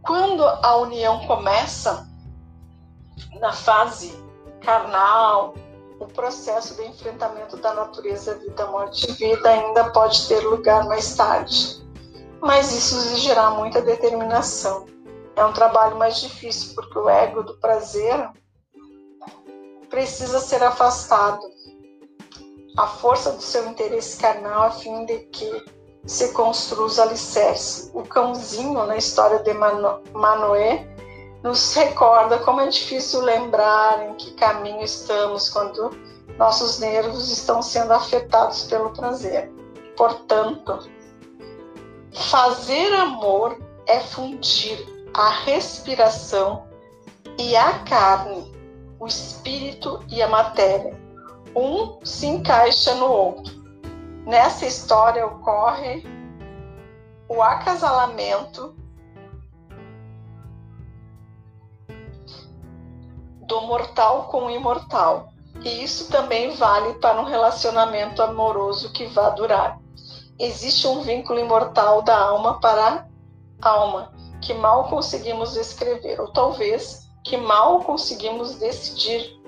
Quando a união começa, na fase carnal, o processo de enfrentamento da natureza vida, morte e vida ainda pode ter lugar mais tarde. Mas isso exigirá muita determinação. É um trabalho mais difícil porque o ego do prazer precisa ser afastado. A força do seu interesse carnal a fim de que se construa os alicerces. O cãozinho, na história de Mano Manoé, nos recorda como é difícil lembrar em que caminho estamos quando nossos nervos estão sendo afetados pelo prazer. Portanto, fazer amor é fundir a respiração e a carne o espírito e a matéria. Um se encaixa no outro. Nessa história ocorre o acasalamento do mortal com o imortal. E isso também vale para um relacionamento amoroso que vá durar. Existe um vínculo imortal da alma para a alma que mal conseguimos descrever, ou talvez que mal conseguimos decidir,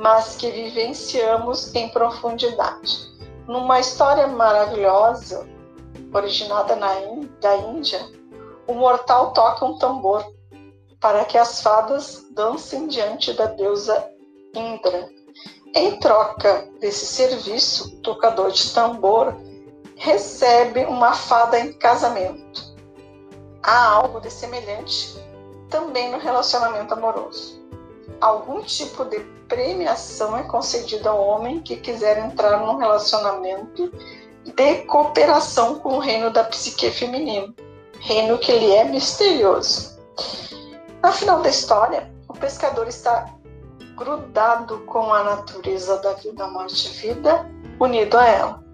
mas que vivenciamos em profundidade. Numa história maravilhosa, originada na da Índia, o mortal toca um tambor para que as fadas dancem diante da deusa Indra. Em troca desse serviço, o tocador de tambor recebe uma fada em casamento. Há algo de semelhante também no relacionamento amoroso. Algum tipo de premiação é concedida ao homem que quiser entrar num relacionamento de cooperação com o reino da psique feminino, reino que lhe é misterioso. No final da história, o pescador está grudado com a natureza da vida, morte e vida, unido a ela.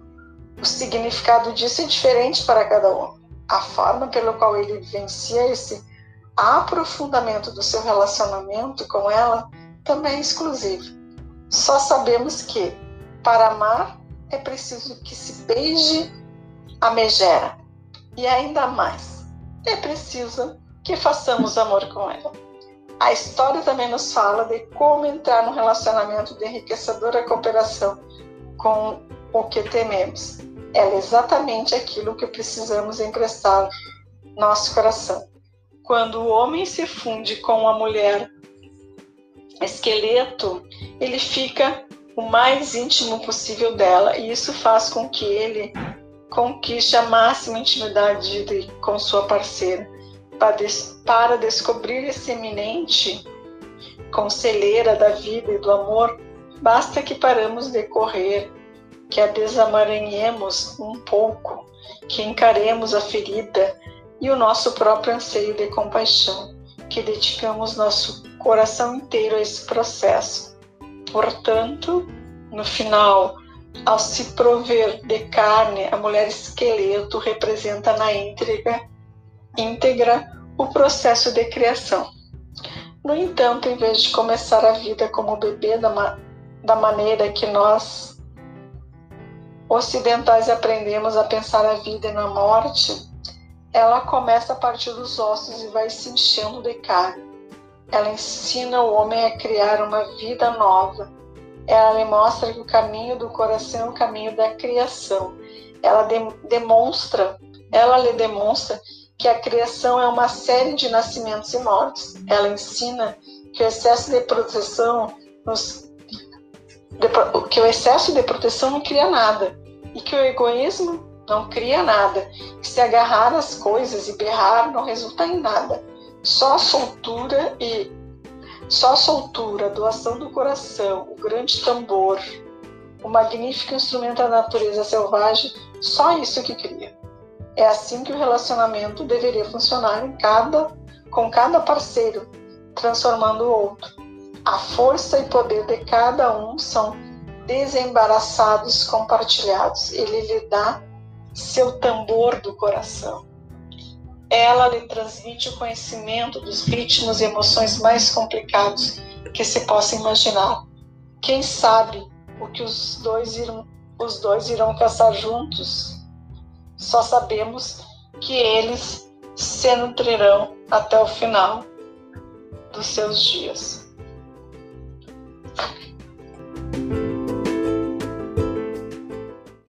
O significado disso é diferente para cada um. A forma pela qual ele vivencia esse aprofundamento do seu relacionamento com ela também é exclusivo. Só sabemos que, para amar, é preciso que se beije a megera. E ainda mais, é preciso que façamos amor com ela. A história também nos fala de como entrar num relacionamento de enriquecedora cooperação com o que tememos. Ela é exatamente aquilo que precisamos emprestar nosso coração quando o homem se funde com a mulher esqueleto, ele fica o mais íntimo possível dela e isso faz com que ele conquiste a máxima intimidade de, com sua parceira. Para, des, para descobrir esse eminente conselheira da vida e do amor, basta que paramos de correr, que a desamaranhemos um pouco, que encaremos a ferida e o nosso próprio anseio de compaixão, que dedicamos nosso coração inteiro a esse processo. Portanto, no final Ao se prover de carne, a mulher esqueleto representa na íntegra, íntegra o processo de criação. No entanto, em vez de começar a vida como bebê da, ma da maneira que nós ocidentais aprendemos a pensar a vida e na morte, ela começa a partir dos ossos e vai se enchendo de carne. Ela ensina o homem a criar uma vida nova. Ela lhe mostra que o caminho do coração é o caminho da criação. Ela de demonstra, ela lhe demonstra que a criação é uma série de nascimentos e mortes. Ela ensina que o excesso de proteção nos, que o excesso de proteção não cria nada e que o egoísmo não cria nada. Se agarrar às coisas e berrar não resulta em nada. Só a soltura e só a soltura, a doação do coração, o grande tambor, o magnífico instrumento da natureza selvagem, só isso que cria. É assim que o relacionamento deveria funcionar em cada, com cada parceiro, transformando o outro. A força e poder de cada um são desembaraçados, compartilhados. Ele lhe dá seu tambor do coração. Ela lhe transmite o conhecimento dos ritmos e emoções mais complicados que se possa imaginar. Quem sabe o que os dois irão, os dois irão caçar juntos? Só sabemos que eles se nutrirão até o final dos seus dias.